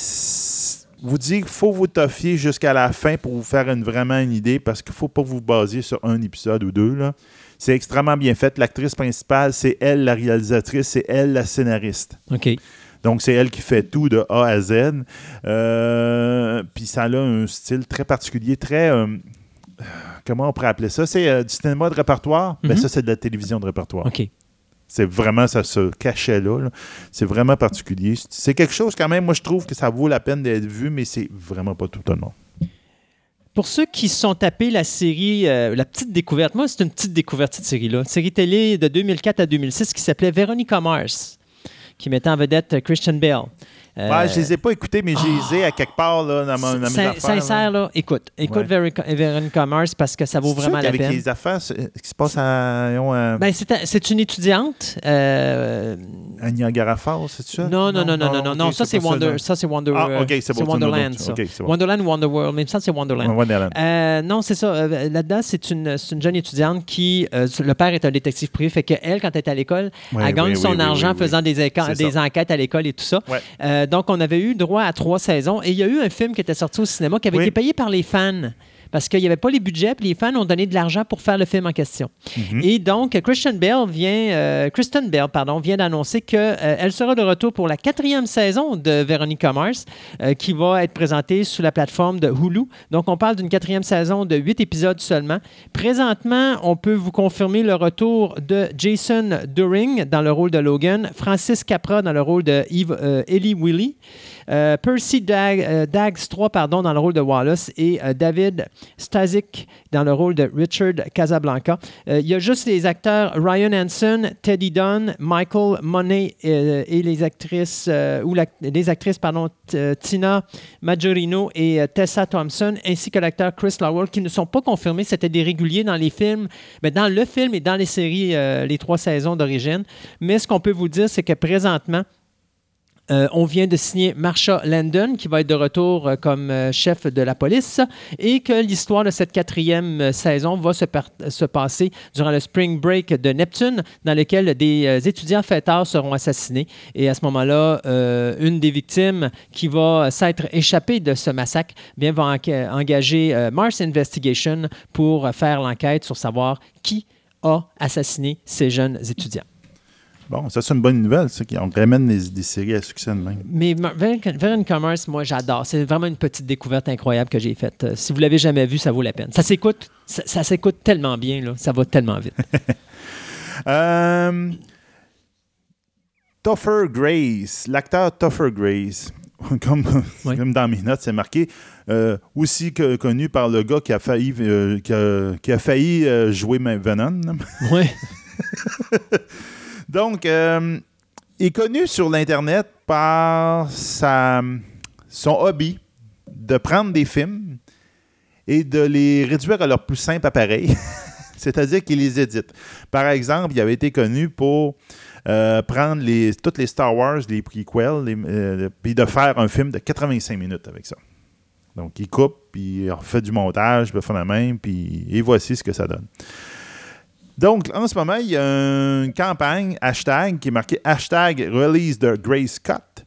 Vous dites qu'il faut vous toffier jusqu'à la fin pour vous faire vraiment une idée parce qu'il ne faut pas vous baser sur un épisode ou deux. C'est extrêmement bien fait. L'actrice principale, c'est elle la réalisatrice, c'est elle la scénariste. OK. Donc, c'est elle qui fait tout de A à Z. Euh, puis ça a un style très particulier, très. Euh, comment on pourrait appeler ça? C'est euh, du cinéma de répertoire, mais mhm. ça, c'est de la télévision de répertoire. OK. C'est vraiment, ça se cachait là. C'est vraiment particulier. C'est quelque chose, quand même, moi, je trouve que ça vaut la peine d'être vu, mais c'est vraiment pas tout le monde. Pour ceux qui sont tapés la série, euh, la petite découverte, moi, c'est une petite découverte, cette série-là. Une série télé de 2004 à 2006 qui s'appelait Veronica Mars, qui mettait en vedette Christian Bale. Euh, ouais, je les ai pas écoutés, mais je les ai à quelque part là, dans, mon, dans mes affaires. Sincère, là. écoute, écoute Veronica, Mars parce que ça vaut vraiment la avec peine. les affaires, ce qui se passe à. Euh... Ben, c'est une étudiante. Euh... À Niagara Falls, c'est ça? Non, non, non, non, non, non. non, ça, c'est Wonder, ça, c'est Wonder, ah, ok, c'est bon, Wonderland. Ça. Okay, bon. Wonderland ou Wonderworld, même ça, c'est Wonderland. Wonderland. Euh, non, c'est ça. Euh, là-dedans, c'est une, une jeune étudiante qui. Euh, le père est un détective privé, fait qu'elle, quand elle est à l'école, elle gagne son argent faisant des, des enquêtes à l'école et tout ça. Donc, on avait eu droit à trois saisons. Et il y a eu un film qui était sorti au cinéma qui avait été payé par les fans parce qu'il n'y avait pas les budgets, puis les fans ont donné de l'argent pour faire le film en question. Mhm. Et donc, Christian Bale vient, euh, Kristen Bell pardon, vient d'annoncer qu'elle euh, sera de retour pour la quatrième saison de Veronica Mars, euh, qui va être présentée sous la plateforme de Hulu. Donc, on parle d'une quatrième saison de huit épisodes seulement. Présentement, on peut vous confirmer le retour de Jason During dans le rôle de Logan, Francis Capra dans le rôle de Eve, Ellie Willy. Euh, Percy Dag, euh, Dags 3 pardon, dans le rôle de Wallace et euh, David Stazik dans le rôle de Richard Casablanca. il y a juste les acteurs Ryan Hansen, Teddy Dunn, Michael Monet et les actrices, ou les actrices pardon, Tina Majorino et Tessa Thompson, ainsi que l'acteur Chris Lowell, qui ne sont pas confirmés. C'était des réguliers dans les films, mais dans le film et dans les séries, les trois saisons d'origine. Mais ce qu'on peut vous dire, c'est que présentement, euh, on vient de signer Marsha Landon, qui va être de retour euh, comme euh, chef de la police, et que l'histoire de cette quatrième saison va se, se, passer durant le Spring Break de Neptune, dans lequel des étudiants fêtards seront assassinés. Et à ce moment-là, une des victimes qui va s'être échappée de ce massacre bien, va engager Mars Investigation pour faire l'enquête sur savoir qui a assassiné ces jeunes étudiants. Bon, ça, c'est une bonne nouvelle, ça, on ramène des, des, séries à succès de même. Mais Veron Commerce, moi, j'adore. C'est vraiment une petite découverte incroyable que j'ai faite. Euh, si vous l'avez jamais vu, ça vaut la peine. Ça s'écoute, ça, s'écoute tellement bien, là. Ça va tellement vite. euh, Topher Grace, l'acteur Topher Grace. Comme, comme, dans mes notes, c'est marqué. Euh, aussi que, connu par le gars qui a failli, euh, qui a, qui a failli jouer Venom. Oui. Donc, euh, il est connu sur l'Internet par sa, son hobby de prendre des films et de les réduire à leur plus simple appareil. C'est-à-dire qu'il les édite. Par exemple, il avait été connu pour euh, prendre les, toutes les Star Wars, les prequels, euh, puis de faire un film de 85 minutes avec ça. Donc, il coupe, puis il refait du montage, puis il fait la même, puis et voici ce que ça donne. Donc, en ce moment, il y a une campagne, hashtag, qui est marquée hashtag release de Grace Scott.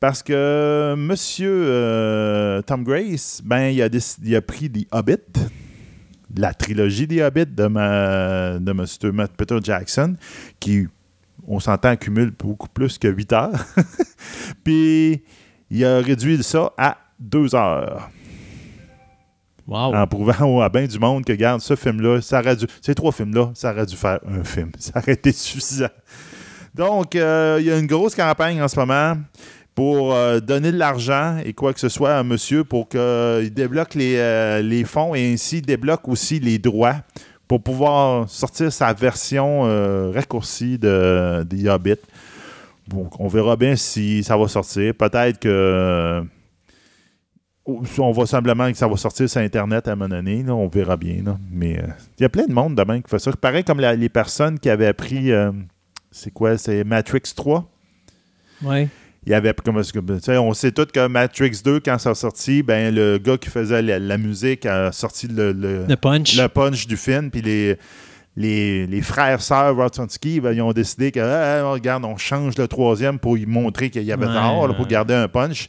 Parce que Monsieur euh, Tom Grace, ben, il a, pris The Hobbit, la trilogie des Hobbits de, ma, de M. Peter Jackson, qui, on s'entend, accumule beaucoup plus que 8 heures. Puis, il a réduit ça à 2 heures. En prouvant à bien du monde que, regarde, ce film-là, ça aurait dû. Ces trois films-là, ça aurait dû faire un film. Ça aurait été suffisant. Donc, euh, il y a une grosse campagne en ce moment pour euh, donner de l'argent et quoi que ce soit à monsieur pour qu'il débloque les, euh, les, fonds et ainsi débloque aussi les droits pour pouvoir sortir sa version raccourcie de, des Hobbits. Donc, on verra bien si ça va sortir. Peut-être que on voit simplement que ça va sortir sur Internet à un moment donné. on verra bien. Mais euh, il y a plein de monde demain qui fait ça. Pareil comme les personnes qui avaient appris. Euh, c'est quoi C'est Matrix 3 Oui. Il y avait comme on sait tous que Matrix 2 quand ça a sorti ben le gars qui faisait la, musique a sorti le, le, punch le punch du film puis les les, frères sœurs Wachowski, ben, ils ont décidé que ah, ah, regarde on change le troisième pour montrer qu'il y avait ouais, pour garder un punch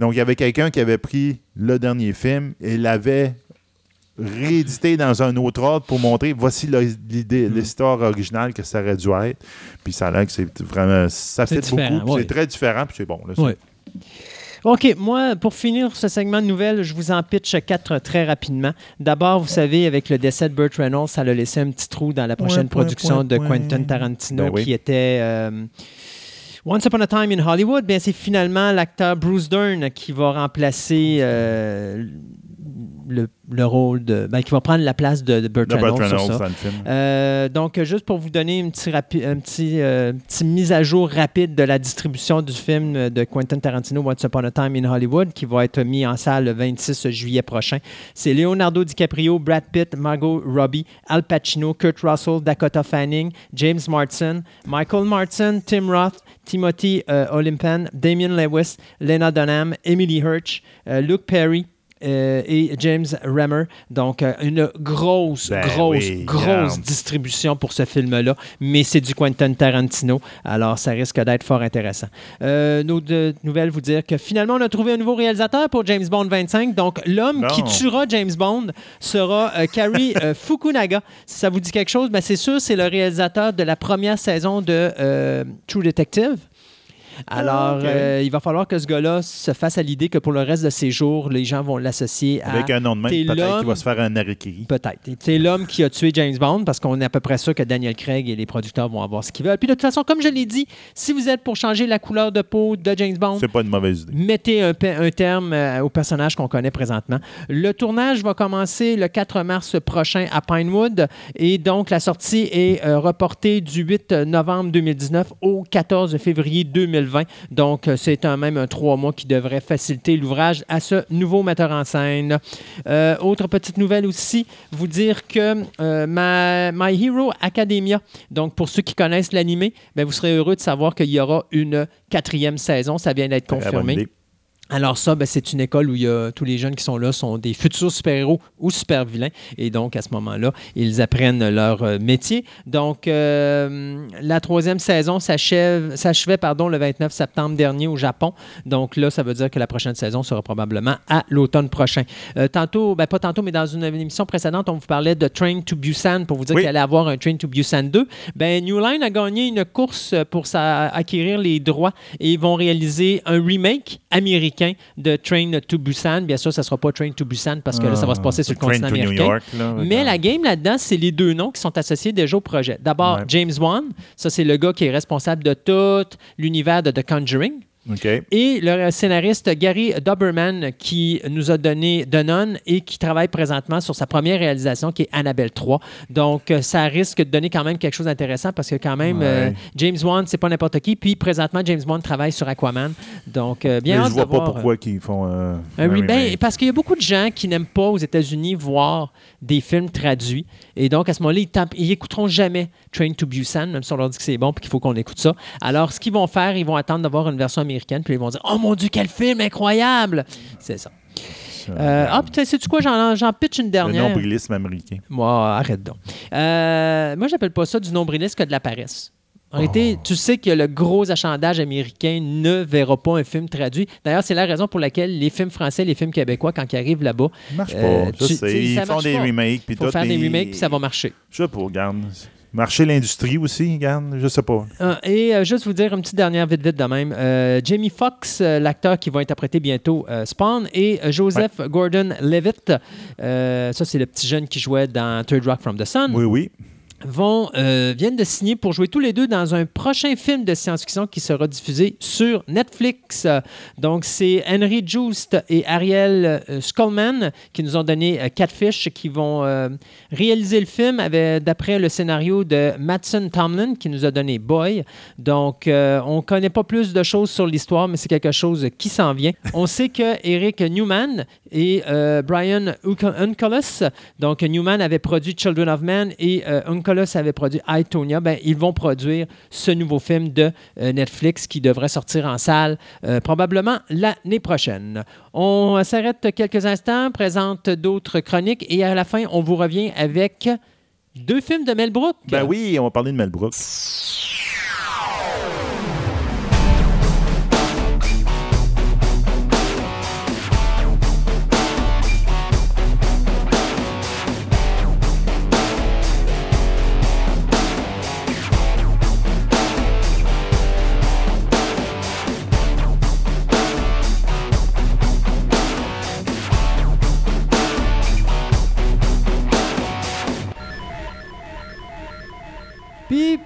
donc, il y avait quelqu'un qui avait pris le dernier film et l'avait réédité dans un autre ordre pour montrer voici l'idée, hmm. l'histoire originale que ça aurait dû être. Puis ça a l'air que c'est vraiment. Ça fait beaucoup. C'est très différent, puis c'est bon. OK, moi, pour finir ce segment de nouvelles, je vous en pitch quatre très rapidement. D'abord, vous savez, avec le décès de Burt Reynolds, ça a laissé un petit trou dans la prochaine production de Quentin Tarantino ben qui était. Euh, Once Upon a Time in Hollywood, bien, c'est finalement l'acteur Bruce Dern qui va remplacer euh, le, le, rôle de. Ben, qui va prendre la place de, de Burt. Euh, donc, juste pour vous donner une petite un petit, euh, mise à jour rapide de la distribution du film de Quentin Tarantino, Once Upon a Time in Hollywood, qui va être mis en salle le 26 juillet prochain. C'est Leonardo DiCaprio, Brad Pitt, Margot Robbie, Al Pacino, Kurt Russell, Dakota Fanning, James Martin, Michael Martin, Tim Roth, Timothy euh, Olympan, Damien Lewis, Lena Dunham, Emily Hirsch, Luke Perry, euh, et James Rammer. Donc, euh, une grosse, ben grosse, grosse distribution pour ce film-là. Mais c'est du Quentin Tarantino. Alors, ça risque d'être fort intéressant. Euh, nos deux nouvelles vous dire que finalement, on a trouvé un nouveau réalisateur pour James Bond 25. Donc, l'homme qui tuera James Bond sera Kari Fukunaga. Si ça vous dit quelque chose, ben c'est sûr, c'est le réalisateur de la première saison de True Detective. Alors, euh, il va falloir que ce gars-là se fasse à l'idée que pour le reste de ses jours, les gens vont l'associer à. Avec un nom de même, peut-être qu'il va se faire un arrêt Peut-être. C'est l'homme qui a tué James Bond parce qu'on est à peu près sûr que Daniel Craig et les producteurs vont avoir ce qu'ils veulent. Puis de toute façon, comme je l'ai dit, si vous êtes pour changer la couleur de peau de James Bond, c'est pas une mauvaise idée. Mettez un, terme euh, au personnage qu'on connaît présentement. Le tournage va commencer le 4 mars prochain à Pinewood et donc la sortie est euh, reportée du 8 novembre 2019 au 14 février 2020. Donc, euh, c'est un même un trois mois qui devrait faciliter l'ouvrage à ce nouveau metteur en scène. Euh, autre petite nouvelle aussi, vous dire que euh, My Hero Academia, donc pour ceux qui connaissent l'animé, ben, vous serez heureux de savoir qu'il y aura une quatrième saison. Ça vient d'être confirmé. Alors ça, ben, c'est une école où il y a, tous les jeunes qui sont là sont des futurs super-héros ou super-vilains. Et donc, à ce moment-là, ils apprennent leur euh, métier. Donc, euh, la troisième saison s'achevait pardon, le 29 septembre dernier au Japon. Donc là, ça veut dire que la prochaine saison sera probablement à l'automne prochain. Euh, tantôt, ben, pas tantôt, mais dans une, émission précédente, on vous parlait de Train to Busan pour vous dire qu'il allait avoir un Train to Busan 2. Ben, New Line a gagné une course pour acquérir les droits et ils vont réaliser un remake américain de Train to Busan. Bien sûr, ça ne sera pas Train to Busan parce que là, ça va se passer sur le continent américain. Mais la game là-dedans, c'est les deux noms qui sont associés déjà au projet. D'abord, James Wan, ça c'est le gars qui est responsable de tout l'univers de The Conjuring. Et le scénariste Gary Doberman qui nous a donné The Nun et qui travaille présentement sur sa première réalisation qui est Annabelle 3. Donc, euh, ça risque de donner quand même quelque chose d'intéressant parce que quand même, euh, James Wan, c'est pas n'importe qui. Puis, présentement, James Wan travaille sur Aquaman. Donc, euh, bien Mais je vois pas pourquoi ils font un ben, parce qu'il y a beaucoup de gens qui n'aiment pas aux États-Unis voir des films traduits. Et donc, à ce moment-là, ils, ils écouteront jamais Train to Busan, même si on leur dit que c'est bon et qu'il faut qu'on écoute ça. Alors, ce qu'ils vont faire, ils vont attendre d'avoir une version américaine, puis ils vont dire Oh mon Dieu, quel film incroyable C'est ça. Euh, ah, putain, sais-tu quoi? J'en pitch une dernière. Le nombrilisme américain. Moi, arrête donc. Euh, moi, j'appelle pas ça du nombrilisme que de la paresse. En réalité, oh. tu sais que le gros achandage américain ne verra pas un film traduit. D'ailleurs, c'est la raison pour laquelle les films français, les films québécois, quand ils arrivent là-bas, marche pas. je sais. Ils font des remakes. Puis faut faire des remakes, puis ça va marcher. Je sais pas, regarde. Marcher l'industrie aussi, regarde, je sais pas. Ah, et euh, juste vous dire une petite dernière vite vite de même. Euh, Jamie Foxx, euh, l'acteur qui va interpréter bientôt Spawn, et Joseph Gordon-Levitt, ça c'est le petit jeune qui jouait dans Third Rock from the Sun. Oui, oui vont, euh, viennent de signer pour jouer tous les deux dans un prochain film de science-fiction qui sera diffusé sur Netflix. Donc, c'est Henry Joost et Ariel euh, qui nous ont donné euh, Catfish, qui vont réaliser le film d'après le scénario de Matson Tomlin qui nous a donné Boy. Donc, on ne connaît pas plus de choses sur l'histoire, mais c'est quelque chose qui s'en vient. On sait que Eric Newman et Brian Unculus, donc Newman avait produit Children of Men et Nicolas avait produit iTonia, ben, ils vont produire ce nouveau film de euh, Netflix qui devrait sortir en salle euh, probablement l'année prochaine. On s'arrête quelques instants, présente d'autres chroniques et à la fin, on vous revient avec deux films de Mel Brooks. Ben oui, on va parler de Mel Brooks.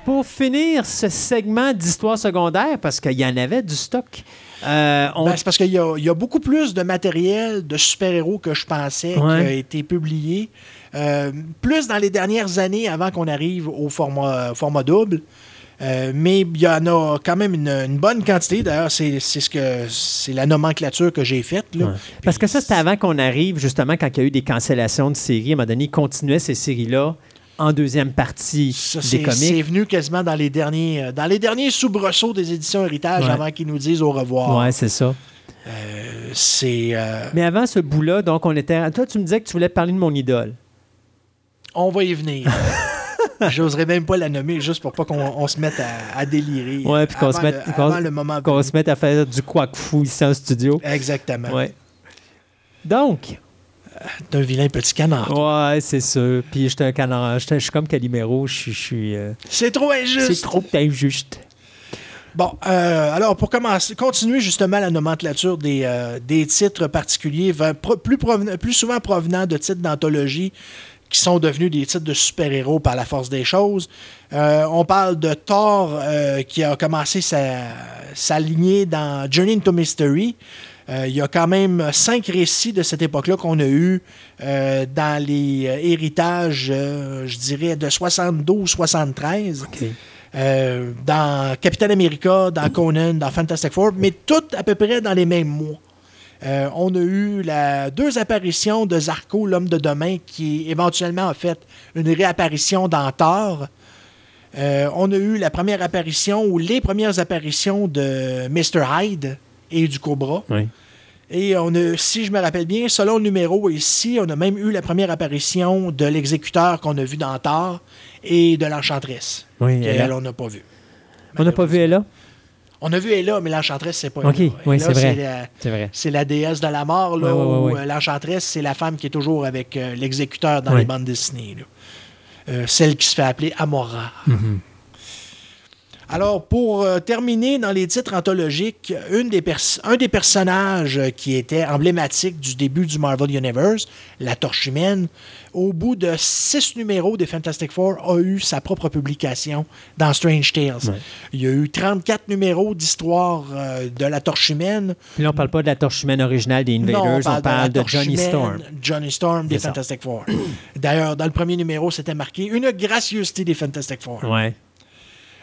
Pour finir ce segment d'histoire secondaire, parce qu'il y en avait du stock. Euh, ben, c'est parce qu'il y, a beaucoup plus de matériel de super-héros que je pensais qui a été publié. Euh, plus dans les dernières années avant qu'on arrive au format, format double. Euh, mais il y en a quand même une, bonne quantité. D'ailleurs, c'est ce que c'est la nomenclature que j'ai faite. Parce que ça, c'était avant qu'on arrive, justement, quand il y a eu des cancellations de séries. À un moment donné, ils continuaient ces séries-là en deuxième partie des comics. C'est venu quasiment dans les derniers, euh, dans les derniers soubresauts des éditions Héritage avant qu'ils nous disent au revoir. Ouais, c'est ça. Euh, c'est. Euh, Mais avant ce bout-là, donc on était. Toi, tu me disais que tu voulais parler de mon idole. On va y venir. J'oserais même pas la nommer juste pour pas qu'on se mette à, délirer. Ouais, puis qu'on se mette, qu'on se mette à faire du quack fou ici en studio. Exactement. Ouais. Donc, d'un vilain petit canard. Ouais, c'est ça. Puis j'étais un canard. Je suis comme Calimero. Je suis. Euh, c'est trop injuste. C'est trop injuste. Bon, euh, alors pour commencer, continuer justement la nomenclature des, euh, des titres particuliers, plus, plus souvent provenant de titres d'anthologie qui sont devenus des titres de super-héros par la force des choses. on parle de Thor qui a commencé sa, sa lignée dans Journey into Mystery. Euh, il y a quand même cinq récits de cette époque-là qu'on a eu euh, dans les euh, héritages, je dirais, de 72-73. dans Captain America, dans Conan, dans Fantastic Four, mais toutes à peu près dans les mêmes mois. on a eu la, deux apparitions de Zarko, l'homme de demain, qui éventuellement a fait une réapparition dans Thor. on a eu la première apparition ou les premières apparitions de Mr. Hyde, et du Cobra. Et on a, si je me rappelle bien, selon le numéro ici, on a même eu la première apparition de l'exécuteur qu'on a vu dans Thor et de l'enchantresse. Oui, elle, on n'a pas vu. On n'a pas vu Ella? On a vu Ella, mais l'enchantresse, c'est pas OK, oui, c'est vrai. C'est la, déesse de la mort, là, euh, l'enchantresse, c'est la femme qui est toujours avec euh, l'exécuteur dans les bandes dessinées. Euh, celle qui se fait appeler Amora. Mm-hmm. Alors, pour euh, terminer dans les titres anthologiques, une des un des personnages qui était emblématique du début du Marvel Universe, la Torche humaine, au bout de six numéros des Fantastic Four, a eu sa propre publication dans Strange Tales. Il y a eu 34 numéros d'histoire euh, de la Torche humaine. Puis là, on parle pas de la Torche humaine originale des Invaders, on parle, de, Johnny Storm. Johnny Storm des Fantastic Four. D'ailleurs, dans le premier numéro, c'était marqué une gracieuseté des Fantastic Four. Ouais.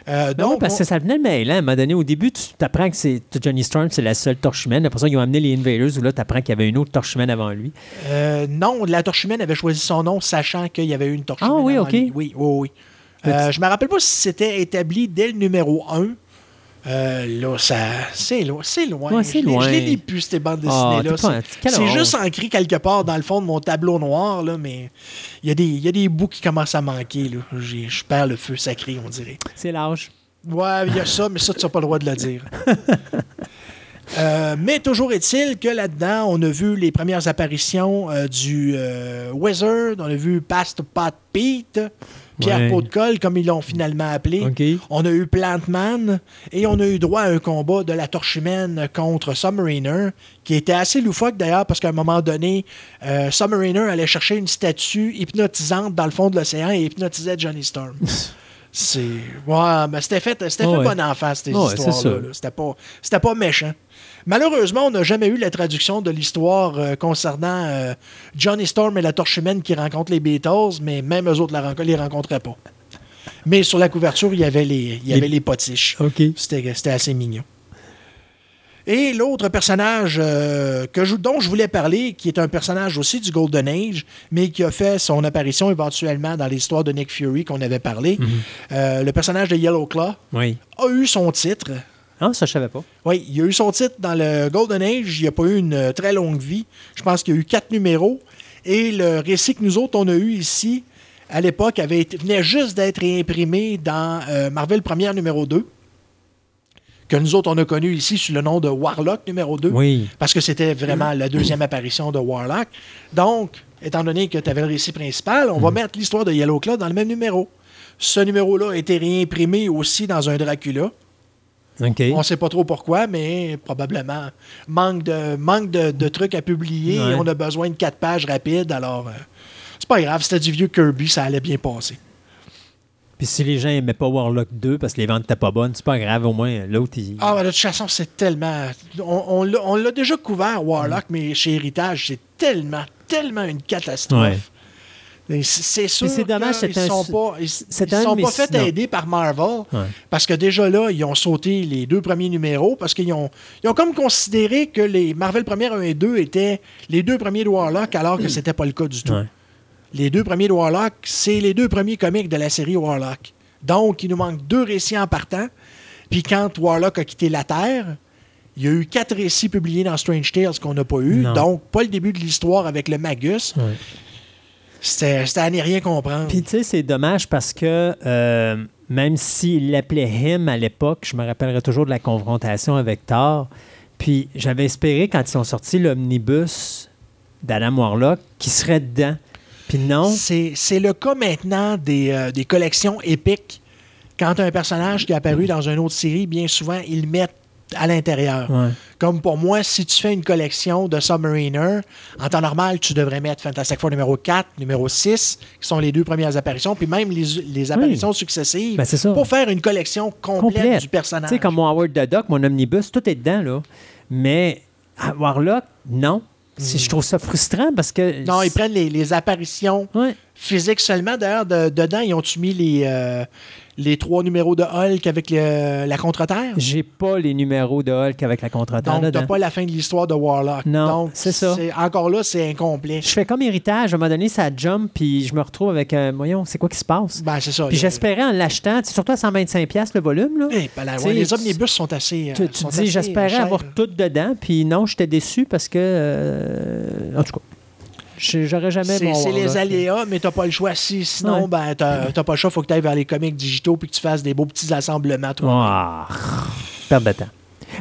Euh, ben donc, parce que ça venait le mail. Hein. À un moment donné, au début, tu apprends que c'est Johnny Storm, c'est la seule torche humaine. Après ça, ils ont amené les Invaders où là, tu apprends qu'il y avait une autre torche humaine avant lui. Euh, non, la torche humaine avait choisi son nom, sachant qu'il y avait eu une torche ah, humaine. oui, avant OK. Lui. Oui, oui, oui. Euh, je me rappelle pas si c'était établi dès le numéro 1. Euh, là, ça, c'est loin. C'est loin. Ouais, je, loin. je les lis plus, ces bandes Ah, dessinées-là. c'est juste ancré quelque part dans le fond de mon tableau noir, là, mais il y, a des- y a des bouts qui commencent à manquer. là. J'ai- Je perds le feu sacré, on dirait. C'est l'âge. Ouais, il y a ça, mais ça, tu n'as pas le droit de le dire. Euh, mais toujours est-il que là-dedans, on a vu les premières apparitions euh, du euh, Wizard, on a vu Past Pot Pete, Pierre Ouais. Pot de Colle, comme ils l'ont finalement appelé. On a eu Plantman et on a eu droit à un combat de la torche humaine contre Submariner, qui était assez loufoque d'ailleurs, parce qu'à un moment donné, euh, Submariner allait chercher une statue hypnotisante dans le fond de l'océan et hypnotisait Johnny Storm. C'est. Ouais, mais c'était fait, c'était fait bon enfant, ces histoires-là. C'était pas, c'était pas méchant. Malheureusement, on n'a jamais eu la traduction de l'histoire euh, concernant euh, Johnny Storm et la torche humaine qui rencontrent les Beatles, mais même eux autres ne les rencontraient pas. Mais sur la couverture, il y avait les, il y Les- avait les potiches. C'était assez mignon. Et l'autre personnage euh, que je- dont je voulais parler, qui est un personnage aussi du Golden Age, mais qui a fait son apparition éventuellement dans l'histoire de Nick Fury qu'on avait parlé, euh, le personnage de Yellow Claw Oui. a eu son titre. Ah, ça, je savais pas. Oui, il a eu son titre dans le Golden Age. Il n'a pas eu une euh, très longue vie. Je pense qu'il y a eu quatre numéros. Et le récit que nous autres, on a eu ici, à l'époque, avait été- venait juste d'être réimprimé dans euh, Marvel Première numéro 2, que nous autres, on a connu ici sous le nom de Warlock numéro 2, Oui. parce que c'était vraiment la deuxième apparition de Warlock. Donc, étant donné que tu avais le récit principal, on va mettre l'histoire de Yellow Claw dans le même numéro. Ce numéro-là a été réimprimé aussi dans un Dracula. On ne sait pas trop pourquoi, mais probablement manque de, manque de, de trucs à publier. Ouais. et On a besoin de quatre pages rapides. Alors, euh, c'est pas grave. C'était du vieux Kirby, ça allait bien passer. Puis si les gens aimaient pas Warlock 2 parce que les ventes étaient pas bonnes, c'est pas grave, au moins l'autre, il. Ah, ben, de toute façon, c'est tellement. On, on l'a- déjà couvert, Warlock, mais chez Héritage, c'est tellement, tellement une catastrophe. Ouais. C'est sûr c'est dommage, qu'ils un- sont pas, ils, ils sont pas fait non. aider par Marvel Ouais. parce que déjà là, ils ont sauté les deux premiers numéros parce qu'ils ont, ils ont comme considéré que les Marvel première 1 et 2 étaient les deux premiers de Warlock alors que c'était pas le cas du tout. Ouais. Les deux premiers de Warlock, c'est les deux premiers comics de la série Warlock. Donc, il nous manque deux récits en partant. Puis quand Warlock a quitté la Terre, il y a eu quatre récits publiés dans Strange Tales qu'on n'a pas eu. Non. Donc, pas le début de l'histoire avec le Magus. Ouais. C'était à n'y rien comprendre. Puis tu sais, c'est dommage parce que euh, même s'il l'appelait Him à l'époque, je me rappellerai toujours de la confrontation avec Thor. Puis j'avais espéré quand ils ont sorti l'omnibus d'Adam Warlock qu'il serait dedans. Puis non. C'est le cas maintenant des, euh, des collections épiques. Quand un personnage qui est apparu dans une autre série, bien souvent, ils mettent à l'intérieur. Ouais. Comme pour moi, si tu fais une collection de Submariner, en temps normal, tu devrais mettre Fantastic Four numéro 4, numéro 6, qui sont les deux premières apparitions, puis même les, les apparitions successives, Ben, ça. pour faire une collection complète, Complète. du personnage. Tu sais, comme mon Howard the Duck, mon omnibus, tout est dedans, là. Mais à Warlock, non. Si Je trouve ça frustrant parce que. Non, ils prennent les, les apparitions Ouais. physiques seulement. D'ailleurs, de- dedans, ils ont-tu mis les, euh, les trois numéros de Hulk avec la contre-terre? J'ai pas les numéros de Hulk avec la contre-attaque Donc, t'as pas la fin de l'histoire de Warlock. Non, Donc, c'est ça. Encore là, c'est incomplet. Je fais comme héritage, à un moment donné, ça jump, puis je me retrouve avec. un voyons, c'est quoi qui se passe? Ben, c'est ça. Puis j'espérais en l'achetant, surtout à 125$ piastres, le volume, là. Eh, ben, là, ouais, les omnibus sont assez. euh, Tu, sont dis, j'espérais avoir tout dedans, puis non, j'étais déçu parce que. euh, en tout cas, j'aurais jamais C'est c'est les aléas, mais t'as pas le choix. Si, sinon, Ouais. ben, t'as pas le choix. Faut que tu ailles vers les comics digitaux puis que tu fasses des beaux petits assemblements. Toi. Ah, perte de temps.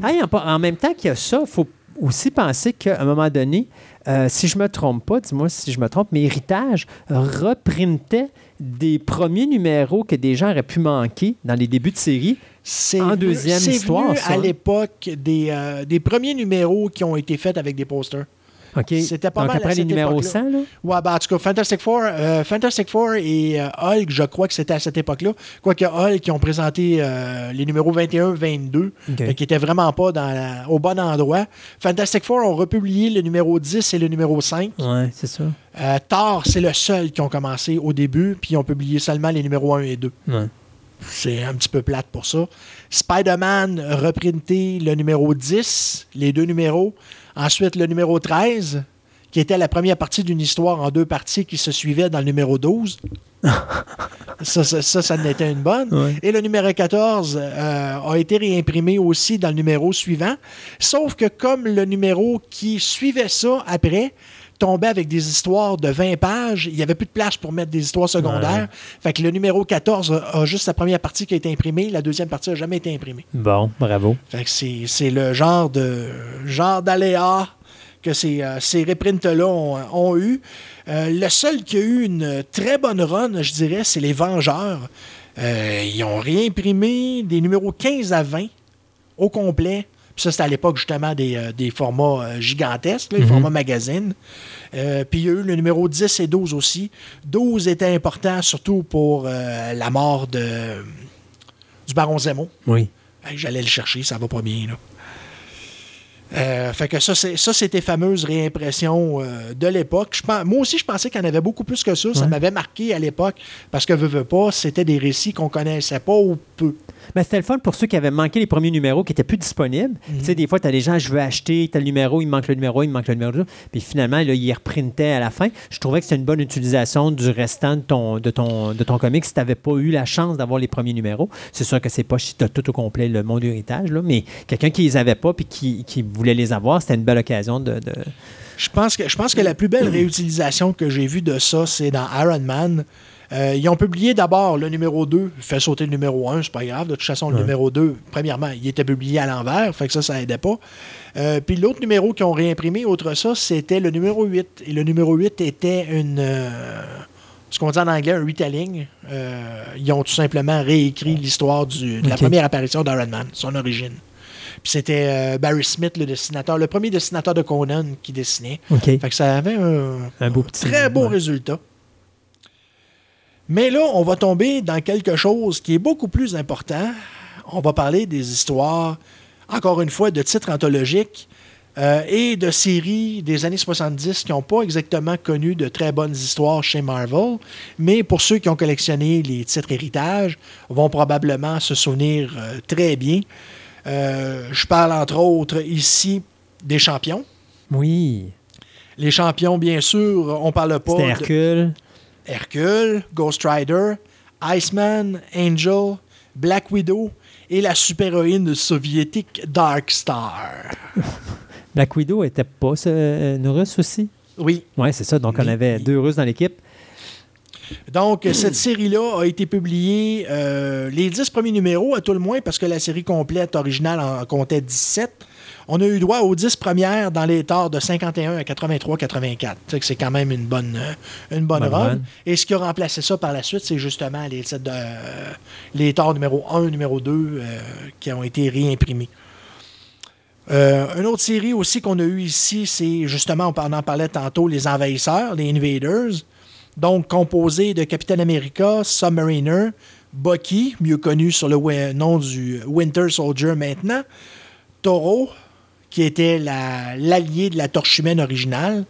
Hey, en, en même temps qu'il y a ça, il faut aussi penser qu'à un moment donné, euh, si je me trompe pas, dis-moi si je me trompe, mais Héritage reprintait des premiers numéros que des gens auraient pu manquer dans les débuts de série. C'est En venu- deuxième c'est histoire, ça, à hein? l'époque des, euh, des premiers numéros qui ont été faits avec des posters. C'était pas Donc mal à après les numéros époque-là. 100, là? Ouais, ben, en tout cas, Fantastic Four, euh, Fantastic Four et euh, Hulk, je crois que c'était à cette époque-là. Quoique Hulk, qui ont présenté euh, les numéros 21-22, OK. fait qui n'étaient vraiment pas dans la- au bon endroit. Fantastic Four ont republié le numéro 10 et le numéro 5. Ouais, c'est ça. Thor, c'est le seul qui ont commencé au début, puis ils ont publié seulement les numéros 1 et 2. Ouais. C'est un petit peu plate pour ça. Spider-Man a reprinté le numéro 10, les deux numéros. Ensuite, le numéro 13, qui était la première partie d'une histoire en deux parties qui se suivaient dans le numéro 12. ça, ça, ça, ça n'était une bonne. Et le numéro 14 euh, a été réimprimé aussi dans le numéro suivant. Sauf que comme le numéro qui suivait ça après tombait avec des histoires de 20 pages, il n'y avait plus de place pour mettre des histoires secondaires. Fait que le numéro 14 a, juste la première partie qui a été imprimée, la deuxième partie n'a jamais été imprimée. Bon, bravo. Fait que c'est le genre de genre d'aléa que ces, euh, ces reprints-là ont, eu. Euh, le seul qui a eu une très bonne run, je dirais, c'est les Vengeurs. Euh, ils ont réimprimé des numéros 15 à 20 au complet. Puis ça, c'était à l'époque justement des, formats gigantesques, les mhm. formats magazines. puis il y a eu le numéro 10 et 12 aussi. 12 était important surtout pour la mort de, du baron Zemo. Oui. J'allais le chercher, ça va pas bien. Là. Euh, fait que ça, c'est, ça, fameuses réimpressions euh, de l'époque. moi aussi, je pensais qu'il y en avait beaucoup plus que ça. Ça m'avait marqué à l'époque parce que, veux, veux pas, c'était des récits qu'on connaissait pas ou peu. Mais c'était le fun pour ceux qui avaient manqué les premiers numéros qui étaient plus disponibles. Mhm. Tu sais, des fois, tu as des gens, je veux acheter tel numéro, il manque le numéro, il manque le numéro. Puis finalement, là, ils reprintaient à la fin. Je trouvais que c'était une bonne utilisation du restant de ton, de ton, de ton comic si tu n'avais pas eu la chance d'avoir les premiers numéros. C'est sûr que c'est pas si tu as tout au complet le monde héritage, là, mais quelqu'un qui les avait pas puis qui, qui voulait les avoir, c'était une belle occasion de. Je, pense que, je pense que la plus belle réutilisation que j'ai vue de ça, c'est dans Iron Man. Euh, ils ont publié d'abord le numéro 2, fait sauter le numéro 1, c'est pas grave. De toute façon, le numéro 2, premièrement, il était publié à l'envers, fait que ça, ça aidait pas. Euh, puis l'autre numéro qu'ils ont réimprimé, autre ça, c'était le numéro 8. Et le numéro 8 était une. Euh, ce qu'on dit en anglais, un retelling. ils ont tout simplement réécrit l'histoire de la première apparition d'Iron Man, son origine. Puis c'était Barry Smith, le dessinateur, le premier dessinateur de Conan qui dessinait. Fait que ça avait un, beau très beau résultat. Mais là, on va tomber dans quelque chose qui est beaucoup plus important. On va parler des histoires, encore une fois, de titres anthologiques euh, et de séries des années 70 qui n'ont pas exactement connu de très bonnes histoires chez Marvel. Mais pour ceux qui ont collectionné les titres héritage, vont probablement se souvenir euh, très bien. Euh, je parle entre autres ici des champions. Oui. Les champions, bien sûr, on parle pas. de Hercule. Hercule, Ghost Rider, Iceman, Angel, Black Widow et la super-héroïne soviétique Dark Star. Black Widow était pas une russe aussi? Oui. Oui, c'est ça. Donc, on avait deux Russes dans l'équipe. Donc, cette série-là a été publiée euh, les dix premiers numéros, à tout le moins, parce que la série complète originale en comptait 17 on a eu droit aux 10 premières dans les torts de 51 à 83-84. C'est quand même une bonne, euh, une bonne, run. Et ce qui a remplacé ça par la suite, c'est justement les titres de euh, les torts numéro 1, numéro 2 euh, qui ont été réimprimés. une autre série aussi qu'on a eue ici, c'est justement, on en parlait tantôt, les envahisseurs, les invaders. Donc, composé de Captain America, Submariner, Bucky, mieux connu sur le nom du Winter Soldier maintenant, Toro, qui était l'allié de la torche humaine originale.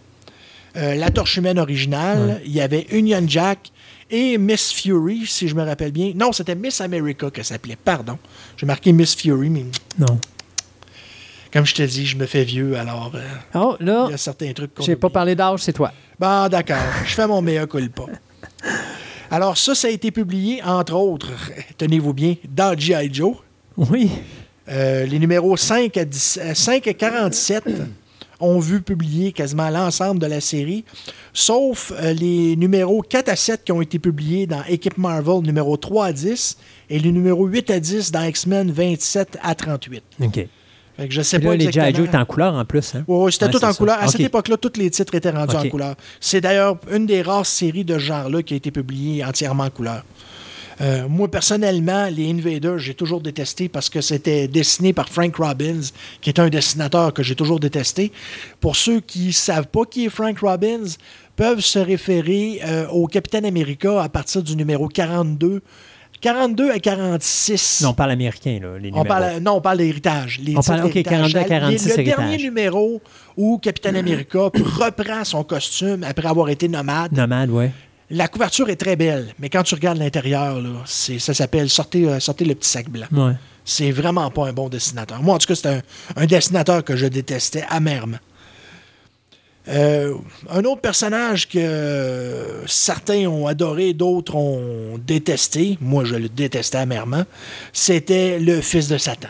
Euh, la torche humaine originale, il y avait Union Jack et Miss Fury, si je me rappelle bien. Non, c'était Miss America que s'appelait, pardon. J'ai marqué Miss Fury, mais. Non. Comme je te dis, je me fais vieux, alors. Euh, oh, là. Il y a certains trucs J'ai pas parlé d'âge, c'est toi. Bon, d'accord. je fais mon meilleur culpa. Alors, ça, ça a été publié, entre autres, tenez-vous bien, dans G.I. Joe. Oui. Euh, les numéros 5 à, 5 à 47 ont vu publier quasiment l'ensemble de la série, sauf euh, les numéros 4 à 7 qui ont été publiés dans Équipe Marvel numéro 3 à 10 et les numéros 8 à 10 dans X-Men 27 à 38. OK. Fait que je sais pas Les G.I. Joe étaient en couleur en plus. Hein? Oui, c'était tout en couleur. À cette époque-là, tous les titres étaient rendus en couleur. C'est d'ailleurs une des rares séries de ce genre-là qui a été publiée entièrement en couleur. Euh, moi, personnellement, les Invaders, j'ai toujours détesté parce que c'était dessiné par Frank Robbins, qui est un dessinateur que j'ai toujours détesté. Pour ceux qui ne savent pas qui est Frank Robbins, peuvent se référer euh, au Capitaine America à partir du numéro 42. 42 à 46. Non, on parle américain, là, les on parle, Non, on parle d'héritage. On parle, OK, 42 à 46 Le dernier numéro où Capitaine America reprend son costume après avoir été nomade. Nomade, oui. La couverture est très belle, mais quand tu regardes l'intérieur, ça s'appelle sortez, euh, sortez le petit sac blanc. C'est vraiment pas un bon dessinateur. Moi, en tout cas, c'est un, dessinateur que je détestais amèrement. Euh, un autre personnage que certains ont adoré, d'autres ont détesté, moi je le détestais amèrement, c'était le fils de Satan.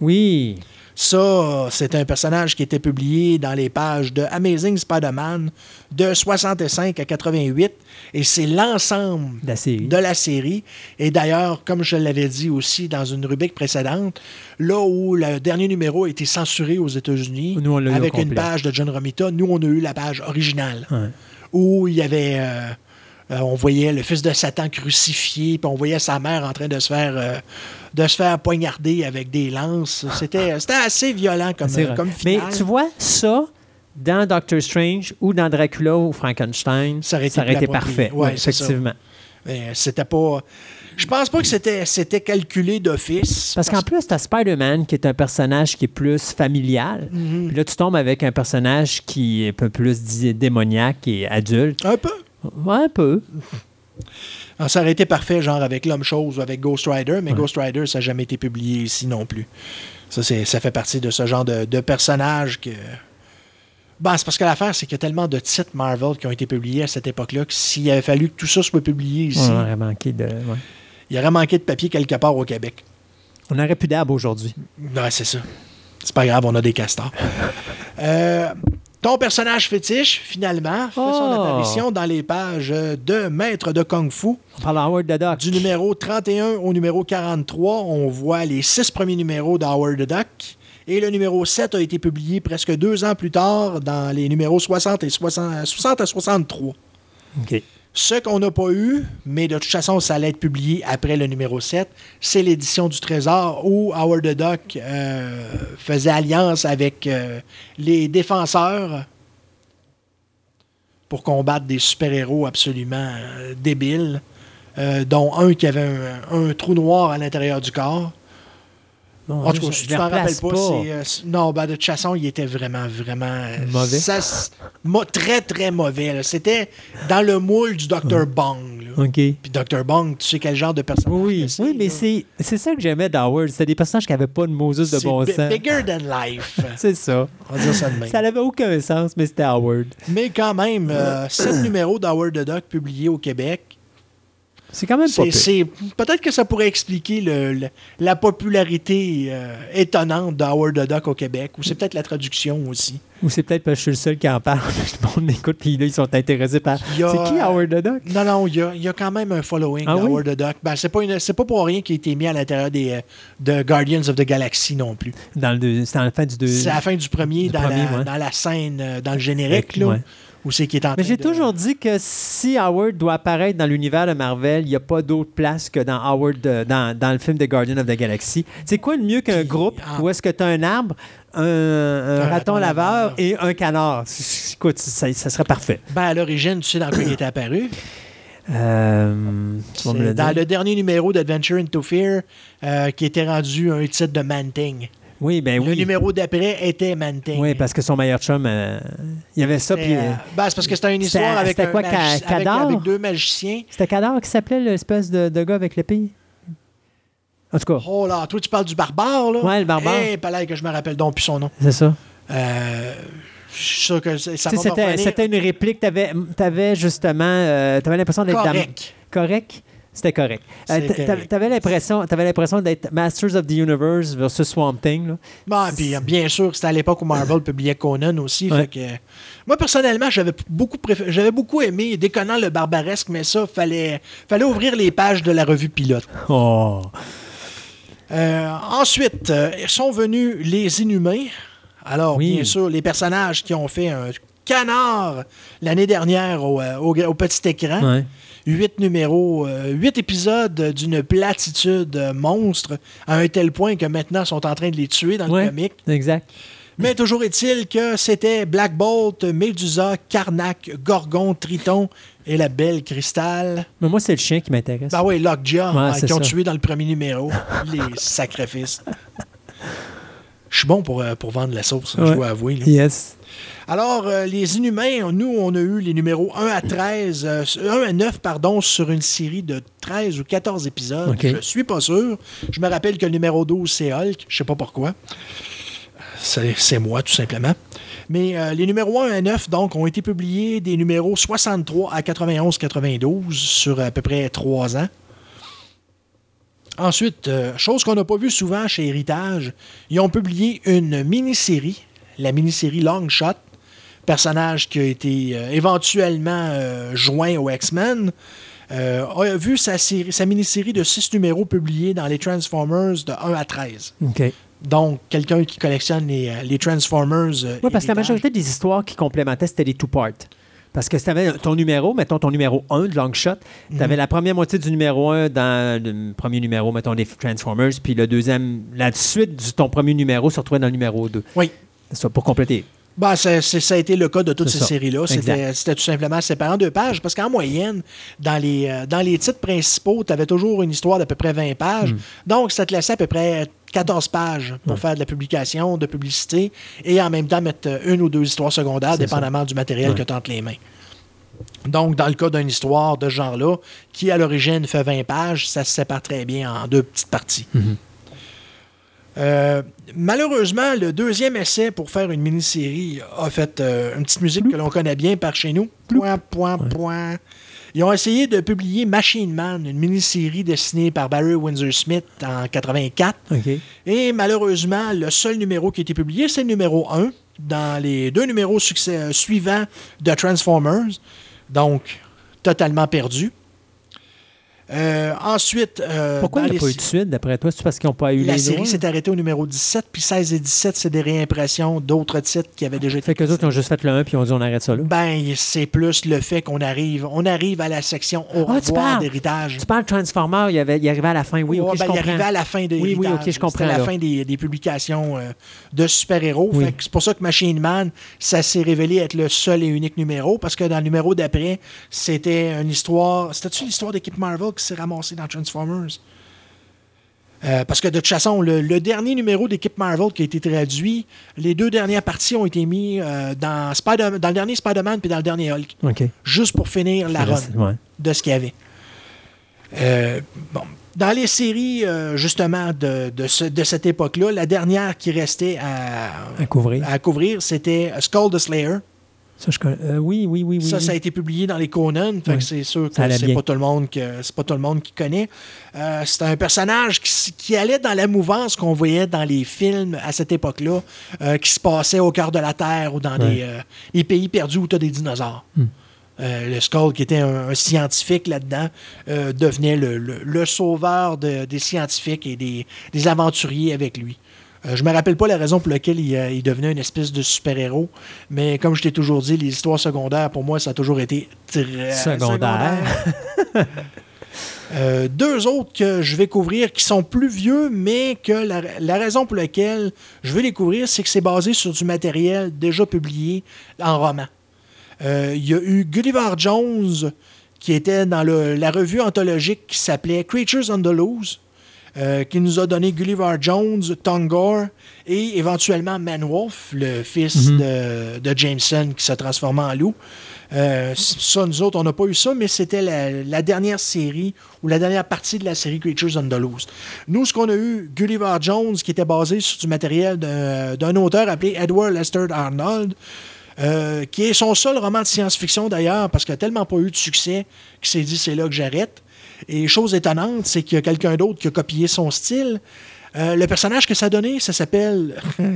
Oui. Ça, c'est un personnage qui était publié dans les pages de Amazing Spider-Man de 65 à 88 et c'est l'ensemble de, la série. Et d'ailleurs, comme je l'avais dit aussi dans une rubrique précédente, là où le dernier numéro a été censuré aux États-Unis avec une page de John Romita, nous, on a eu la page originale où il y avait. Euh, euh, on voyait le fils de Satan crucifié, puis on voyait sa mère en train de se faire, euh, de se faire poignarder avec des lances. C'était assez violent comme, comme Mais tu vois, ça, dans Doctor Strange ou dans Dracula ou Frankenstein, ça aurait été, parfait. Ouais, effectivement. C'était pas. Je pense pas que c'était, c'était calculé d'office. Parce, qu'en plus, tu as Spider-Man qui est un personnage qui est plus familial. Mhm. Puis là, tu tombes avec un personnage qui est un peu plus démoniaque et adulte. Un peu. Ouais, un peu. Alors, ça aurait été parfait, genre avec L'Homme-Chose ou avec Ghost Rider, mais Ghost Rider, ça n'a jamais été publié ici non plus. Ça, c'est, ça fait partie de ce genre de, de personnage que. Ben, c'est parce que l'affaire, c'est qu'il y a tellement de titres Marvel qui ont été publiés à cette époque-là que s'il avait fallu que tout ça soit publié ici. On aurait manqué de. Il aurait manqué de papier quelque part au Québec. On n'aurait plus d'herbe aujourd'hui. Ouais, c'est ça. C'est pas grave, on a des castors. euh, ton personnage fétiche, finalement, fait son oh! apparition dans les pages de Maître de Kung Fu. On parle Howard the Duck. Du numéro 31 au numéro 43, on voit les six premiers numéros d'Howard the Duck. Et le numéro 7 a été publié presque deux ans plus tard dans les numéros 60 et 60, 60 à 63. Ce qu'on n'a pas eu, mais de toute façon, ça allait être publié après le numéro 7, c'est l'édition du Trésor où Howard the Duck euh, faisait alliance avec euh, les défenseurs pour combattre des super-héros absolument euh, débiles, dont un qui avait un trou noir à l'intérieur du corps. Non, en tout cas, si tu t'en rappelles pas, c'est. Euh, non, ben, de toute façon, il était vraiment, vraiment. Euh, mauvais. très, très mauvais. C'était dans le moule du Dr. Bong. OK. Puis Dr. Bong, tu sais quel genre de personnage Oui, oui mais c'est ça que j'aimais d'Howard. C'était des personnages qui n'avaient pas de Moses de bon sens. bigger than life. c'est ça. On va dire ça de même. Ça n'avait aucun sens, mais c'était Howard. Mais quand même, euh, sept numéros d'Howard the Duck publiés au Québec. C'est quand même pas Peut-être que ça pourrait expliquer le, la popularité euh, étonnante d'Howard the Duck au Québec, ou c'est peut-être la traduction aussi. Ou c'est peut-être parce que je suis le seul qui en parle. Tout le monde écoute, puis là, ils sont intéressés par. C'est qui Howard the Duck? Non, non, il y a, y a quand même un following ah d'Howard the Duck. Ben, c'est pas, pas pour rien qu'il a été mis à l'intérieur des euh, de Guardians of the Galaxy non plus. Dans le, c'est à la fin du C'est à la fin du premier, dans, la, dans, la, scène, euh, dans le générique. là c'est qui est en Mais j'ai toujours dit que si Howard doit apparaître dans l'univers de Marvel, il n'y a pas d'autre place que dans Howard, dans, dans, le film de Guardian of the Galaxy. C'est quoi le mieux qu'un groupe où est-ce que tu as un arbre, un, raton, laveur et un canard? Écoute, ça, ça, serait parfait. Ben, à l'origine, tu sais dans quoi il était apparu? Euh, dans le dernier numéro d'Adventure into Fear, euh, qui était rendu un titre de Man-Thing. Oui, ben le numéro d'après était Manting. Oui, parce que son meilleur chum, euh, il y avait ça. Puis, euh, ben, c'est parce que c'était une histoire avec, un quoi, avec, deux magiciens. C'était Kadar qui s'appelait l'espèce de, de, gars avec l'épée? En tout cas. Oh là, toi, tu parles du barbare, là? Oui, le barbare. Eh, hey, que je me rappelle donc plus son nom. C'est ça. Euh, je suis sûr que ça C'était une réplique, tu avais, avais, justement, euh, tu avais l'impression d'être... Correct. Correct? C'était correct. Euh, tu avais l'impression d'être Masters of the Universe versus Swamp Thing. Là. Bon, puis, bien sûr, c'était à l'époque où Marvel publiait Conan aussi. Fait que, moi, personnellement, j'avais beaucoup, j'avais beaucoup aimé Déconnant le barbaresque, mais ça, fallait, fallait ouvrir les pages de la revue pilote. Oh. Euh, ensuite, euh, sont venus les Inhumains. Alors, bien sûr, les personnages qui ont fait un canard l'année dernière au, au, petit écran. Ouais huit numéros, euh, huit épisodes d'une platitude monstre, à un tel point que maintenant, ils sont en train de les tuer dans le comic. Exact. Mais toujours est-il que c'était Black Bolt, Medusa, Karnak, Gorgon, Triton et la belle Cristal. Mais moi, c'est le chien qui m'intéresse. Ben oui, Lockjaw, hein, qui ont tué dans le premier numéro. les sacrifices. Je suis bon pour, euh, pour vendre la sauce, je dois avouer. Yes. Alors, euh, les Inhumains, nous, on a eu les numéros 1 à 13, 1 euh, à 9, pardon, sur une série de 13 ou 14 épisodes. Je suis pas sûr. Je me rappelle que le numéro 12, c'est Hulk. Je sais pas pourquoi. C'est moi, tout simplement. Mais euh, les numéros 1 à 9, donc, ont été publiés des numéros 63 à 91-92 sur à peu près 3 ans. Ensuite, euh, chose qu'on n'a pas vu souvent chez Héritage, ils ont publié une mini-série, la mini-série Long Shot, personnage qui a été euh, éventuellement joint aux X-Men. a vu sa, sa mini-série de 6 numéros publiés dans les Transformers de 1 à 13. OK. Donc, quelqu'un qui collectionne les, euh, Transformers. Euh, oui, parce que la majorité des histoires qui complémentaient, c'était les two-parts. Parce que si tu avais ton numéro, mettons ton numéro 1 de Longshot, tu avais mhm. la première moitié du numéro 1 dans le premier numéro, mettons des Transformers, puis le deuxième, la suite de ton premier numéro se retrouvait dans le numéro 2. Oui. Ça, pour compléter. Bah, ça a été le cas de toutes ces séries-là. C'était tout simplement séparé en deux pages, parce qu'en moyenne, dans les, euh, dans les titres principaux, tu avais toujours une histoire d'à peu près 20 pages. Hmm. Donc, ça te laissait à peu près 14 pages pour faire de la publication, de publicité, et en même temps mettre euh, une ou deux histoires secondaires, dépendamment du matériel que tu entre les mains. Donc, dans le cas d'une histoire de ce genre-là, qui à l'origine fait 20 pages, ça se sépare très bien en deux petites parties. Mm-hmm. Euh, malheureusement, le deuxième essai pour faire une mini-série a fait euh, une petite musique que l'on connaît bien par chez nous. Point, point, point. Ils ont essayé de publier Machine Man, une mini-série dessinée par Barry Windsor Smith en 84. Et malheureusement, le seul numéro qui a été publié, c'est le numéro 1 dans les deux numéros euh, suivants de Transformers. Donc, totalement perdu. Euh, ensuite. Euh, Pourquoi il n'y a pas eu de suite, d'après toi? C'est parce qu'ils n'ont pas eu La série s'est arrêtée au numéro 17, puis 16 et 17, c'est des réimpressions d'autres titres qui avaient déjà été. Fait qu'eux autres ont juste fait le 1 puis ont dit on arrête ça là? Ben, c'est plus le fait qu'on arrive on arrive à la section au ah, revoir d'héritage. Tu parles Transformer, il, avait, il arrivait à la fin, oui, ok, je comprends. Il arrivait à la fin de Oui, oui, ok, je comprends. La fin des, des publications euh, de super-héros. C'est pour ça que Machine Man, ça s'est révélé être le seul et unique numéro, parce que dans le numéro d'après, c'était une histoire. C'était-tu l'histoire d'équipe Marvel qui s'est ramassée dans Transformers. Euh, parce que de toute façon, le, dernier numéro d'équipe Marvel qui a été traduit, les deux dernières parties ont été mises euh, dans, Spider dans le dernier Spider-Man puis dans le dernier Hulk. Juste pour finir la run de ce qu'il y avait. Euh, bon. Dans les séries, justement, de, de, cette époque-là, la dernière qui restait à, à couvrir, à couvrir c'était Skull the Slayer. Euh, oui, oui, oui, Ça, ça a été publié dans les Conan. c'est sûr que c'est pas tout le monde c'est pas tout le monde qui connaît. Euh, c'est un personnage qui, allait dans la mouvance qu'on voyait dans les films à cette époque-là, euh, qui se passait au cœur de la Terre ou dans les pays perdus où tu as des dinosaures. Hmm. le Skull, qui était un, scientifique là-dedans, devenait le, sauveur des scientifiques et des aventuriers avec lui. Euh, je me rappelle pas la raison pour laquelle euh, il, devenait une espèce de super-héros, mais comme je t'ai toujours dit, les histoires secondaires, pour moi, ça a toujours été très secondaire. Euh, deux autres que je vais couvrir qui sont plus vieux, mais que la, raison pour laquelle je veux les couvrir, c'est que c'est basé sur du matériel déjà publié en roman. Il y a eu Gulliver Jones, qui était dans la revue anthologique qui s'appelait Creatures on the Loose, euh, qui nous a donné Gulliver Jones, Tongor et éventuellement Manwolf, le fils mhm. de, Jameson qui s'est transformé en loup. Euh, ça, nous autres, on n'a pas eu ça, mais c'était la, dernière série ou la dernière partie de la série Creatures on the Loose. Nous, ce qu'on a eu, Gulliver Jones, qui était basé sur du matériel d'un auteur appelé Edward Lester Arnold, euh, qui est son seul roman de science-fiction d'ailleurs, parce qu'il n'a tellement pas eu de succès qu'il s'est dit c'est là que j'arrête. Et chose étonnante, c'est qu'il y a quelqu'un d'autre qui a copié son style. Euh, le personnage que ça a donné, ça s'appelle.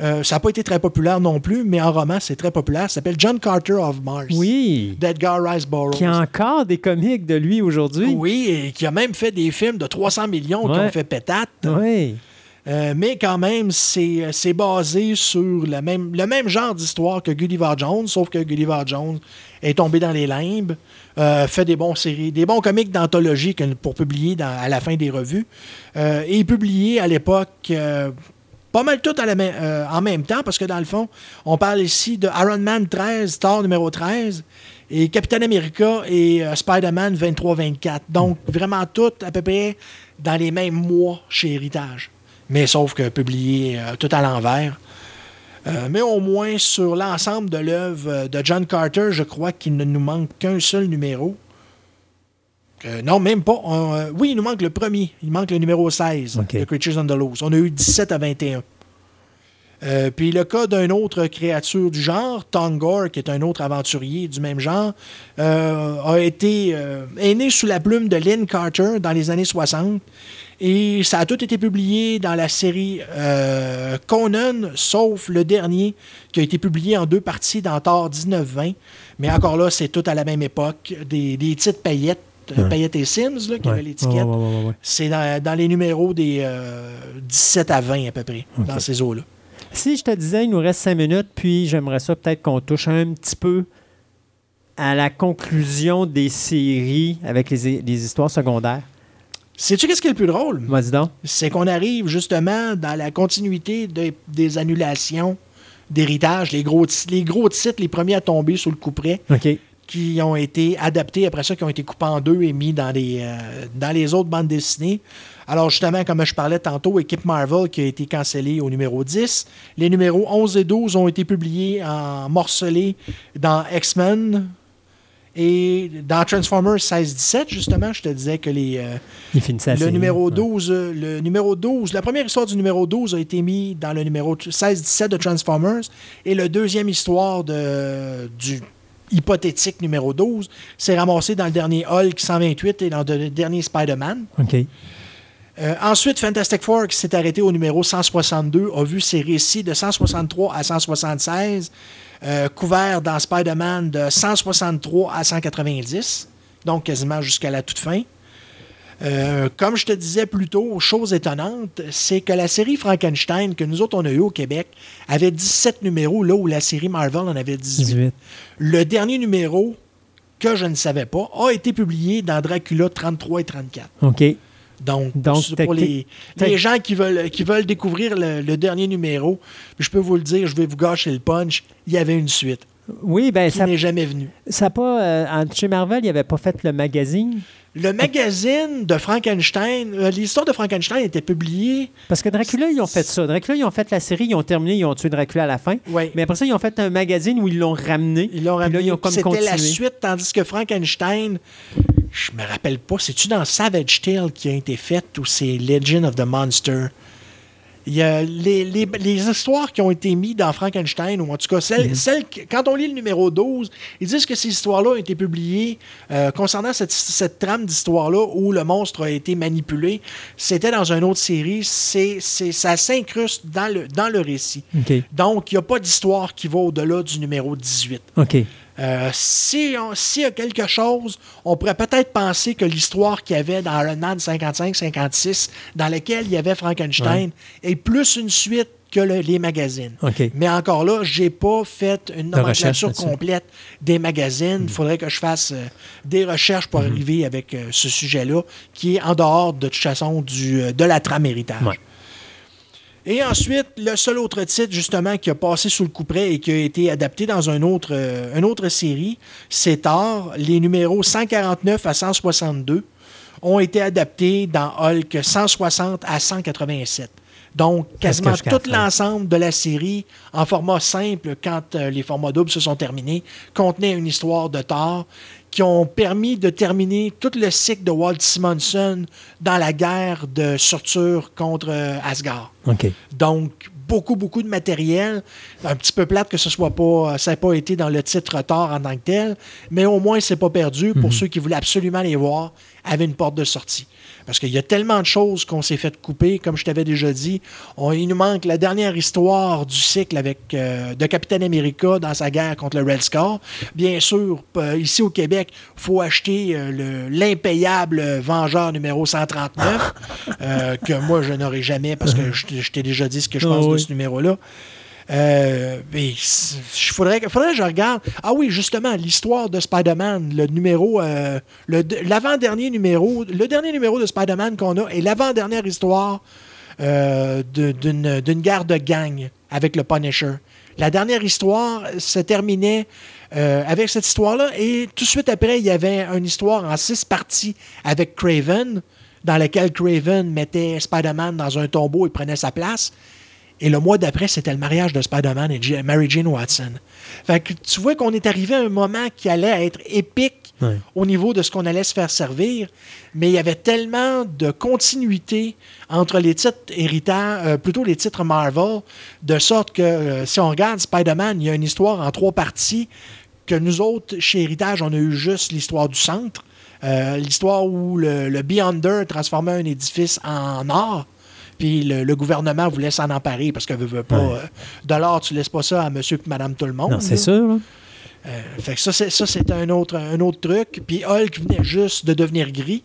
Euh, ça n'a pas été très populaire non plus, mais en roman, c'est très populaire. Ça s'appelle John Carter of Mars. Oui. D'Edgar Rice Burroughs. Qui a encore des comics de lui aujourd'hui. Oui, et qui a même fait des films de 300 millions qui ont fait pétate. Oui. Euh, mais quand même, c'est basé sur le même, genre d'histoire que Gulliver Jones, sauf que Gulliver Jones est tombé dans les limbes. Euh, fait des bons séries, des bons comics d'anthologie pour publier à la fin des revues. Euh, et publié à l'époque euh, pas mal tout en même temps, parce que dans le fond, on parle ici de Iron Man 13, Thor numéro 13, et Captain America et Spider-Man 23-24. Donc, vraiment tout à peu près dans les mêmes mois chez Héritage. Mais sauf que publié tout à l'envers. Euh, mais au moins, sur l'ensemble de l'œuvre de John Carter, je crois qu'il ne nous manque qu'un seul numéro. Euh, non, même pas. Euh, oui, il nous manque le premier. Il manque le numéro 16 de Creatures on the Loose. On a eu 17 à 21. Euh, puis le cas d'une autre créature du genre, Tongor, qui est un autre aventurier du même genre, euh, a été euh, est né sous la plume de Lynn Carter dans les années 60. Et ça a tout été publié dans la série Conan, sauf le dernier, qui a été publié en deux parties dans Thor 1920. Mais encore là, c'est tout à la même époque. Des, des titres paillettes Paillettes et Sims, là, qui avait l'étiquette. c'est dans, les numéros des 17 à 20 à peu près, dans ces eaux-là. Si je te disais, il nous reste cinq minutes, puis j'aimerais ça peut-être qu'on touche un petit peu à la conclusion des séries avec les, histoires secondaires. Sais-tu qu'est-ce qui est le plus drôle? Vas-y donc. C'est qu'on arrive justement dans la continuité des annulations d'héritage, les gros, les gros titres, les premiers à tomber sous le couperet. OK qui ont été adaptés après ça, qui ont été coupés en deux et mis dans les, euh, dans les autres bandes dessinées. Alors justement, comme je parlais tantôt, Équipe Marvel qui a été cancellée au numéro 10. Les numéros 11 et 12 ont été publiés en morcelés dans X-Men. Et dans Transformers 16-17, justement, je te disais que les, euh, le numéro 12, le numéro 12, la première histoire du numéro 12 a été mis dans le numéro 16-17 de Transformers et le deuxième histoire de, du hypothétique numéro 12 s'est ramassé dans le dernier Hulk 128 et dans le dernier Spider-Man. OK. Euh, ensuite, Fantastic Four, qui s'est arrêté au numéro 162, a vu ses récits de 163 à 176, euh, couverts dans Spider-Man de 163 à 190, donc quasiment jusqu'à la toute fin. Euh, comme je te disais plus tôt, chose étonnante, c'est que la série Frankenstein, que nous autres on a eu au Québec, avait 17 numéros, là où la série Marvel en avait 18. Le dernier numéro, que je ne savais pas, a été publié dans Dracula 33 et 34. OK. Donc, pour les, gens qui veulent, qui veulent découvrir le, dernier numéro, je peux vous le dire, je vais vous gâcher le punch, il y avait une suite. Oui, ben ça n'est jamais venu. Ça pas euh, chez Marvel, il avait pas fait le magazine? Le magazine de Frankenstein, euh, l'histoire de Frankenstein était publiée. Parce que Dracula, ils ont fait ça. Dracula, ils ont fait la série, ils ont terminé, ils ont tué Dracula à la fin. Mais après ça, ils ont fait un magazine où ils l'ont ramené. Ils l'ont ramené. C'était la suite, tandis que Frankenstein, je me rappelle pas, c'est-tu dans Savage Tale qui a été faite ou c'est Legend of the Monster? Il y a les, les, histoires qui ont été mises dans Frankenstein, ou en tout cas, celles, mhm. quand on lit le numéro 12, ils disent que ces histoires-là ont été publiées euh, concernant cette, cette trame d'histoire-là où le monstre a été manipulé. C'était dans une autre série. C'est, ça s'incruste dans le, dans le récit. Donc, il n'y a pas d'histoire qui va au-delà du numéro 18. OK. Euh, S'il y a quelque chose, on pourrait peut-être penser que l'histoire qu'il y avait dans Iron Man 55-56, dans laquelle il y avait Frankenstein, est plus une suite que les magazines. Mais encore là, j'ai pas fait une nomenclature complète des magazines. Il mm. faudrait que je fasse euh, des recherches pour mm-hmm. arriver avec euh, ce sujet-là, qui est en dehors de toute façon du, de la trame héritage. Et ensuite, le seul autre titre, justement, qui a passé sous le couperet et qui a été adapté dans un autre, euh, une autre série, c'est Thor. Les numéros 149 à 162 ont été adaptés dans Hulk 160 à 187. Donc, quasiment tout l'ensemble de la série, en format simple, quand euh, les formats doubles se sont terminés, contenait une histoire de Thor qui ont permis de terminer tout le cycle de Walt Simonson dans la guerre de Surtur contre euh, Asgard. Donc, beaucoup, beaucoup de matériel. Un petit peu plate que ce soit pas, ça n'ait pas été dans le titre Thor en tant que tel, mais au moins, c'est pas perdu pour mhm. ceux qui voulaient absolument les voir, avait une porte de sortie. Parce qu'il y a tellement de choses qu'on s'est fait couper, comme je t'avais déjà dit. On, il nous manque la dernière histoire du cycle avec euh, de Capitaine America dans sa guerre contre le Red Scar. Bien sûr, euh, ici au Québec, il faut acheter euh, l'impayable Vengeur numéro 139, que moi, je n'aurai jamais parce que je, t'ai déjà dit ce que je pense de ce numéro-là. Euh, il faudrait, que je regarde. Ah oui, justement, l'histoire de Spider-Man, le numéro, euh, l'avant-dernier numéro, le dernier numéro de Spider-Man qu'on a est l'avant-dernière histoire euh, d'une guerre de gang avec le Punisher. La dernière histoire se terminait avec cette histoire-là et tout de suite après, il y avait une histoire en six parties avec Craven, dans laquelle Craven mettait Spider-Man dans un tombeau et prenait sa place. Et le mois d'après, c'était le mariage de Spider-Man et Mary Jane Watson. Fait que tu vois qu'on est arrivé à un moment qui allait être épique au niveau de ce qu'on allait se faire servir, mais il y avait tellement de continuité entre les titres héritants, euh, plutôt les titres Marvel, de sorte que euh, si on regarde Spider-Man, il y a une histoire en trois parties que nous autres, chez Héritage, on a eu juste l'histoire du centre. Euh, l'histoire où le, Beyonder transformait un édifice en or. Puis le, gouvernement voulait s'en emparer parce que veut, pas. Euh, de l'or, tu laisses pas ça à monsieur et madame tout le monde. Non, c'est sûr. Euh, fait que ça, c'est un autre, un autre truc. Puis Hulk venait juste de devenir gris.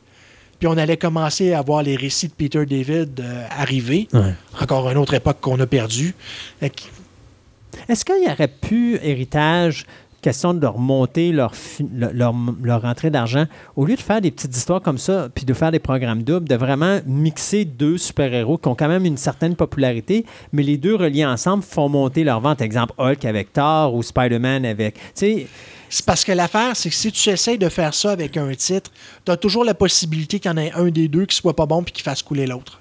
Puis on allait commencer à voir les récits de Peter David arriver. Encore une autre époque qu'on a perdue. Est-ce qu'il y aurait pu, héritage, question de remonter leur, leur, leur rentrée d'argent, au lieu de faire des petites histoires comme ça, puis de faire des programmes doubles, de vraiment mixer deux super-héros qui ont quand même une certaine popularité, mais les deux reliés ensemble font monter leur vente. Exemple, Hulk avec Thor ou Spider-Man avec... C'est parce que l'affaire, c'est que si tu essayes de faire ça avec un titre, tu as toujours la possibilité qu'il y en ait un des deux qui soit pas bon puis qui fasse couler l'autre.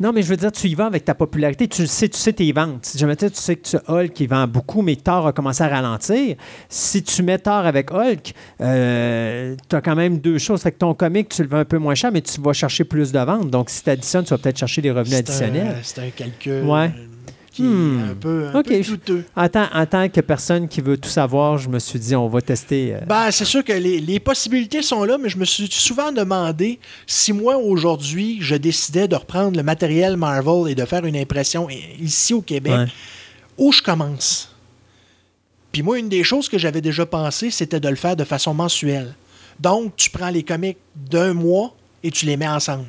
Non, mais je veux dire, tu y vas avec ta popularité. Tu sais, tu sais tes ventes. Si jamais tu sais que tu Hulk qui vend beaucoup, mais Thor a commencé à ralentir. Si tu mets Thor avec Hulk, euh, tu as quand même deux choses. Fait que ton comic, tu le vends un peu moins cher, mais tu vas chercher plus de ventes. Donc, si tu additionnes, tu vas peut-être chercher des revenus additionnels. C'est un calcul. Ouais qui hmm. un peu, un En, tant, que personne qui veut tout savoir, je me suis dit, on va tester. Euh, ben, c'est sûr que les, possibilités sont là, mais je me suis souvent demandé si moi, aujourd'hui, je décidais de reprendre le matériel Marvel et de faire une impression ici au Québec, où je commence. Puis moi, une des choses que j'avais déjà pensé, c'était de le faire de façon mensuelle. Donc, tu prends les comics d'un mois et tu les mets ensemble.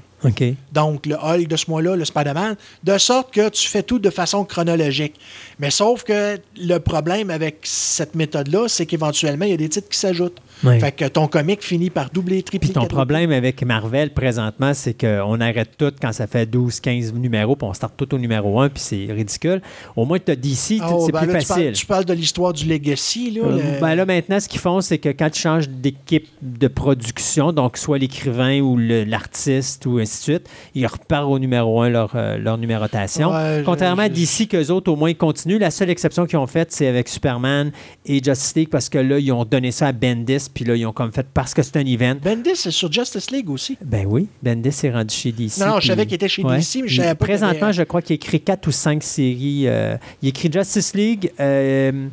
Donc, le Hulk de ce mois-là, le Spider-Man, de sorte que tu fais tout de façon chronologique. Mais sauf que le problème avec cette méthode-là, c'est qu'éventuellement, il y a des titres qui s'ajoutent. Fait que ton comic finit par doubler, tripler. Puis ton problème avec Marvel présentement, c'est qu'on arrête tout quand ça fait 12, 15 numéros, puis on start tout au numéro 1, puis c'est ridicule. Au moins, tu as DC, oh, c'est ben plus facile. Tu parles, de l'histoire du Legacy. Là, euh, ben là, maintenant, ce qu'ils font, c'est que quand tu changes d'équipe de production, donc soit l'écrivain ou l'artiste ou ainsi de suite, ils repartent au numéro 1 leur, euh, leur numérotation. Contrairement à DC, qu'eux autres, au moins, ils continuent. La seule exception qu'ils ont faite, c'est avec Superman et Justice League, parce que là, ils ont donné ça à Bendis puis là, ils ont comme fait parce que c'est un event. Bendis est sur Justice League aussi. Ben oui, Bendis est rendu chez DC. Non, je savais qu'il était chez DC, mais je savais pas. Présentement, je crois qu'il écrit quatre ou cinq séries. Euh, il écrit Justice League. Euh,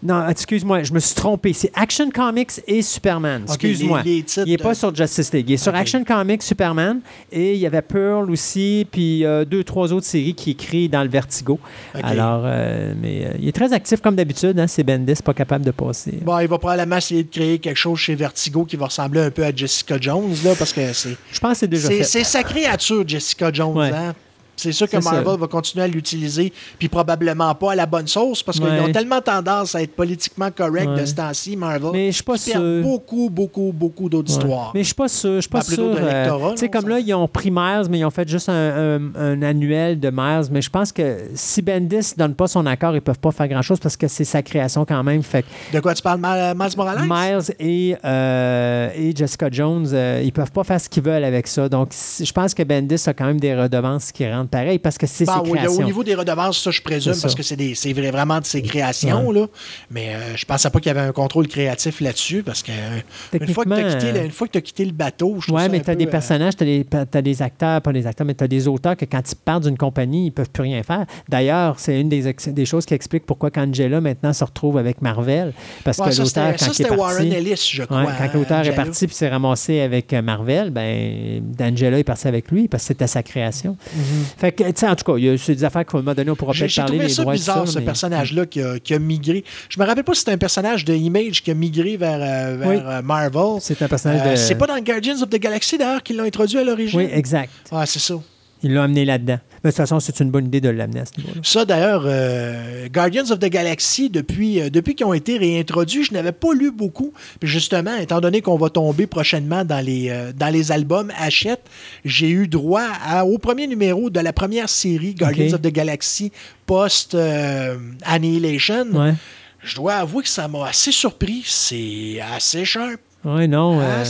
non, excuse-moi, je me suis trompé. C'est Action Comics et Superman. Excuse-moi. il n'est pas sur Justice League. Il est sur Action Comics, Superman. Et il y avait Pearl aussi, puis euh, deux, trois autres séries qui écrit dans le Vertigo. Alors, euh, mais euh, il est très actif comme d'habitude. Hein, c'est Bendis, pas capable de passer. Bon, il va probablement essayer de créer quelque chose chez Vertigo qui va ressembler un peu à Jessica Jones, là, parce que c'est. Je pense que c'est déjà fait. C'est sa créature, Jessica Jones. Hein? C'est sûr que Marvel va continuer à l'utiliser, puis probablement pas à la bonne sauce, parce qu'ils ont tellement tendance à être politiquement correct de ce temps-ci, Marvel. Mais je suis pas sûr. beaucoup, beaucoup, beaucoup d'autres histoires. Mais je suis pas sûr. Je suis pas sûr. Euh, tu sais, comme là, ils ont pris Miles, mais ils ont fait juste un, annuel de Miles. Mais je pense que si Bendis donne pas son accord, ils peuvent pas faire grand-chose parce que c'est sa création quand même. Fait de quoi tu parles, Miles Morales? Miles et, euh, et Jessica Jones, euh, ils peuvent pas faire ce qu'ils veulent avec ça. Donc, je pense que Bendis a quand même des redevances qui rentrent pareil parce que c'est ses créations. Au niveau des redevances, ça, je présume, parce que c'est vraiment de ses créations. Là. Mais euh, je pensais pas qu'il y avait un contrôle créatif là-dessus parce que euh, une fois que tu as, quitté, quitté le bateau, je trouve Oui, mais tu as des euh, personnages, tu as, des acteurs, pas des acteurs, mais tu as des auteurs que quand ils partent d'une compagnie, ils peuvent plus rien faire. D'ailleurs, c'est une des, des, choses qui explique pourquoi Angela maintenant se retrouve avec Marvel. Parce que l'auteur, quand il est parti. Warren Ellis, je crois. quand l'auteur est parti puis s'est ramassé avec Marvel, ben, D'Angela est parti avec lui parce que c'était sa création. Mm-hmm. Fait que, en tout cas, c'est des affaires un moment donné, on pourra peut-être parler des droits bizarre, ça, ce personnage-là qui a, qui a, migré. Je me rappelle pas si c'est un personnage de Image qui a migré vers, euh, vers euh, Marvel. C'est un personnage euh, de... C'est pas dans Guardians of the Galaxy, d'ailleurs, qu'ils l'ont introduit à l'origine. Oui, exact. Ah, c'est ça. Ils l'ont amené là-dedans. De toute façon, c'est une bonne idée de l'amener à ce niveau-là. Ça, d'ailleurs, euh, Guardians of the Galaxy, depuis, euh, depuis qu'ils ont été réintroduits, je n'avais pas lu beaucoup. Puis justement, étant donné qu'on va tomber prochainement dans les, euh, dans les albums Hachette, j'ai eu droit au premier numéro de la première série Guardians of the Galaxy post-Annihilation. Je dois avouer que ça m'a assez surpris. C'est assez sharp. Oui, non. Ah,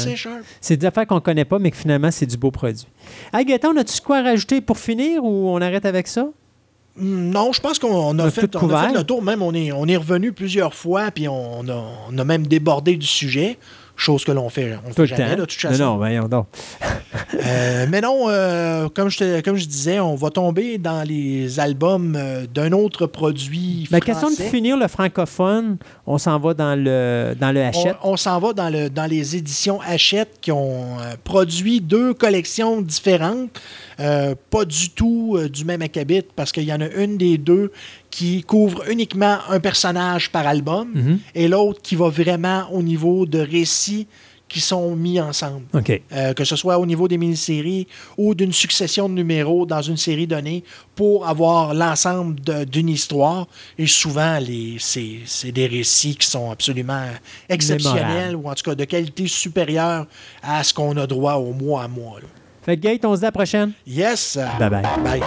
c'est des affaires qu'on ne connaît pas, mais que finalement, c'est du beau produit. Hey, Gaëtan, as-tu quoi rajouter pour finir ou on arrête avec ça? Hmm, non, je pense qu'on a, fait, on a fait le tour. Même, on est, on est revenu plusieurs fois, puis on a, on a même débordé du sujet chose que l'on fait, on fait jamais, de toute façon. Non, non, non. Euh, mais non, euh, comme, je comme je disais, on va tomber dans les albums euh, d'un autre produit La question de finir le francophone, on s'en va dans le, dans le Hachette. On, s'en va dans, le, dans les éditions Hachette qui ont produit deux collections différentes. Pas du tout du même acabit parce qu'il y en a une des deux qui couvre uniquement un personnage par album mhm. et l'autre qui va vraiment au niveau de récits qui sont mis ensemble. Euh, que ce soit au niveau des mini-séries ou d'une succession de numéros dans une série donnée pour avoir l'ensemble d'une histoire. Et souvent, c'est des récits qui sont absolument exceptionnels ou en tout cas de qualité supérieure à ce qu'on a droit au mois à mois. Fait Gate, on se dit à la prochaine. Yes. Bye bye. Bye.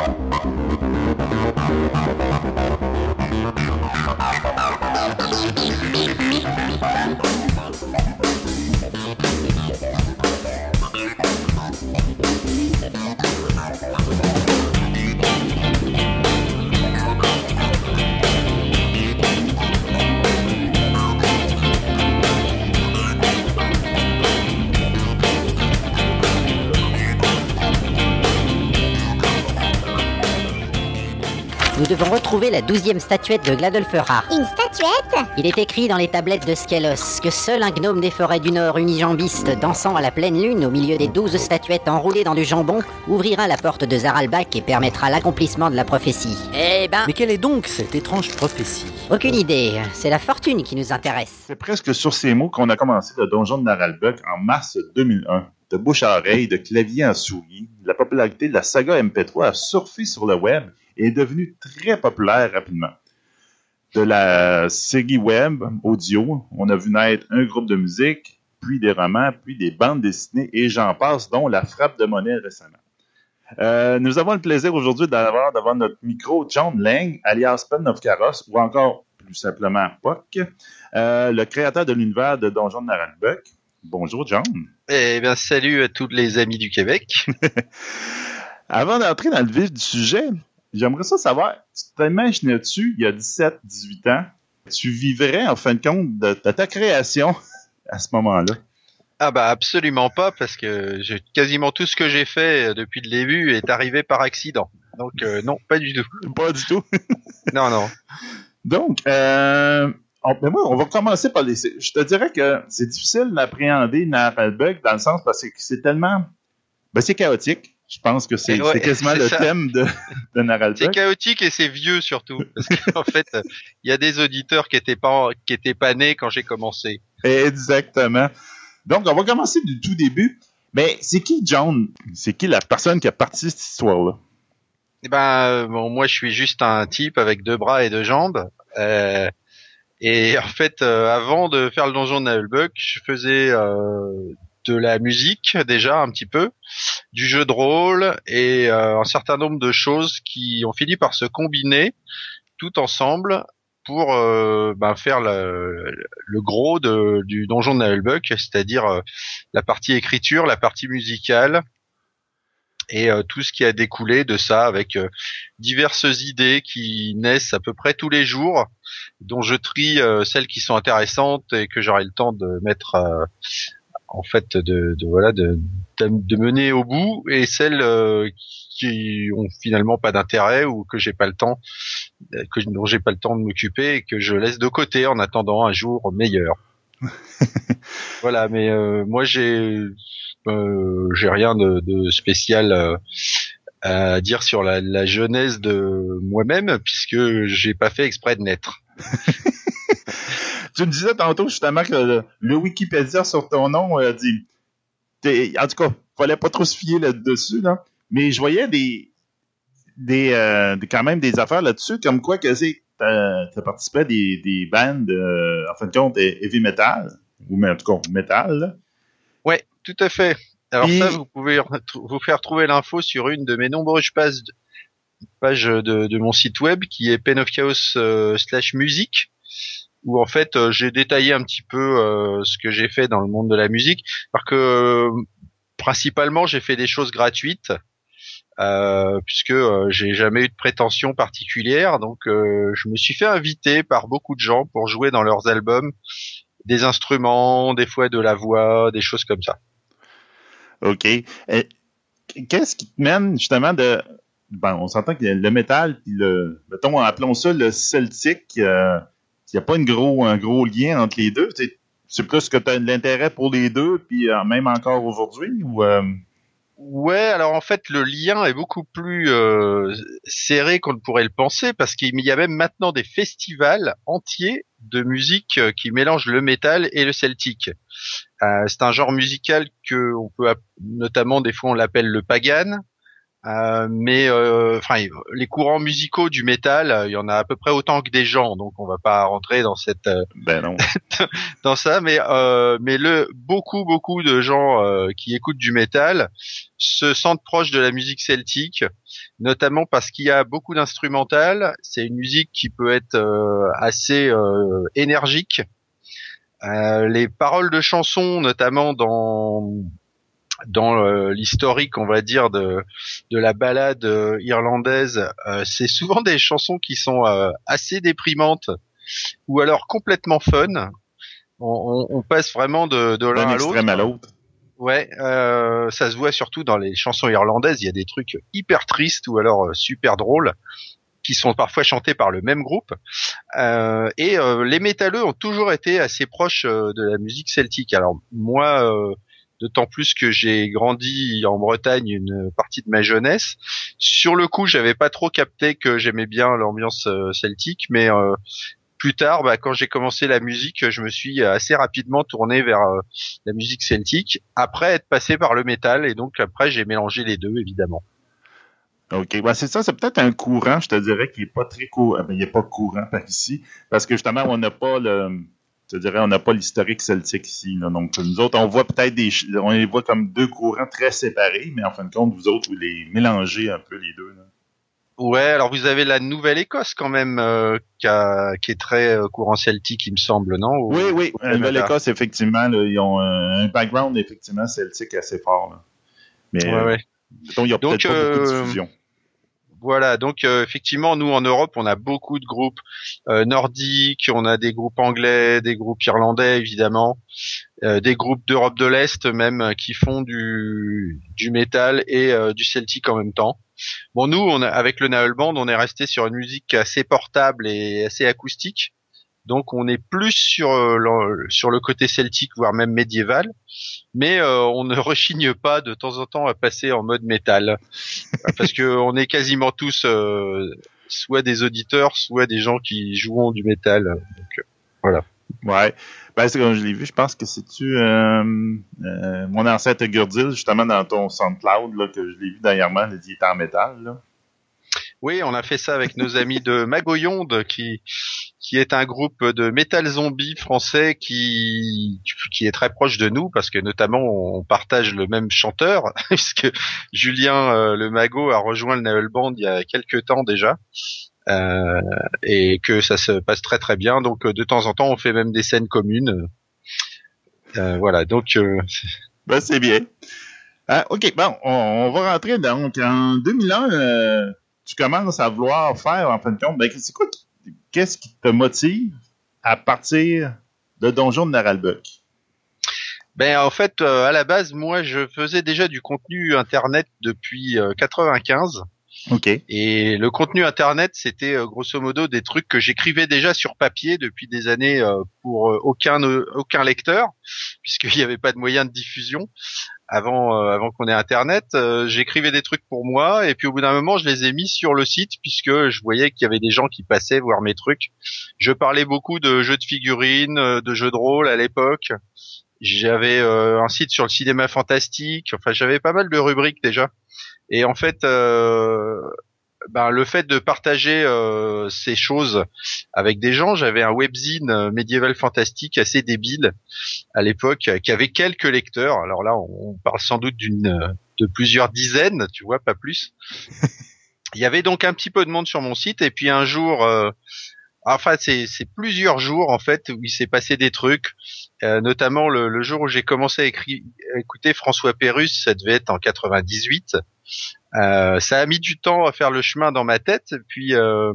Nous devons retrouver la douzième statuette de Gladolfera. Une statuette Il est écrit dans les tablettes de Skelos que seul un gnome des forêts du Nord unijambiste dansant à la pleine lune au milieu des douze statuettes enroulées dans du jambon ouvrira la porte de Zaralbak et permettra l'accomplissement de la prophétie. Eh ben... Mais quelle est donc cette étrange prophétie? Aucune idée. C'est la fortune qui nous intéresse. C'est presque sur ces mots qu'on a commencé le donjon de Naralbuk en mars 2001 de bouche à oreille, de clavier en souris, la popularité de la saga MP3 a surfé sur le web est devenue très populaire rapidement. De la série web audio, on a vu naître un groupe de musique, puis des romans, puis des bandes dessinées, et j'en passe, dont La Frappe de monnaie récemment. Euh, nous avons le plaisir aujourd'hui d'avoir devant notre micro John Lang, alias Pen of ou encore plus simplement Puck, euh, le créateur de l'univers de Donjon de Naralbuck. Bonjour John. Eh bien, salut à tous les amis du Québec. Avant d'entrer dans le vif du sujet, J'aimerais ça savoir, tu t'imagines-tu, il y a 17, 18 ans, tu vivrais en fin de compte de, ta création à ce moment-là? Ah bah absolument pas, parce que quasiment tout ce que j'ai fait euh, depuis le début est arrivé par accident. Donc euh, non, pas du tout. Pas du tout. non, non. Donc, euh, on, mais moi, on va commencer par les. Je te dirais que c'est difficile d'appréhender Bug dans le sens parce que c'est tellement. Ben, c'est chaotique. Je pense que c'est quasiment le thème de, de C'est chaotique et c'est vieux surtout. Parce qu'en fait, il y a des auditeurs qui étaient pas, qui étaient pas nés quand j'ai commencé. Exactement. Donc, on va commencer du tout début. Mais c'est qui John? C'est qui la personne qui a parti cette histoire-là? Eh ben, euh, bon, moi, je suis juste un type avec deux bras et deux jambes. Euh, et en fait, euh, avant de faire le donjon de Navelbuck, je faisais euh, de la musique déjà un petit peu, du jeu de rôle et euh, un certain nombre de choses qui ont fini par se combiner tout ensemble pour euh, ben, faire le, gros de, du donjon de Navelbuck, c'est-à-dire euh, la partie écriture, la partie musicale et tout ce qui a découlé de ça avec diverses idées qui naissent à peu près tous les jours, dont je trie celles qui sont intéressantes et que j'aurai le temps de mettre en fait de, de voilà de, de, mener au bout et celles euh, qui ont finalement pas d'intérêt ou que j'ai pas le temps que dont j'ai pas le temps de m'occuper et que je laisse de côté en attendant un jour meilleur. voilà, mais euh, moi j'ai euh, j'ai rien de, de spécial à dire sur la, la jeunesse de moi-même puisque j'ai pas fait exprès de naître. tu me disais tantôt justement que le, Wikipédia sur ton nom a euh, dit. En tout cas, fallait pas trop se fier là-dessus, là. Mais je voyais des. des, euh, quand même des affaires là-dessus, comme quoi que c'est. Tu participé à des, des bandes, euh, en fin de compte, heavy metal, ou en tout cas metal. Ouais, tout à fait. Alors ça, vous pouvez vous faire trouver l'info sur une de mes nombreuses pages, de, de mon site web qui est penofchaos slash musique où en fait euh, j'ai détaillé un petit peu euh, ce que j'ai fait dans le monde de la musique, parce que euh, principalement j'ai fait des choses gratuites. euh, puisque euh, j'ai jamais eu de prétention particulière. Donc, je me suis fait inviter par beaucoup de gens pour jouer dans leurs albums des instruments, des fois de la voix, des choses comme ça. Ok. Qu'est-ce qui te mène justement de ben, on s'entend que le métal le mettons appelons ça le celtique n'y a pas une gros, un gros lien entre les deux? C'est plus que tu as de l'intérêt pour les deux, puis euh, même encore aujourd'hui ou euh? Ouais, alors en fait le lien est beaucoup plus euh, serré qu'on ne pourrait le penser parce qu'il y a même maintenant des festivals entiers de musique qui mélangent le métal et le celtique. c'est un genre musical que on peut notamment des fois on l'appelle le pagan, euh, mais euh, enfin, les courants musicaux du métal, euh, il y en a à peu près autant que des gens, donc on va pas rentrer dans cette ben non. dans ça. Mais mais le beaucoup beaucoup de gens qui écoutent du métal se sentent proches de la musique celtique, notamment parce qu'il y a beaucoup d'instrumental. C'est une musique qui peut être assez énergique. les paroles de chansons, notamment dans dans euh, l'historique, on va dire, de, de la balade euh, irlandaise, euh, c'est souvent des chansons qui sont assez déprimantes ou alors complètement fun. On, on, passe vraiment de, de l'un à l'autre. Ouais, ça se voit surtout dans les chansons irlandaises. Il y a des trucs hyper tristes ou alors super drôles qui sont parfois chantés par le même groupe. Euh, et les métalleux ont toujours été assez proches de la musique celtique. Alors moi, d'autant plus que j'ai grandi en Bretagne une partie de ma jeunesse. Sur le coup, j'avais pas trop capté que j'aimais bien l'ambiance euh, celtique, mais euh, plus tard, bah, quand j'ai commencé la musique, je me suis assez rapidement tourné vers euh, la musique celtique, après être passé par le métal, et donc après j'ai mélangé les deux, évidemment. OK. Bah, c'est ça, c'est peut-être un courant, je te dirais, qui est pas très courant. Ben, il n'est pas courant par ici. Parce que justement, on n'a pas le je dirais, on n'a pas l'historique celtique ici. Donc, nous autres, on voit peut-être des. On les voit comme deux courants très séparés, mais en fin de compte, vous autres, vous les mélangez un peu les deux. Ouais, alors vous avez la Nouvelle-Écosse quand même, euh, qui, est très euh, courant celtique, il me semble, non? Oui, oui. La Nouvelle-Écosse, effectivement, ils ont un, background effectivement celtique assez fort. Mais ouais, ouais. il y a peut-être pas beaucoup de euh, diffusion. Voilà, donc euh, effectivement, nous en Europe, on a beaucoup de groupes euh, nordiques, on a des groupes anglais, des groupes irlandais évidemment, euh, des groupes d'Europe de l'Est même qui font du du métal et du celtique en même temps. Bon, nous, on avec le Naël Band, on est resté sur une musique assez portable et assez acoustique. Donc on est plus sur le côté celtique, voire même médiéval mais euh, on ne rechigne pas de temps en temps à passer en mode métal parce que on est quasiment tous euh, soit des auditeurs, soit des gens qui jouent du métal. Donc euh, voilà. Ouais. Ben, c'est comme je l'ai vu, je pense que c'est-tu mon ancêtre Gurdil, justement dans ton SoundCloud, là, que je l'ai vu dernièrement, il est en métal. Là. Oui, on a fait ça avec nos amis de Magoyonde, qui qui est un groupe de metal zombie français qui qui est très proche de nous parce que notamment on partage le même chanteur puisque Julien euh, le Mago a rejoint le Navel Band il y a quelques temps déjà. Euh, et que ça se passe très très bien. Donc de temps en temps, on fait même des scènes communes. Euh, voilà, donc. Ben, c'est bien. Ah, ok, bon, on, on, va rentrer donc en 2001 tu commences à vouloir faire, en fin de compte, ben, c'est quoi, qu'est-ce qui te motive à partir de Donjon de Naralbuck? Ben en fait, euh, à la base, moi, je faisais déjà du contenu internet depuis 95. Euh, Ok. Et le contenu internet, c'était euh, grosso modo des trucs que j'écrivais déjà sur papier depuis des années pour aucun aucun lecteur, puisqu'il n'y avait pas de moyen de diffusion avant euh, avant qu'on ait internet, euh, j'écrivais des trucs pour moi et puis au bout d'un moment je les ai mis sur le site puisque je voyais qu'il y avait des gens qui passaient voir mes trucs. Je parlais beaucoup de jeux de figurines, euh, de jeux de rôle à l'époque. J'avais un site sur le cinéma fantastique. Enfin, j'avais pas mal de rubriques déjà. Et en fait, ben, le fait de partager euh, ces choses avec des gens, j'avais un webzine euh, médiéval fantastique assez débile à l'époque, qui avait quelques lecteurs. Alors là, on, parle sans doute d'une euh, de plusieurs dizaines, tu vois, pas plus. Il y avait donc un petit peu de monde sur mon site, et puis un jour, enfin c'est plusieurs jours en fait où il s'est passé des trucs, notamment le, jour où j'ai commencé à écouter François Pérus, ça devait être en 98 Euh, ça a mis du temps à faire le chemin dans ma tête, puis euh,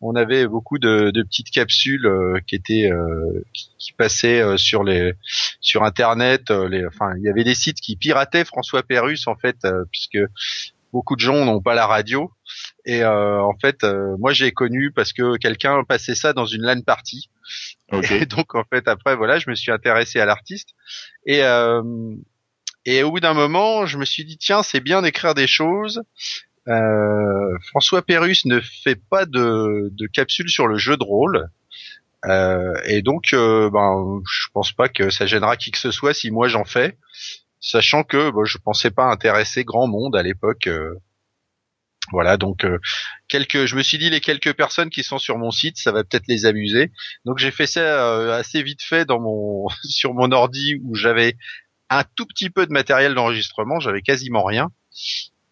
on avait beaucoup de, de petites capsules euh, qui étaient qui, qui, passaient sur les sur internet. les, enfin, il y avait des sites qui pirataient François Pérus en fait, puisque beaucoup de gens n'ont pas la radio. Et en fait, moi j'ai connu parce que quelqu'un passait ça dans une LAN party. Et donc en fait après voilà, je me suis intéressé à l'artiste et et au bout d'un moment, je me suis dit tiens, c'est bien d'écrire des choses. Euh, François Pérus ne fait pas de, de capsule sur le jeu de rôle. Euh, et donc, euh, ben, je pense pas que ça gênera qui que ce soit si moi j'en fais, sachant que bon, je pensais pas intéresser grand monde à l'époque. Euh. voilà, donc euh, quelques, je me suis dit les quelques personnes qui sont sur mon site, ça va peut-être les amuser. Donc j'ai fait ça euh, assez vite fait dans mon sur mon ordi où j'avais un tout petit peu de matériel d'enregistrement, j'avais quasiment rien.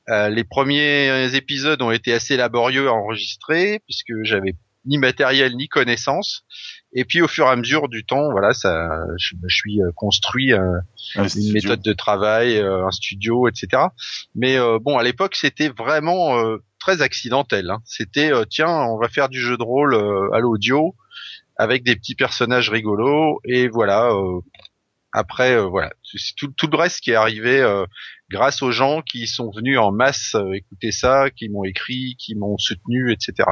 Euh, les premiers épisodes ont été assez laborieux à enregistrer puisque j'avais ni matériel ni connaissance. Et puis au fur et à mesure du temps, voilà, ça, je me suis euh, construit euh, une méthode de travail, un studio, etc. Mais bon, à l'époque, c'était vraiment très accidentel. Hein. C'était tiens, on va faire du jeu de rôle à l'audio avec des petits personnages rigolos et voilà après, euh, voilà, tout, tout, le reste qui est arrivé euh, grâce aux gens qui sont venus en masse euh, écouter ça, qui m'ont écrit, qui m'ont soutenu, etc.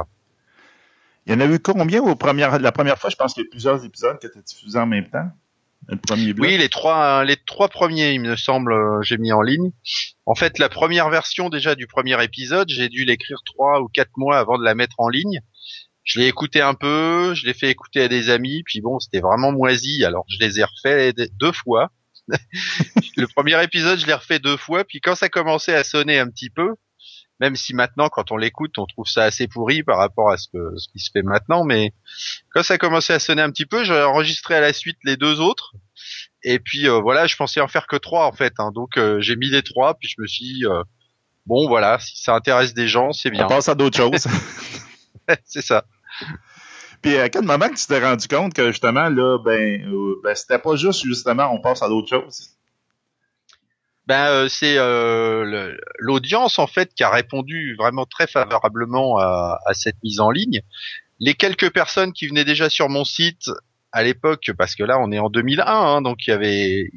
Il y en a eu combien aux premières, la première fois? Je pense qu'il y a plusieurs épisodes qui étaient diffusés en même temps. Le premier Oui, les trois, les trois premiers, il me semble, j'ai mis en ligne. En fait, la première version déjà du premier épisode, j'ai dû l'écrire trois ou quatre mois avant de la mettre en ligne je l'ai écouté un peu, je l'ai fait écouter à des amis, puis bon, c'était vraiment moisi, alors je les ai refait deux fois. le premier épisode, je l'ai refait deux fois, puis quand ça commençait à sonner un petit peu, même si maintenant, quand on l'écoute, on trouve ça assez pourri par rapport à ce, que, ce qui se fait maintenant, mais quand ça commençait à sonner un petit peu, j'ai enregistré à la suite les deux autres, et puis euh, voilà, je pensais en faire que trois en fait, hein. donc euh, j'ai mis les trois, puis je me suis dit, euh, bon voilà, si ça intéresse des gens, c'est bien. On passe à d'autres choses. c'est ça. Puis à quel moment que tu t'es rendu compte que justement, là, ben, euh, ben c'était pas juste justement on passe à d'autres choses? Ben euh, c'est euh, l'audience en fait qui a répondu vraiment très favorablement à, cette mise en ligne. Les quelques personnes qui venaient déjà sur mon site à l'époque, parce que là on est en 2001, hein, donc il y avait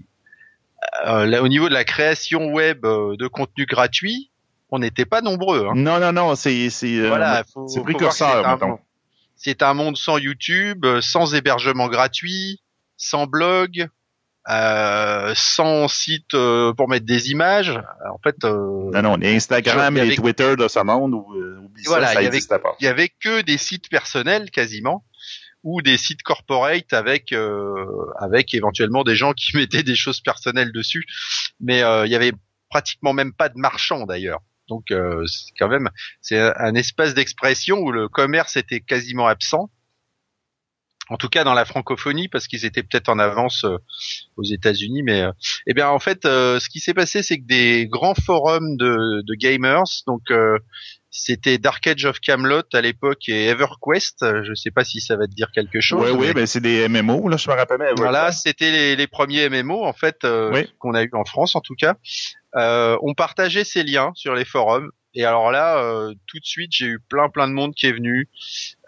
au niveau de la création web de contenu gratuit, on n'était pas nombreux. Hein. Non non non, c'est c'est voilà, c'est précurseur maintenant. C'est un monde sans YouTube, euh, sans hébergement gratuit, sans blog, euh, sans site euh, pour mettre des images. En fait, euh, non, non, les Instagram et Twitter de ce monde, ou, voilà, ça, il y avait, pas. Il y avait que des sites personnels quasiment, ou des sites corporate avec avec éventuellement des gens qui mettaient des choses personnelles dessus, mais il y avait pratiquement même pas de marchands d'ailleurs. Donc euh, quand même c'est un, espace d'expression où le commerce était quasiment absent. En tout cas dans la francophonie parce qu'ils étaient peut-être en avance euh, aux États-Unis, mais euh, eh bien en fait ce qui s'est passé c'est que des grands forums de, de gamers donc c'était Dark Age of Camelot à l'époque et EverQuest. Je sais pas si ça va te dire quelque chose. Oui, oui, mais c'est des MMO. Là, je me rappelle. Voilà, c'était les, les, premiers MMO en fait qu'on a eu en France en tout cas. Euh, on partageait ces liens sur les forums. Et alors là, euh, tout de suite, j'ai eu plein plein de monde qui est venu.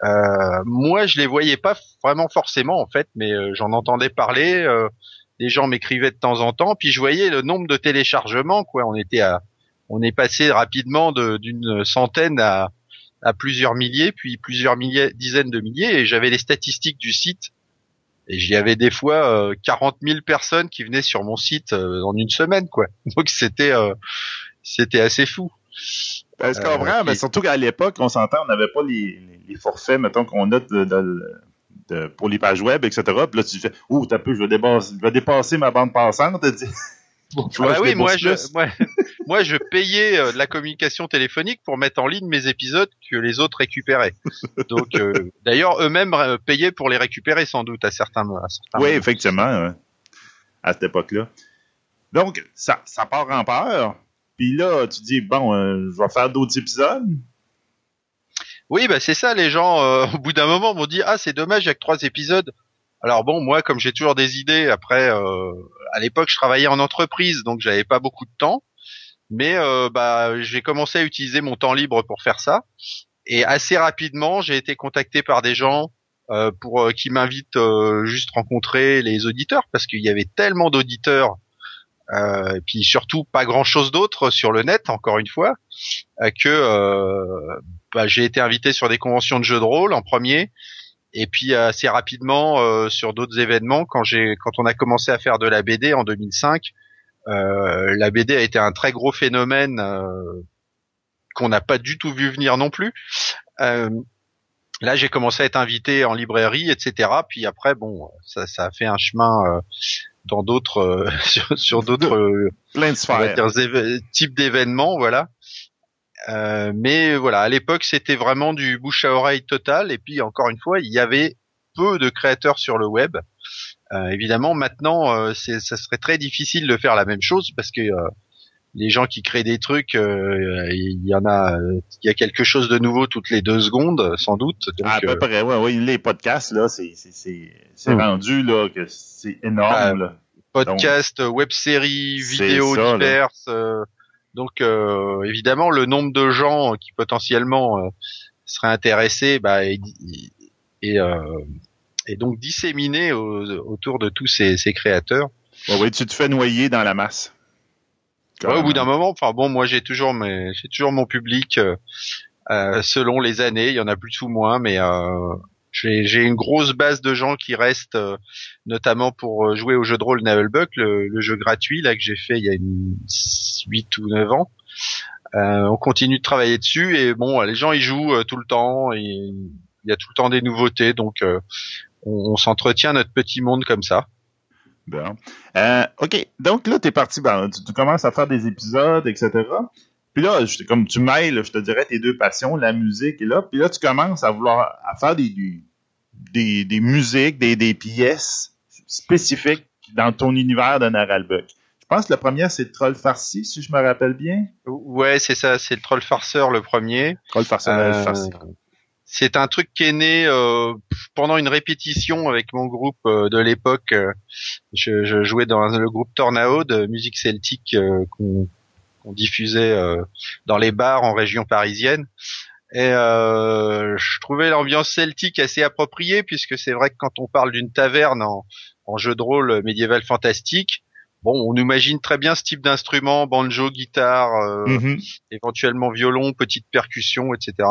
Euh, moi, je les voyais pas vraiment forcément en fait, mais euh, j'en entendais parler. les gens m'écrivaient de temps en temps, puis je voyais le nombre de téléchargements. Quoi, on était à, on est passé rapidement d'une centaine à, à plusieurs milliers, puis plusieurs milliers, dizaines de milliers. Et j'avais les statistiques du site et j'y avais des fois euh, 40 000 personnes qui venaient sur mon site euh, en une semaine, quoi. Donc c'était euh, c'était assez fou. Ben, je comprends, mais surtout qu'à l'époque, on s'entend, on n'avait pas les, les, forfaits, mettons, qu'on a de, de, pour les pages web, etc. Puis là, tu fais, ouh, t'as peu, je vais dépasser, je vais dépasser ma bande passante. Bah oui, moi je, moi, moi je payais euh, de la communication téléphonique pour mettre en ligne mes épisodes que les autres récupéraient. Donc euh, d'ailleurs eux-mêmes euh, payaient pour les récupérer sans doute à certains, certains Oui, effectivement, à cette époque-là. Donc ça, ça part en peur. Puis là, tu dis bon, je vais faire d'autres épisodes? Oui, bah c'est ça. Les gens, au bout d'un moment, m'ont dit ah c'est dommage, il y a que trois épisodes. Alors bon, moi, comme j'ai toujours des idées, après, euh, à l'époque, je travaillais en entreprise, donc j'avais pas beaucoup de temps. Mais bah j'ai commencé à utiliser mon temps libre pour faire ça. Et assez rapidement, j'ai été contacté par des gens euh, pour euh, qui m'invitent euh, juste rencontrer les auditeurs parce qu'il y avait tellement d'auditeurs et puis surtout pas grand chose d'autre sur le net encore une fois que bah, j'ai été invité sur des conventions de jeux de rôle en premier et puis assez rapidement sur d'autres événements quand j'ai quand on a commencé à faire de la BD en 2005 la BD a été un très gros phénomène qu'on n'a pas du tout vu venir non plus. Euh, là, j'ai commencé à être invité en librairie, etc. Puis après, bon, ça, ça a fait un chemin euh, dans d'autres, euh, sur, sur d'autres types d'événements, voilà. Euh, mais voilà, à l'époque, c'était vraiment du bouche à oreille total. Et puis encore une fois, il y avait peu de créateurs sur le web. évidemment, maintenant, c'est, ça serait très difficile de faire la même chose parce que les gens qui créent des trucs, euh, il y en a, il y a quelque chose de nouveau toutes les deux secondes, sans doute. Donc, à peu euh, près, ouais, ouais, les podcasts là, c'est c'est hmm. rendu là que c'est énorme. Podcast, web séries, vidéos diverses. Euh, donc évidemment, le nombre de gens qui potentiellement seraient intéressés, bah, et, et, et donc disséminé autour de tous ces, ces créateurs. Ouais, oui, tu te fais noyer dans la masse au bout d'un moment, enfin bon, moi j'ai toujours mes, j'ai toujours mon public euh, euh, selon les années. Il y en a plus ou moins, mais euh, j'ai une grosse base de gens qui restent, euh, notamment pour jouer au jeu de rôle Navelbuck, le, le jeu gratuit là que j'ai fait il y a une 8 ou 9 ans. on continue de travailler dessus et bon, les gens y jouent tout le temps et il y a tout le temps des nouveautés, donc on, on s'entretient notre petit monde comme ça. Bon. Euh, OK. Donc là, tu es parti, ben, tu, commences à faire des épisodes, etc. Puis là, comme tu mêles, je te dirais, tes deux passions, la musique et là. Puis là, tu commences à vouloir à faire des, des, des musiques, des, des pièces spécifiques dans ton univers de Naralbuck. Je pense que le premier, c'est Troll Farsi, si je me rappelle bien. Ouais, c'est ça, c'est le Troll Farceur, le premier. Troll Farceur, euh, c'est un truc qui est né euh, pendant une répétition avec mon groupe euh, de l'époque. Euh, je, jouais dans le groupe Tornado de musique celtique qu'on diffusait dans les bars en région parisienne. Et je trouvais l'ambiance celtique assez appropriée puisque c'est vrai que quand on parle d'une taverne en, en jeu de rôle médiéval fantastique, bon, on imagine très bien ce type d'instrument, banjo, guitare, euh, mhm. éventuellement violon, petite percussion, etc.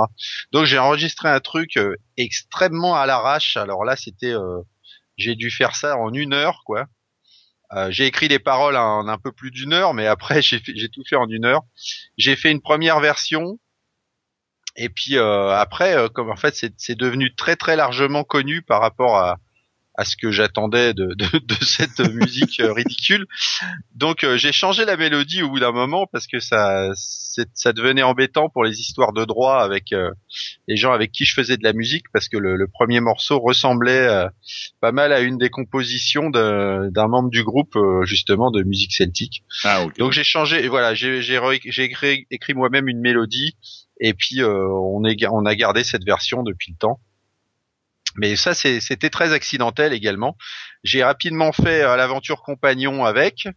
Donc j'ai enregistré un truc euh, extrêmement à l'arrache. Alors là, c'était, euh, j'ai dû faire ça en une heure, quoi. j'ai écrit les paroles en un peu plus d'une heure, mais après j'ai tout fait en une heure. J'ai fait une première version. Et puis après, comme en fait c'est devenu très très largement connu par rapport à, à ce que j'attendais de, de, de, cette musique euh, ridicule. Donc euh, j'ai changé la mélodie au bout d'un moment parce que ça ça devenait embêtant pour les histoires de droit avec euh, les gens avec qui je faisais de la musique parce que le, le premier morceau ressemblait pas mal à une des compositions d'un membre du groupe justement de musique celtique. Ah, Donc j'ai changé et voilà j'ai j'ai écrit, écrit moi-même une mélodie et puis on est on a gardé cette version depuis le temps. Mais ça, c'était très accidentel également. J'ai rapidement fait euh, l'aventure compagnon avec.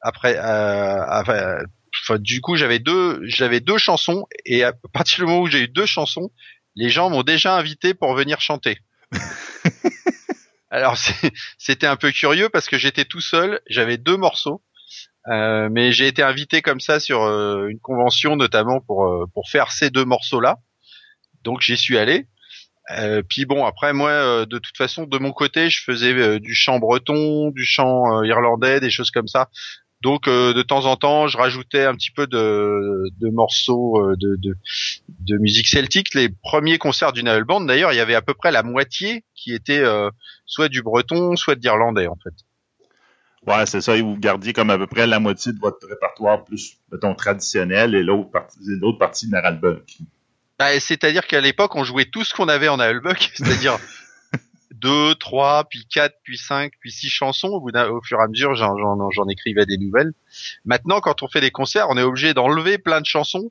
Après, euh, du coup, j'avais deux, j'avais deux chansons et à partir du moment où j'ai eu deux chansons, les gens m'ont déjà invité pour venir chanter. Alors c'était un peu curieux parce que j'étais tout seul, j'avais deux morceaux, euh, mais j'ai été invité comme ça sur euh, une convention notamment pour euh, pour faire ces deux morceaux là. Donc j'y suis allé. Euh, puis bon, après moi, euh, de toute façon, de mon côté, je faisais euh, du chant breton, du chant irlandais, des choses comme ça. Donc de temps en temps, je rajoutais un petit peu de, de morceaux de, de, de, musique celtique. Les premiers concerts du Navel Band, d'ailleurs, il y avait à peu près la moitié qui était soit du breton, soit de l'irlandais, en fait. Ouais, c'est ça. Vous gardiez comme à peu près la moitié de votre répertoire plus, mettons, traditionnel et l'autre partie, l'autre partie de. Bah, c'est-à-dire qu'à l'époque, on jouait tout ce qu'on avait en Albuck, c'est-à-dire deux, trois, puis quatre, puis cinq, puis six chansons. Au, fur et à mesure, j'en écrivais des nouvelles. Maintenant, quand on fait des concerts, on est obligé d'enlever plein de chansons,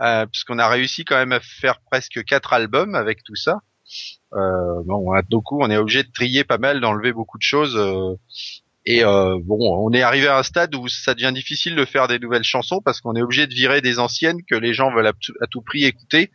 euh, puisqu'on a réussi quand même à faire presque quatre albums avec tout ça. Euh, bon, on est obligé de trier pas mal, d'enlever beaucoup de choses. Euh, Et euh, bon, on est arrivé à un stade où ça devient difficile de faire des nouvelles chansons parce qu'on est obligé de virer des anciennes que les gens veulent à tout prix écouter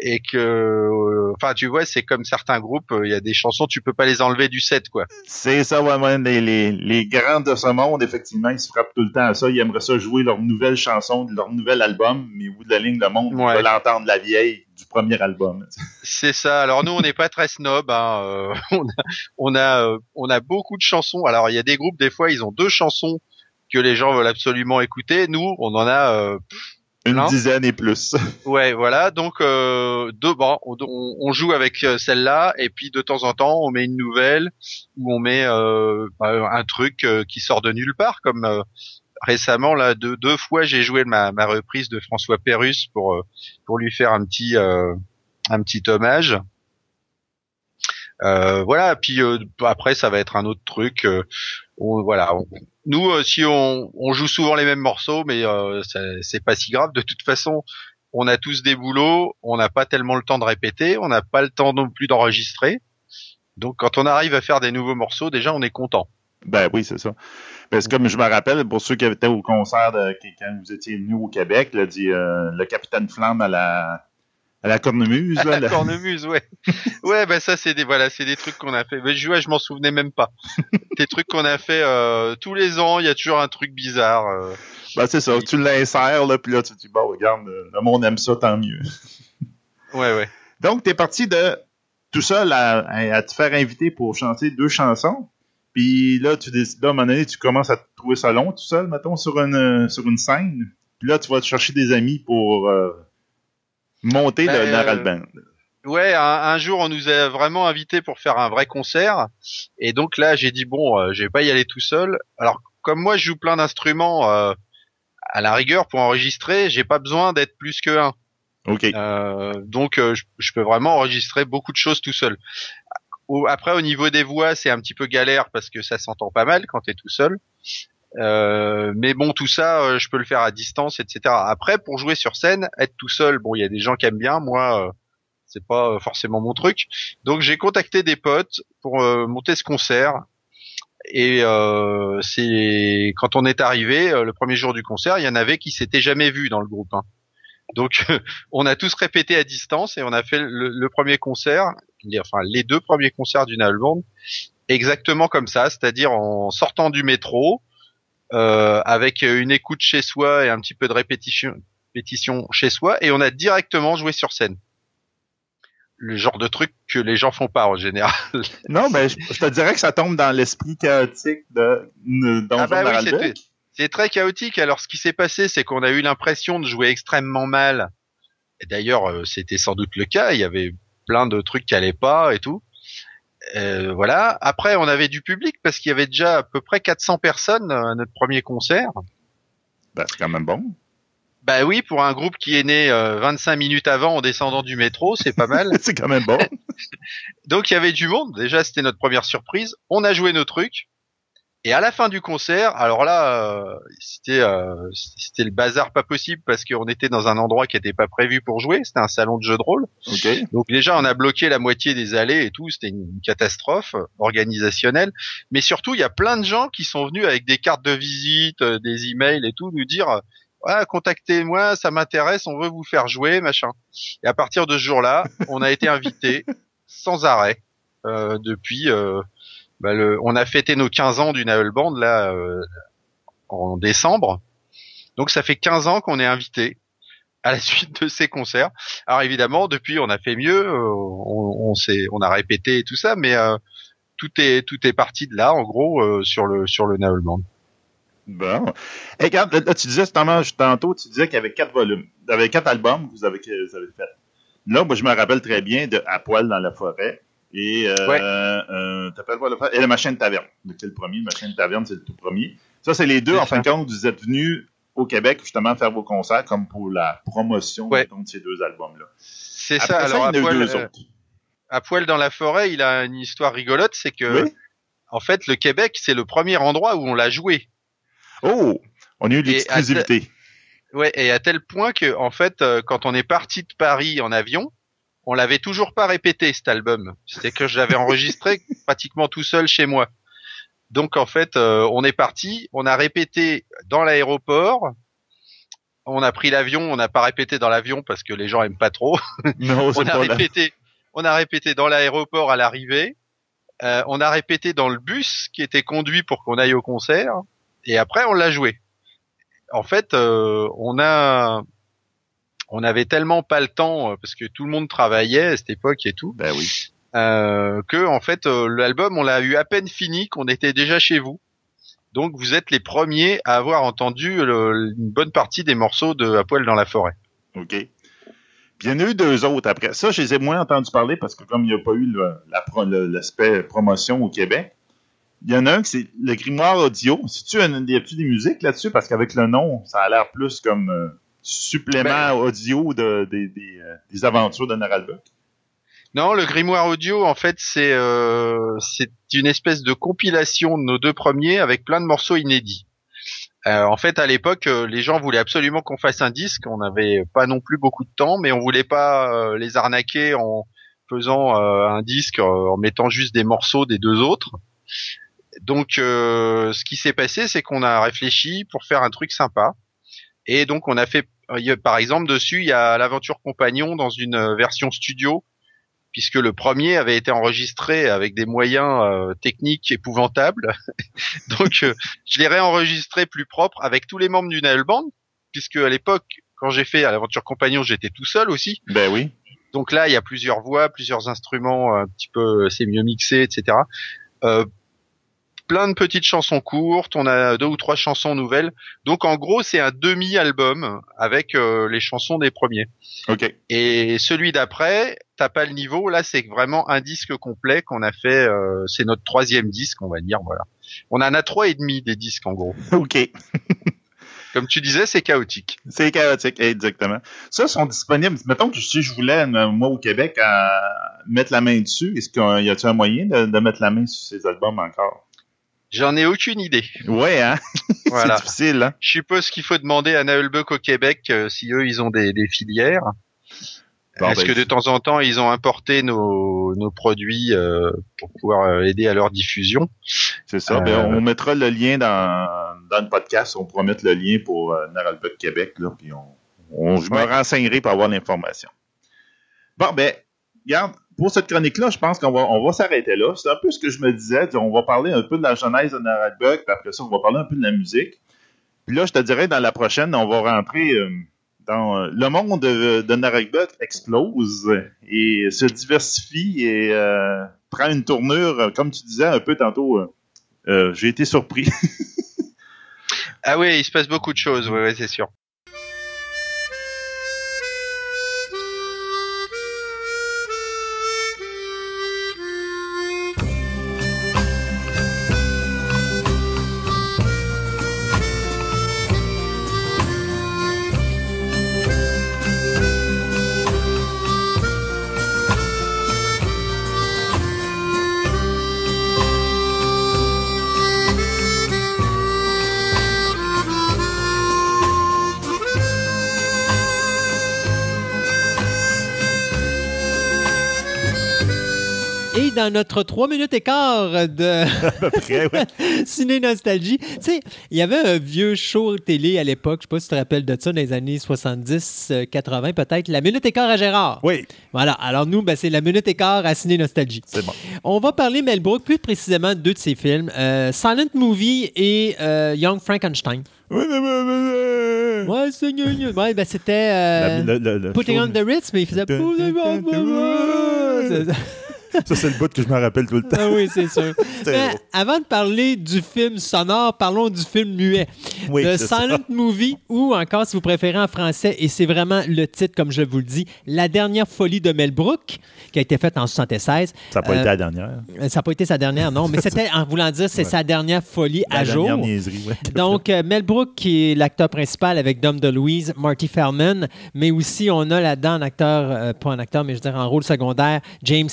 et que euh, enfin tu vois c'est comme certains groupes il y a des chansons tu peux pas les enlever du set quoi. C'est ça ouais, les, les, les grands de ce monde effectivement ils se frappent tout le temps à ça. Ils aimeraient ça jouer leur nouvelle chanson leur nouvel album mais au bout de la ligne de monde ouais. veulent entendre la vieille du premier album. C'est ça. Alors nous on n'est pas très snob hein. Euh, on a on a euh, on a beaucoup de chansons. Alors il y a des groupes des fois ils ont deux chansons que les gens veulent absolument écouter. Nous on en a une dizaine et plus. Ouais, voilà. Donc, euh, deux, bon, on, on, joue avec euh, celle-là, et puis de temps en temps, on met une nouvelle ou on met euh, bah, un truc euh, qui sort de nulle part, comme euh, récemment là, deux, deux fois, j'ai joué ma, ma reprise de François Pérus pour pour lui faire un petit un petit hommage. Voilà. Puis après, ça va être un autre truc. On, voilà. On, nous, euh, si on, on, joue souvent les mêmes morceaux, mais euh, c'est pas si grave. De toute façon, on a tous des boulots, on n'a pas tellement le temps de répéter, on n'a pas le temps non plus d'enregistrer. Donc, quand on arrive à faire des nouveaux morceaux, déjà, on est content. Ben oui, c'est ça. Parce que comme je me rappelle, pour ceux qui étaient au concert de, quand vous étiez venu au Québec, là, dit euh, le capitaine Flamme à la à la cornemuse. À la, cornemuse, ouais. ouais, ben ça c'est des voilà, c'est des trucs qu'on a fait. Mais je, ouais, je m'en souvenais même pas. des trucs qu'on a fait euh, tous les ans. Il y a toujours un truc bizarre. Euh. Ben c'est ça. Tu l'insères là, puis là tu te dis bon, regarde, le monde aime ça, tant mieux. ouais, ouais. Donc t'es parti de tout seul à, à, te faire inviter pour chanter deux chansons. Puis là, tu décides, là, à un moment donné, tu commences à te trouver ça long tout seul, mettons, sur une, sur une scène. Puis là, tu vas te chercher des amis pour euh, monter le ben, Naral Band. Ouais, un, jour on nous a vraiment invités pour faire un vrai concert, et donc là j'ai dit bon, euh, je vais pas y aller tout seul. Alors comme moi je joue plein d'instruments, euh, à la rigueur pour enregistrer, j'ai pas besoin d'être plus que un. Ok. Euh, donc euh, je, je, peux vraiment enregistrer beaucoup de choses tout seul. Après au niveau des voix c'est un petit peu galère parce que ça s'entend pas mal quand t'es tout seul. Euh, mais bon, tout ça, euh, je peux le faire à distance, etc. Après, pour jouer sur scène, être tout seul, bon, il y a des gens qui aiment bien. Moi, euh, c'est pas forcément mon truc. Donc, j'ai contacté des potes pour monter ce concert. Et c'est quand on est arrivé le premier jour du concert, il y en avait qui s'étaient jamais vus dans le groupe. Hein. Donc, on a tous répété à distance et on a fait le, premier concert, enfin les deux premiers concerts d'une album, exactement comme ça, c'est-à-dire en sortant du métro, euh, avec une écoute chez soi et un petit peu de répétition, répétition chez soi, et on a directement joué sur scène. Le genre de truc que les gens font pas en général. Non, mais je, te dirais que ça tombe dans l'esprit chaotique de, dans ah bah oui, C'est très chaotique. Alors, ce qui s'est passé, c'est qu'on a eu l'impression de jouer extrêmement mal. D'ailleurs, euh, c'était sans doute le cas. Il y avait plein de trucs qui allaient pas et tout. Euh, voilà. Après, on avait du public parce qu'il y avait déjà à peu près 400 personnes à notre premier concert. Bah, c'est quand même bon. Bah oui, pour un groupe qui est né 25 euh, minutes avant en descendant du métro, c'est pas mal. c'est quand même bon. Donc il y avait du monde. Déjà, c'était notre première surprise. On a joué nos trucs. Et à la fin du concert, alors là, euh, c'était euh, c'était le bazar pas possible parce qu'on était dans un endroit qui n'était pas prévu pour jouer. C'était un salon de jeux de rôle. Donc déjà, on a bloqué la moitié des allées et tout. C'était une catastrophe organisationnelle. Mais surtout, il y a plein de gens qui sont venus avec des cartes de visite, euh, des emails et tout, nous dire ah, contactez-moi, ça m'intéresse, on veut vous faire jouer, machin. Et à partir de ce jour-là, on a été invités sans arrêt depuis bah, le, on a fêté nos 15 ans du Navel Band là euh, en décembre. Donc ça fait 15 ans qu'on est invité à la suite de ces concerts. Alors évidemment, depuis on a fait mieux, euh, on, on, on a répété et tout ça, mais euh, tout est tout est parti de là en gros sur le sur le Navel Band. Bon. Et là, tu disais tantôt, tu disais qu'il y avait quatre volumes, il avait quatre albums que vous avez, vous avez fait. Là, moi, je me rappelle très bien de À poil dans la forêt. Et euh, euh, t'appelles quoi le Et la machine taverne. C'est le premier? La machine taverne, c'est le tout premier. Ça, c'est les deux. En fin de compte, vous êtes venus au Québec justement faire vos concerts comme pour la promotion de ces deux albums-là. C'est ça. Alors, à, poil, euh, à poil dans la forêt, il a une histoire rigolote, c'est que en fait, le Québec, c'est le premier endroit où on l'a joué. Oh, on a eu l'exclusivité. Ouais, et à tel point que en fait, euh, quand on est parti de Paris en avion, on l'avait toujours pas répété cet album. C'était que je l'avais enregistré pratiquement tout seul chez moi. Donc en fait, euh, on est parti, on a répété dans l'aéroport, on a pris l'avion, on n'a pas répété dans l'avion parce que les gens aiment pas trop. Non, on a répété, on a répété dans l'aéroport à l'arrivée. Euh, on a répété dans le bus qui était conduit pour qu'on aille au concert. Et après, on l'a joué. En fait, euh, on a, on avait tellement pas le temps parce que tout le monde travaillait à cette époque et tout. Ben oui. Euh, que en fait l'album on l'a eu à peine fini qu'on était déjà chez vous. Donc vous êtes les premiers à avoir entendu une bonne partie des morceaux de À poil dans la forêt. OK. Puis il y en a eu deux autres après. Ça, je les ai moins entendus parler parce que comme il n'y a pas eu l'aspect promotion au Québec, il y en a un qui c'est le grimoire audio. Si tu as des musiques là-dessus? Parce qu'avec le nom, ça a l'air plus comme euh, supplément ben, audio de, euh, des aventures de Naralbuck. Non, le grimoire audio, en fait, c'est euh, c'est une espèce de compilation de nos deux premiers avec plein de morceaux inédits. Euh, en fait, à l'époque, euh, les gens voulaient absolument qu'on fasse un disque. On n'avait pas non plus beaucoup de temps, mais on voulait pas euh, les arnaquer en faisant un disque en mettant juste des morceaux des deux autres. Donc, ce qui s'est passé, c'est qu'on a réfléchi pour faire un truc sympa. Et donc, on a fait, par exemple, dessus, il y a l'aventure compagnon dans une version studio puisque le premier avait été enregistré avec des moyens euh, techniques épouvantables. Donc euh, je l'ai réenregistré plus propre avec tous les membres du Nail Band, puisque à l'époque, quand j'ai fait l'aventure compagnon, j'étais tout seul aussi. Ben oui. Donc là, il y a plusieurs voix, plusieurs instruments, un petit peu, c'est mieux mixé, etc. Euh, plein de petites chansons courtes, on a deux ou trois chansons nouvelles. Donc en gros, c'est un demi-album avec euh, les chansons des premiers. Ok. Et celui d'après, t'as pas le niveau. Là, c'est vraiment un disque complet qu'on a fait. Euh, c'est notre troisième disque, on va dire. Voilà. On en a trois et demi des disques en gros. Ok. Comme tu disais, c'est chaotique. C'est chaotique, exactement. Ça sont disponibles. Mettons que si je voulais, moi, au Québec, à mettre la main dessus, est-ce qu'il y a-t-il un moyen de, de mettre la main sur ces albums encore? J'en ai aucune idée. Ouais, hein? c'est difficile, hein? Je suppose qu'il faut demander à Naulbuck au Québec euh, si eux, ils ont des, filières. Est-ce ben, que de temps en temps, ils ont importé nos, nos produits euh, pour pouvoir euh, aider à leur diffusion? C'est ça. Ben, on mettra le lien dans, dans le podcast. On pourra mettre le lien pour euh, Québec. Là, puis on, on, je me renseignerai pour avoir l'information. Bon, ben, regarde, pour cette chronique-là, je pense qu'on va, on va s'arrêter là. C'est un peu ce que je me disais. On va parler un peu de la genèse de Naralbuck, puis après ça, on va parler un peu de la musique. Puis là, je te dirais, dans la prochaine, on va rentrer euh, dans euh, le monde de, de explose et se diversifie et euh, prend une tournure, comme tu disais un peu tantôt. J'ai été surpris. ah oui, il se passe beaucoup de choses, oui, c'est sûr. Dans notre 3 minutes et quart de Ciné Nostalgie. Tu sais, il y avait un vieux show télé à l'époque, je sais pas si tu te rappelles de ça, dans les années 70, 80 euh, peut-être, La Minute et quart à Gérard. Oui. Voilà, alors nous, ben, c'est La Minute et quart à Ciné Nostalgie. C'est bon. On va parler, Mel Brooks, plus précisément de deux de ses films, euh, Silent Movie et euh, Young Frankenstein. Ouais, c'est ouais, ben c'était Putting on the Ritz, mais il faisait ça, c'est le bout que je me rappelle tout le temps. Ah oui, c'est sûr. avant de parler du film sonore, parlons du film muet. Oui, The Silent Movie, ou encore, si vous préférez en français, et c'est vraiment le titre, comme je vous le dis, La dernière folie de Mel Brooks, qui a été faite en 76. Ça n'a pas été la dernière. Euh, ça n'a pas été sa dernière, non, mais c'était, en voulant dire, c'est sa dernière folie à jour. Niaiserie, Donc, euh, Mel Brooks, qui est l'acteur principal avec Dom DeLuise, Marty Feldman, mais aussi, on a là-dedans un acteur, euh, pas un acteur, mais je veux dire en rôle secondaire, James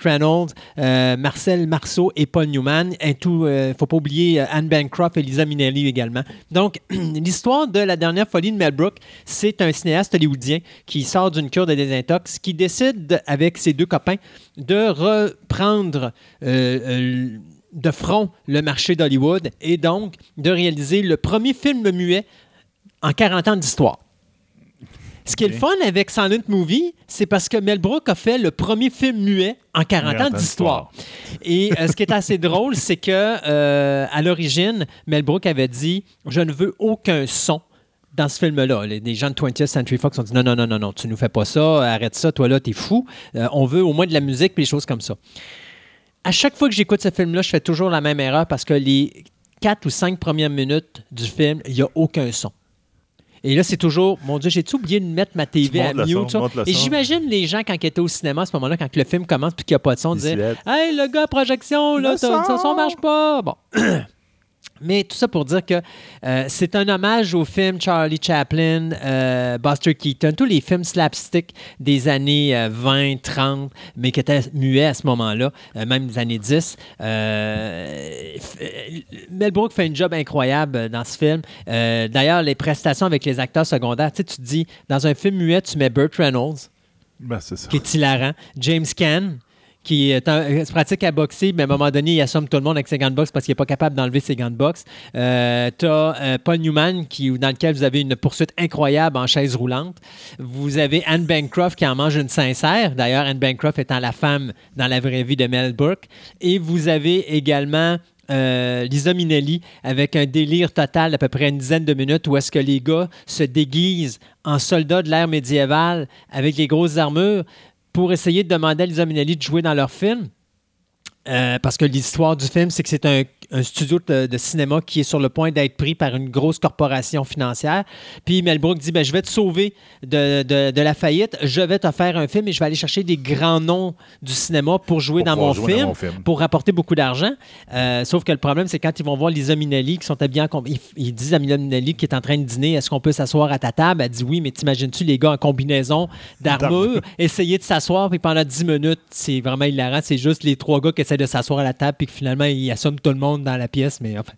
Reynolds, euh, Marcel Marceau et Paul Newman. Et tout, euh, faut pas oublier euh, Anne Bancroft et Lisa Minnelli également. Donc, l'histoire de la dernière folie de Mel Brooks, c'est un cinéaste hollywoodien qui sort d'une cure de désintox, qui décide avec ses deux copains de reprendre de front le marché d'Hollywood et donc de réaliser le premier film muet en 40 ans d'histoire. Ce qui est le fun avec Silent Movie, c'est parce que Mel Brooks a fait le premier film muet en 40 ans d'histoire. Et euh, ce qui est assez drôle, c'est que euh, à l'origine, Mel Brooks avait dit Je ne veux aucun son dans ce film-là. Les gens de 20th Century Fox ont dit non, non, non, non, non, tu nous fais pas ça, arrête ça, toi là, t'es fou. Euh, on veut au moins de la musique et des choses comme ça. À chaque fois que j'écoute ce film-là, je fais toujours la même erreur parce que les quatre ou cinq premières minutes du film, il n'y a aucun son. Et là, c'est toujours, mon Dieu, j'ai-tu oublié de mettre ma TV à mute? Et j'imagine les gens, quand ils étaient au cinéma à ce moment-là, quand le film commence puis qu'il n'y a pas de son, disaient Hey, le gars, projection, là, le son marche pas. Bon. Mais tout ça pour dire que euh, c'est un hommage au film Charlie Chaplin, euh, Buster Keaton, tous les films slapstick des années 20, euh, 30, mais qui étaient muets à ce moment-là, même des années 10. Mel Brooks fait un job incroyable dans ce film. D'ailleurs, les prestations avec les acteurs secondaires, tu te dis, dans un film muet, tu mets Burt Reynolds, ben, qui est hilarant, James Caan, qui est un, pratique à boxer, mais à un moment donné, il assomme tout le monde avec ses gants de boxe parce qu'il n'est pas capable d'enlever ses gants de boxe. Euh, tu as euh, Paul Newman, qui, dans lequel vous avez une poursuite incroyable en chaise roulante. Vous avez Anne Bancroft qui en mange une sincère. D'ailleurs, Anne Bancroft étant la femme dans la vraie vie de Mel Brooks. Et vous avez également euh, Lisa Minnelli avec un délire total d'à peu près une dizaine de minutes où est-ce que les gars se déguisent en soldats de l'ère médiévale avec les grosses armures pour essayer de demander à Lisa Minnelli de jouer dans leur film. Euh, parce que l'histoire du film, c'est que c'est un un studio de, cinéma qui est sur le point d'être pris par une grosse corporation financière. Puis Mel Brooks dit ben, Je vais te sauver de, la faillite, je vais te faire un film et je vais aller chercher des grands noms du cinéma pour jouer, dans, mon film, pour rapporter beaucoup d'argent. Euh, sauf que le problème, c'est quand ils vont voir Lisa Minnelli qui sont habillés en. Ils, ils disent à Lisa Minnelli qui est en train de dîner Est-ce qu'on peut s'asseoir à ta table? Elle dit Oui, mais t'imagines-tu les gars en combinaison d'armure essayer de s'asseoir, puis pendant 10 minutes, c'est vraiment hilarant. C'est juste les trois gars qui essaient de s'asseoir à la table, puis que finalement, ils assomment tout le monde dans la pièce, mais enfin.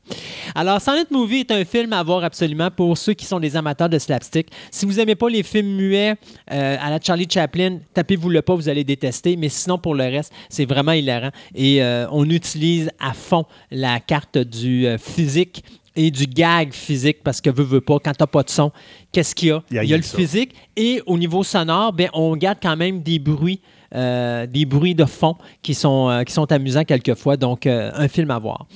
Alors, Silent Movie est un film à voir absolument pour ceux qui sont des amateurs de slapstick. Si vous n'aimez pas les films muets euh, à la Charlie Chaplin, tapez-vous le pas, vous allez détester. Mais sinon, pour le reste, c'est vraiment hilarant. Et euh, on utilise à fond la carte du euh, physique et du gag physique parce que veut, veut pas, quand t'as pas de son, qu'est-ce qu'il y a? Il y a, le physique et au niveau sonore, ben, on garde quand même des bruits euh, des bruits de fond qui sont, euh, qui sont amusants quelquefois. Donc, euh, un film à voir.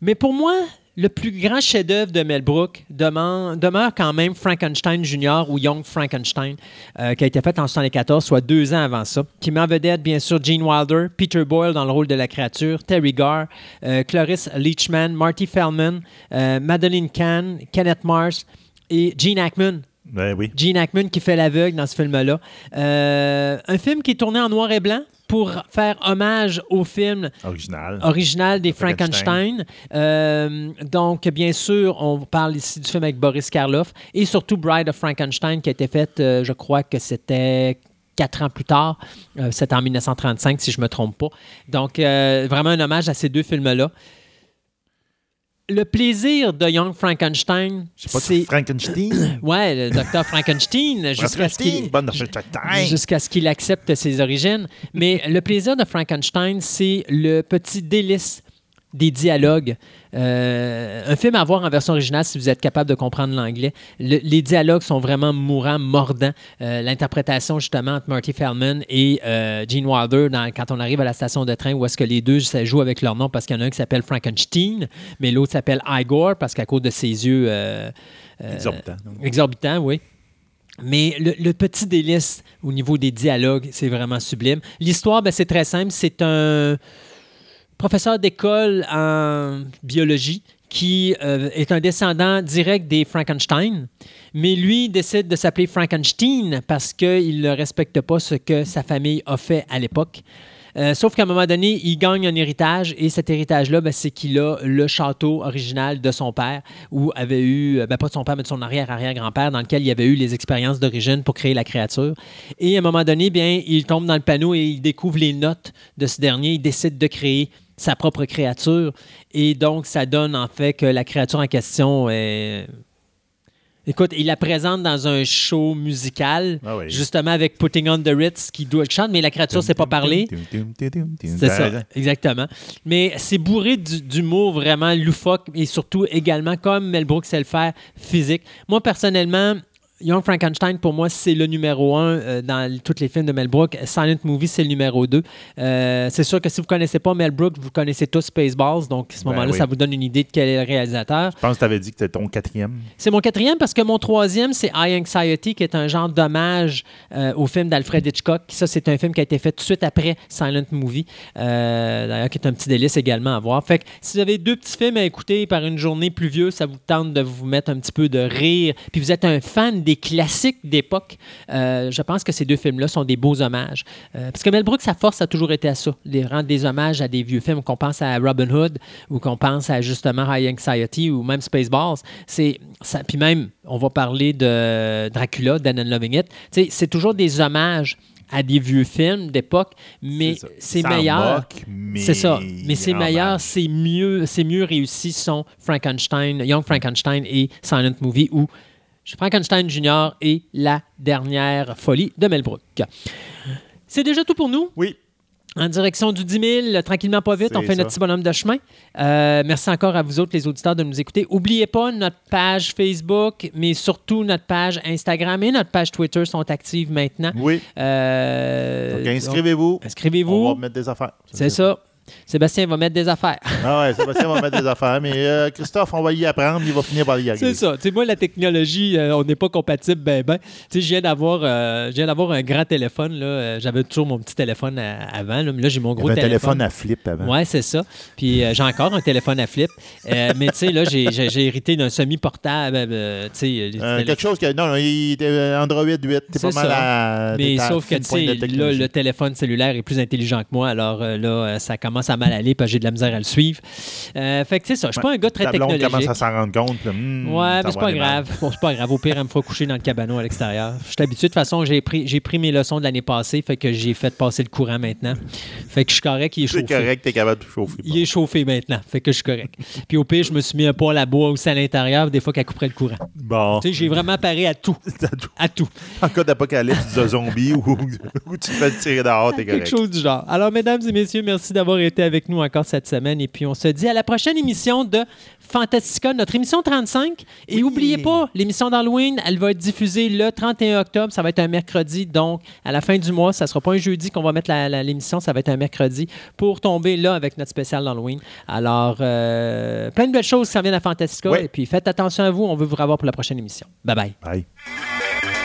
Mais pour moi, le plus grand chef-d'œuvre de Mel Brooks demeure, quand même Frankenstein Jr. ou Young Frankenstein, qui a été fait en 1974, soit deux ans avant ça, qui met en vedette, bien sûr, Gene Wilder, Peter Boyle dans le rôle de la créature, Terry Garr, Cloris Leachman, Marty Feldman, Madeline Kahn, Kenneth Mars et Gene Hackman ben oui. Gene Hackman qui fait l'aveugle dans ce film-là. Euh, un film qui est tourné en noir et blanc pour faire hommage au film original, original des Frankenstein. Euh, donc, bien sûr, on parle ici du film avec Boris Karloff et surtout Bride of Frankenstein qui a été faite, euh, je crois que c'était quatre ans plus tard. c'était en 1935, si je ne me trompe pas. Donc, vraiment un hommage à ces deux films-là le plaisir de Young Frankenstein, c'est Frankenstein? ouais, le docteur Frankenstein, jusqu'à ce qu'il accepte ses origines. Mais le plaisir de Frankenstein, c'est le petit délice des dialogues. Euh, un film à voir en version originale si vous êtes capable de comprendre l'anglais. les dialogues sont vraiment mourants, mordants. Euh, l'interprétation justement entre Marty Feldman et euh, Gene Wilder quand on arrive à la station de train où est-ce que les deux ça joue avec leur nom parce qu'il y en a un qui s'appelle Frankenstein, mais l'autre s'appelle Igor parce qu'à cause de ses yeux exorbitants. Exorbitants, oui. Mais le, petit délice au niveau des dialogues, c'est vraiment sublime. L'histoire, ben, c'est très simple. C'est un professeur d'école en biologie qui euh, est un descendant direct des Frankenstein, mais lui décide de s'appeler Frankenstein parce qu'il ne respecte pas ce que sa famille a fait à l'époque. Euh, sauf qu'à un moment donné, il gagne un héritage et cet héritage-là, ben, c'est qu'il a le château original de son père, ou avait eu, euh, ben, pas de son père, mais de son arrière-arrière-grand-père, dans lequel il avait eu les expériences d'origine pour créer la créature. Et à un moment donné, bien, il tombe dans le panneau et il découvre les notes de ce dernier. Il décide de créer sa propre créature. Et donc, ça donne en fait que la créature en question est, Écoute, il la présente dans un show musical, justement avec Putting on the Ritz, qui doit chante, mais la créature ne sait pas parler. C'est ça, exactement. Mais c'est bourré d'humour vraiment loufoque et surtout également, comme Mel Brooks sait le faire, physique. Moi, personnellement, Young Frankenstein, pour moi, c'est le numéro un euh, dans tous les films de Mel Brooks. Silent Movie, c'est le numéro deux. Euh, c'est sûr que si vous ne connaissez pas Mel Brooks, vous connaissez tous Spaceballs. Donc, à ce ben moment-là, ça vous donne une idée de quel est le réalisateur. Je pense que tu avais dit que c'était ton quatrième. C'est mon quatrième parce que mon troisième, c'est High Anxiety, qui est un genre d'hommage euh, au film d'Alfred Hitchcock. Ça, c'est un film qui a été fait tout de suite après Silent Movie. D'ailleurs, qui est un petit délice également à voir. Fait que si vous avez deux petits films à écouter par une journée pluvieuse, ça vous tente de vous mettre un petit peu de rire. Puis vous êtes un fan des classiques d'époque, euh, je pense que ces deux films-là sont des beaux hommages. Euh, parce que Mel Brooks, sa force a toujours été à ça, de rendre des hommages à des vieux films, qu'on pense à Robin Hood ou qu'on pense à justement High Anxiety ou même Spaceballs. C'est, ça, puis même, on va parler de Dracula, Dan and Loving It. C'est toujours des hommages à des vieux films d'époque, mais c'est meilleur. C'est ça. Mais c'est meilleur, c'est mieux, c'est mieux réussi sont Frankenstein, Young Frankenstein et Silent Movie où Frankenstein Junior et La dernière folie de Mel Brooks. C'est déjà tout pour nous. Oui. En direction du 10 000, tranquillement pas vite, on fait notre petit bonhomme de chemin. Euh, merci encore à vous autres, les auditeurs, de nous écouter. N'oubliez pas, notre page Facebook, mais surtout notre page Instagram et notre page Twitter sont actives maintenant. Oui. Euh, donc, inscrivez-vous. Inscrivez-vous. On va mettre des affaires. C'est ça. Sébastien va mettre des affaires. Ah ouais, Sébastien va mettre des affaires. Mais euh, Christophe, on va y apprendre, il va finir par y arriver. C'est ça. sais, moi, la technologie, euh, on n'est pas compatible ben ben. Je viens d'avoir euh, un grand téléphone. Là. J'avais toujours mon petit téléphone avant. Là, mais là, j'ai mon gros téléphone. un téléphone à flip avant. Ouais, c'est ça. Puis j'ai encore un téléphone à flip. mais tu sais, là, j'ai hérité d'un semi-portable. quelque chose que. Non, il était Android 8. T'es pas mal à. Mais sauf que, tu sais, là, le téléphone cellulaire est plus intelligent que moi. Alors là, ça commence commence à mal aller parce que j'ai de la misère à le suivre. Euh, fait que c'est ça, je suis pas un gars très Ta technologique. commence à s'en rendre compte. Hmm, ouais, mais c'est pas grave. Bon, c'est pas grave. Au pire, elle me fera coucher dans le cabanon à l'extérieur. Je suis habitué. De toute façon, j'ai pris, j'ai pris mes leçons de l'année passée, fait que j'ai fait passer le courant maintenant. Fait que je suis correct, il est chauffé. C'est correct, t'es capable de chauffer. Il est chauffé maintenant, fait que je suis correct. Puis au pire, je me suis mis un poêle à bois aussi à l'intérieur, des fois qu'elle couperait le courant. Bon. Tu sais, j'ai vraiment paré à tout. à tout. En cas d'apocalypse, de zombie ou, ou tu te fais tirer dehors, t'es correct. Quelque chose du genre. Alors, mesdames et messieurs, merci d'avoir été avec nous encore cette semaine. Et puis, on se dit à la prochaine émission de Fantastica, notre émission 35. Et n'oubliez pas, l'émission d'Halloween, elle va être diffusée le 31 octobre. Ça va être un mercredi. Donc, à la fin du mois, ça ne sera pas un jeudi qu'on va mettre l'émission. Ça va être un mercredi pour tomber là avec notre spécial d'Halloween. Alors, euh, plein de belles choses qui s'en viennent à Fantastica. Et puis, faites attention à vous. On veut vous revoir pour la prochaine émission. Bye bye. Bye.